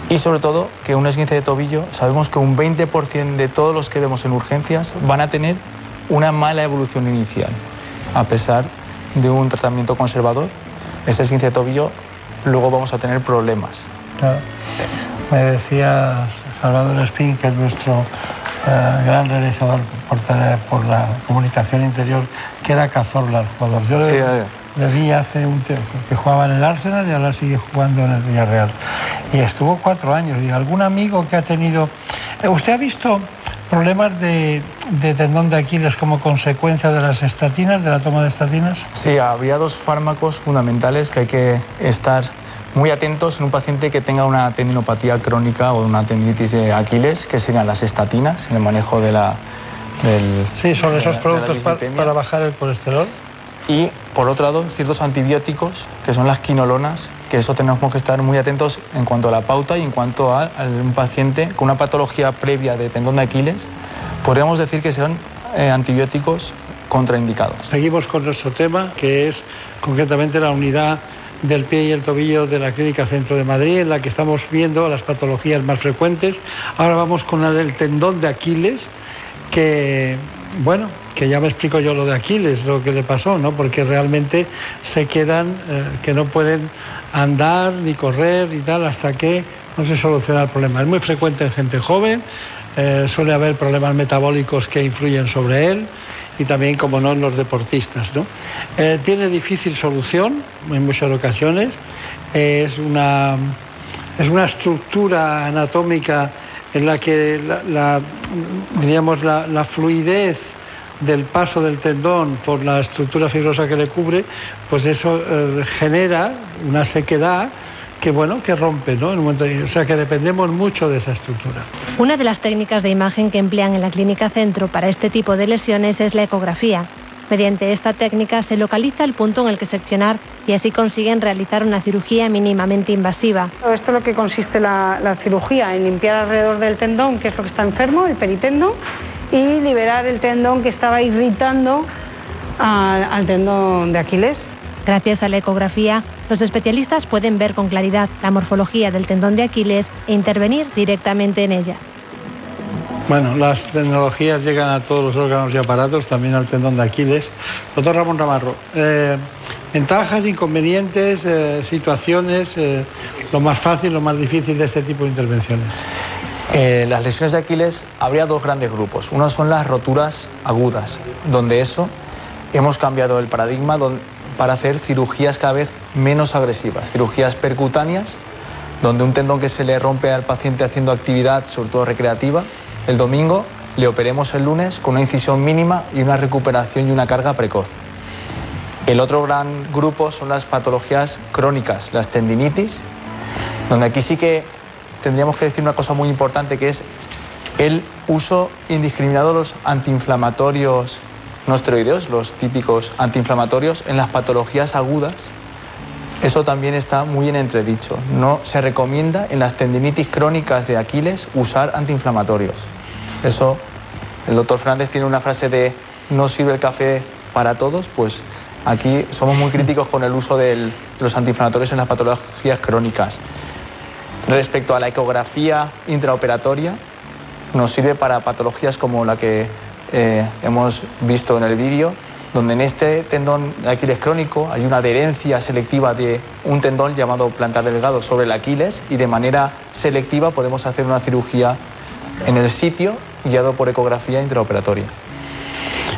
y sobre todo que un esguince de tobillo, sabemos que un 20% de todos los que vemos en urgencias van a tener una mala evolución inicial, a pesar de un tratamiento conservador. Ese esguince de tobillo luego vamos a tener problemas. Claro. Me decía Salvador Espín, que es nuestro eh, gran realizador por, por la comunicación interior, que era Cazorla el jugador. Yo le, Sí, eh. le vi hace un tiempo que jugaba en el Arsenal y ahora sigue jugando en el Villarreal. Y estuvo cuatro años. ¿Y algún amigo que ha tenido... Eh, ¿Usted ha visto problemas de, de tendón de Aquiles como consecuencia de las estatinas, de la toma de estatinas? Sí, habría dos fármacos fundamentales que hay que estar muy atentos en un paciente que tenga una tendinopatía crónica o una tendinitis de Aquiles, que serían las estatinas, en el manejo de la, del, Sí, son de esos de productos dislipemia. para bajar el colesterol. Y por otro lado, ciertos antibióticos, que son las quinolonas, que eso tenemos que estar muy atentos en cuanto a la pauta y en cuanto a, un paciente con una patología previa de tendón de Aquiles, podríamos decir que son eh, antibióticos contraindicados. Seguimos con nuestro tema, que es concretamente la unidad del pie y el tobillo de la Clínica Centro de Madrid, en la que estamos viendo las patologías más frecuentes. Ahora vamos con la del tendón de Aquiles, que, bueno, que ya me explico yo lo de Aquiles, lo que le pasó, ¿no? Porque realmente se quedan, eh, que no pueden andar ni correr y tal hasta que no se soluciona el problema. Es muy frecuente en gente joven, eh, suele haber problemas metabólicos que influyen sobre él y también, como no, en los deportistas. ¿no? Eh, tiene difícil solución en muchas ocasiones, es una, es una estructura anatómica en la que la, la- diríamos, la, fluidez del paso del tendón por la estructura fibrosa que le cubre, pues eso eh, genera una sequedad que bueno, que rompe, ¿no? o sea que dependemos mucho de esa estructura. Una de las técnicas de imagen que emplean en la clínica centro para este tipo de lesiones es la ecografía. Mediante esta técnica se localiza el punto en el que seccionar y así consiguen realizar una cirugía mínimamente invasiva. Esto es lo que consiste la, cirugía, en limpiar alrededor del tendón, que es lo que está enfermo, el peritendón, y liberar el tendón que estaba irritando al tendón de Aquiles. Gracias a la ecografía, los especialistas pueden ver con claridad la morfología del tendón de Aquiles e intervenir directamente en ella. Bueno, las tecnologías llegan a todos los órganos y aparatos, también al tendón de Aquiles. Doctor Ramón Ramarro, eh, ventajas, inconvenientes, eh, situaciones, eh, lo más fácil, lo más difícil de este tipo de intervenciones. las lesiones de Aquiles habría dos grandes grupos. Uno son las roturas agudas, donde eso hemos cambiado el paradigma para hacer cirugías cada vez menos agresivas, cirugías percutáneas, donde un tendón que se le rompe al paciente haciendo actividad, sobre todo recreativa, el domingo le operemos el lunes con una incisión mínima y una recuperación y una carga precoz. El otro gran grupo son las patologías crónicas, las tendinitis, donde aquí sí que tendríamos que decir una cosa muy importante que es el uso indiscriminado de los antiinflamatorios no esteroideos, los típicos antiinflamatorios en las patologías agudas. Eso también está muy en entredicho. No se recomienda en las tendinitis crónicas de Aquiles usar antiinflamatorios. Eso, el doctor Fernández tiene una frase de no sirve el café para todos, pues aquí somos muy críticos con el uso de los antiinflamatorios en las patologías crónicas. Respecto a la ecografía intraoperatoria, nos sirve para patologías como la que eh, hemos visto en el vídeo, donde en este tendón de Aquiles crónico hay una adherencia selectiva de un tendón llamado plantar delgado sobre el Aquiles y de manera selectiva podemos hacer una cirugía en el sitio guiado por ecografía intraoperatoria.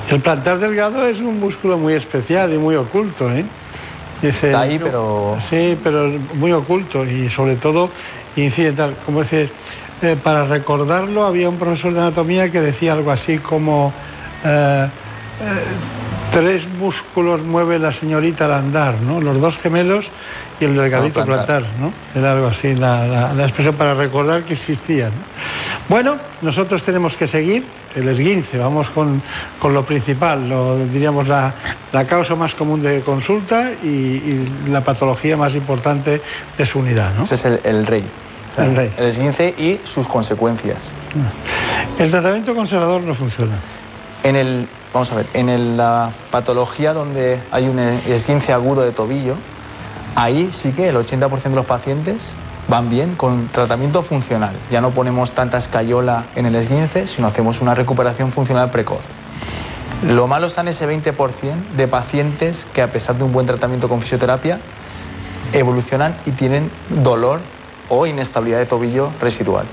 El plantar delgado es un músculo muy especial y muy oculto, ¿eh? Está ahí, pero... Sí, pero muy oculto y sobre todo incidental. Como decir, eh, para recordarlo había un profesor de anatomía que decía algo así como... Eh, eh, tres músculos mueve la señorita al andar, ¿no? Los dos gemelos y el delgadito plantar. ¿no? Era algo así la, expresión para recordar que existían. Bueno, nosotros tenemos que seguir el esguince, vamos con, lo principal, lo, diríamos la, causa más común de consulta y, la patología más importante de su unidad. ¿no? Ese es el, rey. el rey. El esguince y sus consecuencias. El tratamiento conservador no funciona. En el, vamos a ver, en la patología donde hay un esguince agudo de tobillo, ahí sí que el 80% de los pacientes van bien con tratamiento funcional. Ya no ponemos tanta escayola en el esguince, sino hacemos una recuperación funcional precoz. Lo malo está en ese 20% de pacientes que a pesar de un buen tratamiento con fisioterapia evolucionan y tienen dolor o inestabilidad de tobillo residual.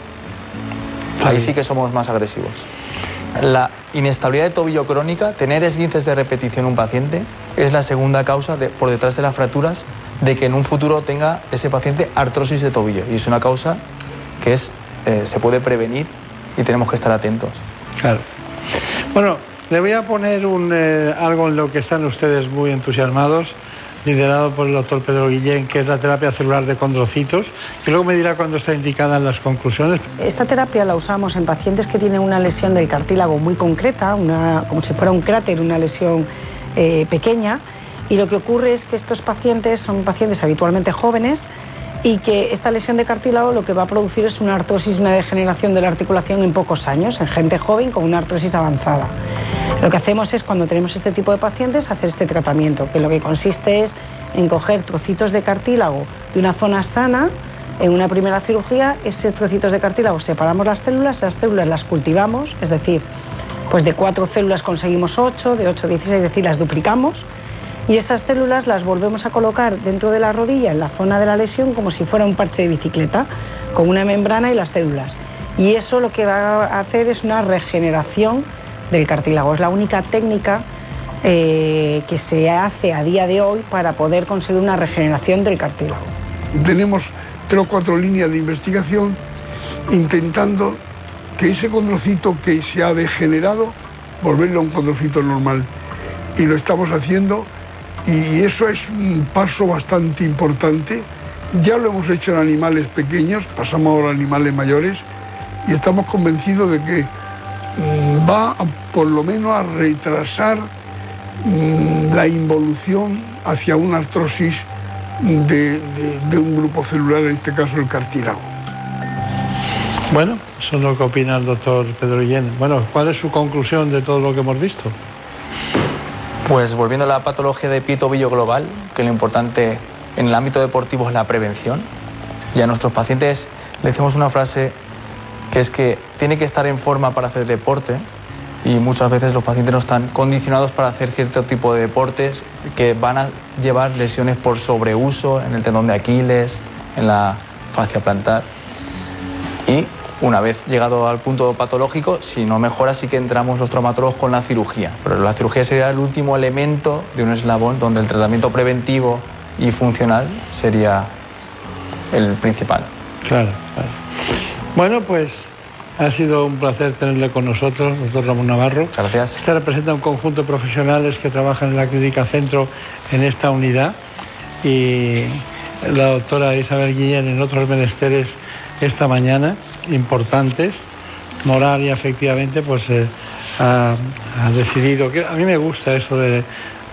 Ahí sí que somos más agresivos. La inestabilidad de tobillo crónica, tener esguinces de repetición en un paciente, es la segunda causa por detrás de las fracturas de que en un futuro tenga ese paciente artrosis de tobillo. Y es una causa que es, eh, se puede prevenir y tenemos que estar atentos. Claro. Bueno, le voy a poner un, eh, algo en lo que están ustedes muy entusiasmados liderado por el doctor Pedro Guillén, que es la terapia celular de condrocitos, que luego me dirá cuándo está indicada en las conclusiones. Esta terapia la usamos en pacientes que tienen una lesión del cartílago muy concreta, una, como si fuera un cráter, una lesión eh, pequeña, y lo que ocurre es que estos pacientes son pacientes habitualmente jóvenes y que esta lesión de cartílago lo que va a producir es una artrosis, una degeneración de la articulación en pocos años, en gente joven con una artrosis avanzada. Lo que hacemos es, cuando tenemos este tipo de pacientes, hacer este tratamiento, que lo que consiste es en coger trocitos de cartílago de una zona sana, en una primera cirugía, esos trocitos de cartílago separamos las células, las células las cultivamos, es decir, pues de cuatro células conseguimos ocho, de ocho, dieciséis, es decir, las duplicamos y esas células las volvemos a colocar dentro de la rodilla, en la zona de la lesión, como si fuera un parche de bicicleta, con una membrana y las células. Y eso lo que va a hacer es una regeneración del cartílago. Es la única técnica eh, que se hace a día de hoy para poder conseguir una regeneración del cartílago. Tenemos tres o cuatro líneas de investigación intentando que ese condrocito que se ha degenerado, volverlo a un condrocito normal. Y lo estamos haciendo y eso es un paso bastante importante Ya lo hemos hecho en animales pequeños, pasamos ahora a animales mayores y estamos convencidos de que mm, va por lo menos a retrasar mm, la involución hacia una artrosis de, un grupo celular, en este caso el cartílago. Bueno, eso es lo que opina el doctor Pedro Guillén. Bueno, ¿cuál es su conclusión de todo lo que hemos visto? Pues volviendo a la patología de pie tobillo global, que lo importante en el ámbito deportivo es la prevención. Y a nuestros pacientes le decimos una frase que es que tiene que estar en forma para hacer deporte y muchas veces los pacientes no están condicionados para hacer cierto tipo de deportes que van a llevar lesiones por sobreuso en el tendón de Aquiles, en la fascia plantar. Y una vez llegado al punto patológico, si no mejora, sí que entramos los traumatólogos con la cirugía. Pero la cirugía sería el último elemento de un eslabón donde el tratamiento preventivo y funcional sería el principal. Claro, claro. Bueno, pues ha sido un placer tenerle con nosotros, doctor Ramón Navarro. Gracias. Usted representa un conjunto de profesionales que trabajan en la Clínica Centro en esta unidad y la doctora Isabel Guillén en otros menesteres esta mañana, importantes, moral y efectivamente, pues eh, ha, decidido que a mí me gusta eso de,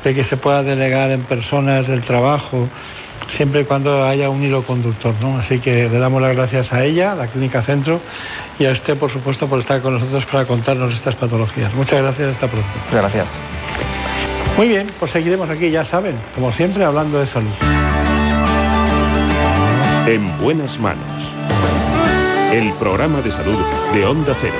de que se pueda delegar en personas el trabajo siempre y cuando haya un hilo conductor. ¿no? Así que le damos las gracias a ella, a la Clínica Centro, y a usted, por supuesto, por estar con nosotros para contarnos estas patologías. Muchas gracias, hasta pronto. Gracias. Muy bien, pues seguiremos aquí, ya saben, como siempre, hablando de salud. En buenas manos. El programa de salud de Onda Cero.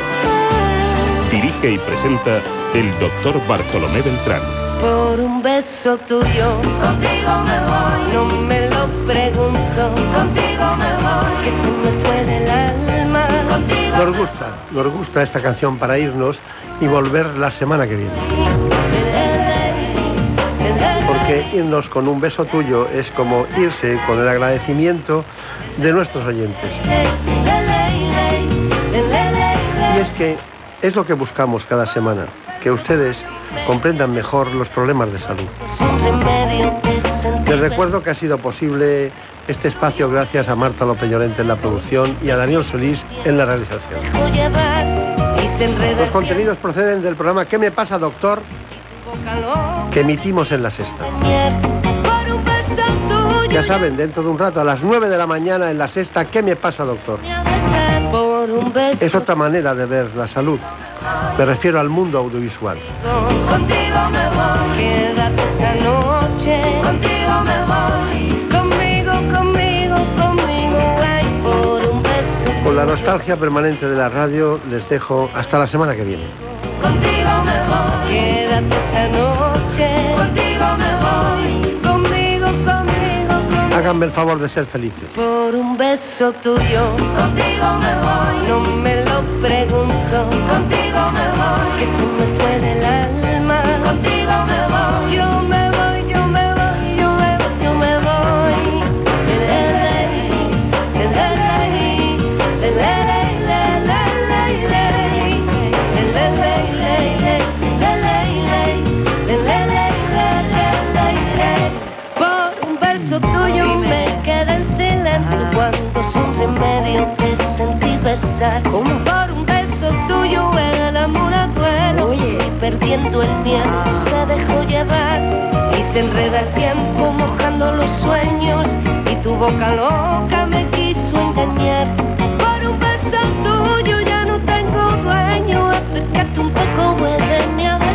Dirige y presenta el doctor Bartolomé Beltrán por un beso tuyo. Contigo me voy, no me lo pregunto. Contigo me voy, que se me fue del alma. Contigo nos gusta, nos gusta esta canción para irnos y volver la semana que viene. Porque irnos con un beso tuyo es como irse con el agradecimiento de nuestros oyentes. Y es que es lo que buscamos cada semana que ustedes comprendan mejor los problemas de salud. Les recuerdo que ha sido posible este espacio gracias a Marta López en la producción y a Daniel Solís en la realización. Los contenidos proceden del programa ¿Qué me pasa, doctor? que emitimos en la sexta. Ya saben, dentro de un rato, a las 9 de la mañana en la sexta, ¿qué me pasa, doctor? Es otra manera de ver la salud. Me refiero al mundo audiovisual. Contigo me voy, quédate esta noche. Contigo me voy, conmigo, conmigo, conmigo, ay, por un beso. Con la nostalgia permanente de la radio, les dejo hasta la semana que viene. Contigo me voy, quédate esta noche. Háganme el favor de ser felices. Por un beso tuyo, contigo me voy, no me lo pregunto. Contigo me voy, que se me fue del alma. Como por un beso tuyo perdiendo el miedo se dejó llevar. Y se enreda el tiempo mojando los sueños. Y tu boca loca me quiso engañar. Por un beso tuyo ya no tengo dueño, acércate un poco, a besar. Por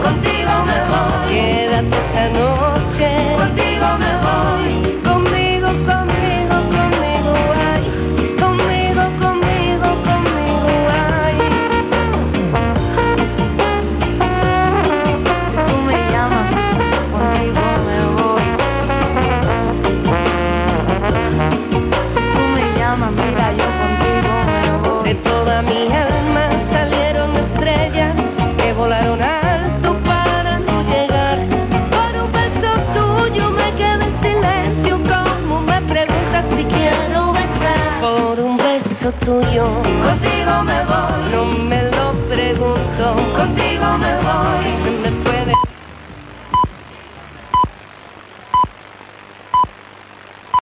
Beso tuyo. Contigo me voy. No me lo pregunto. Contigo me voy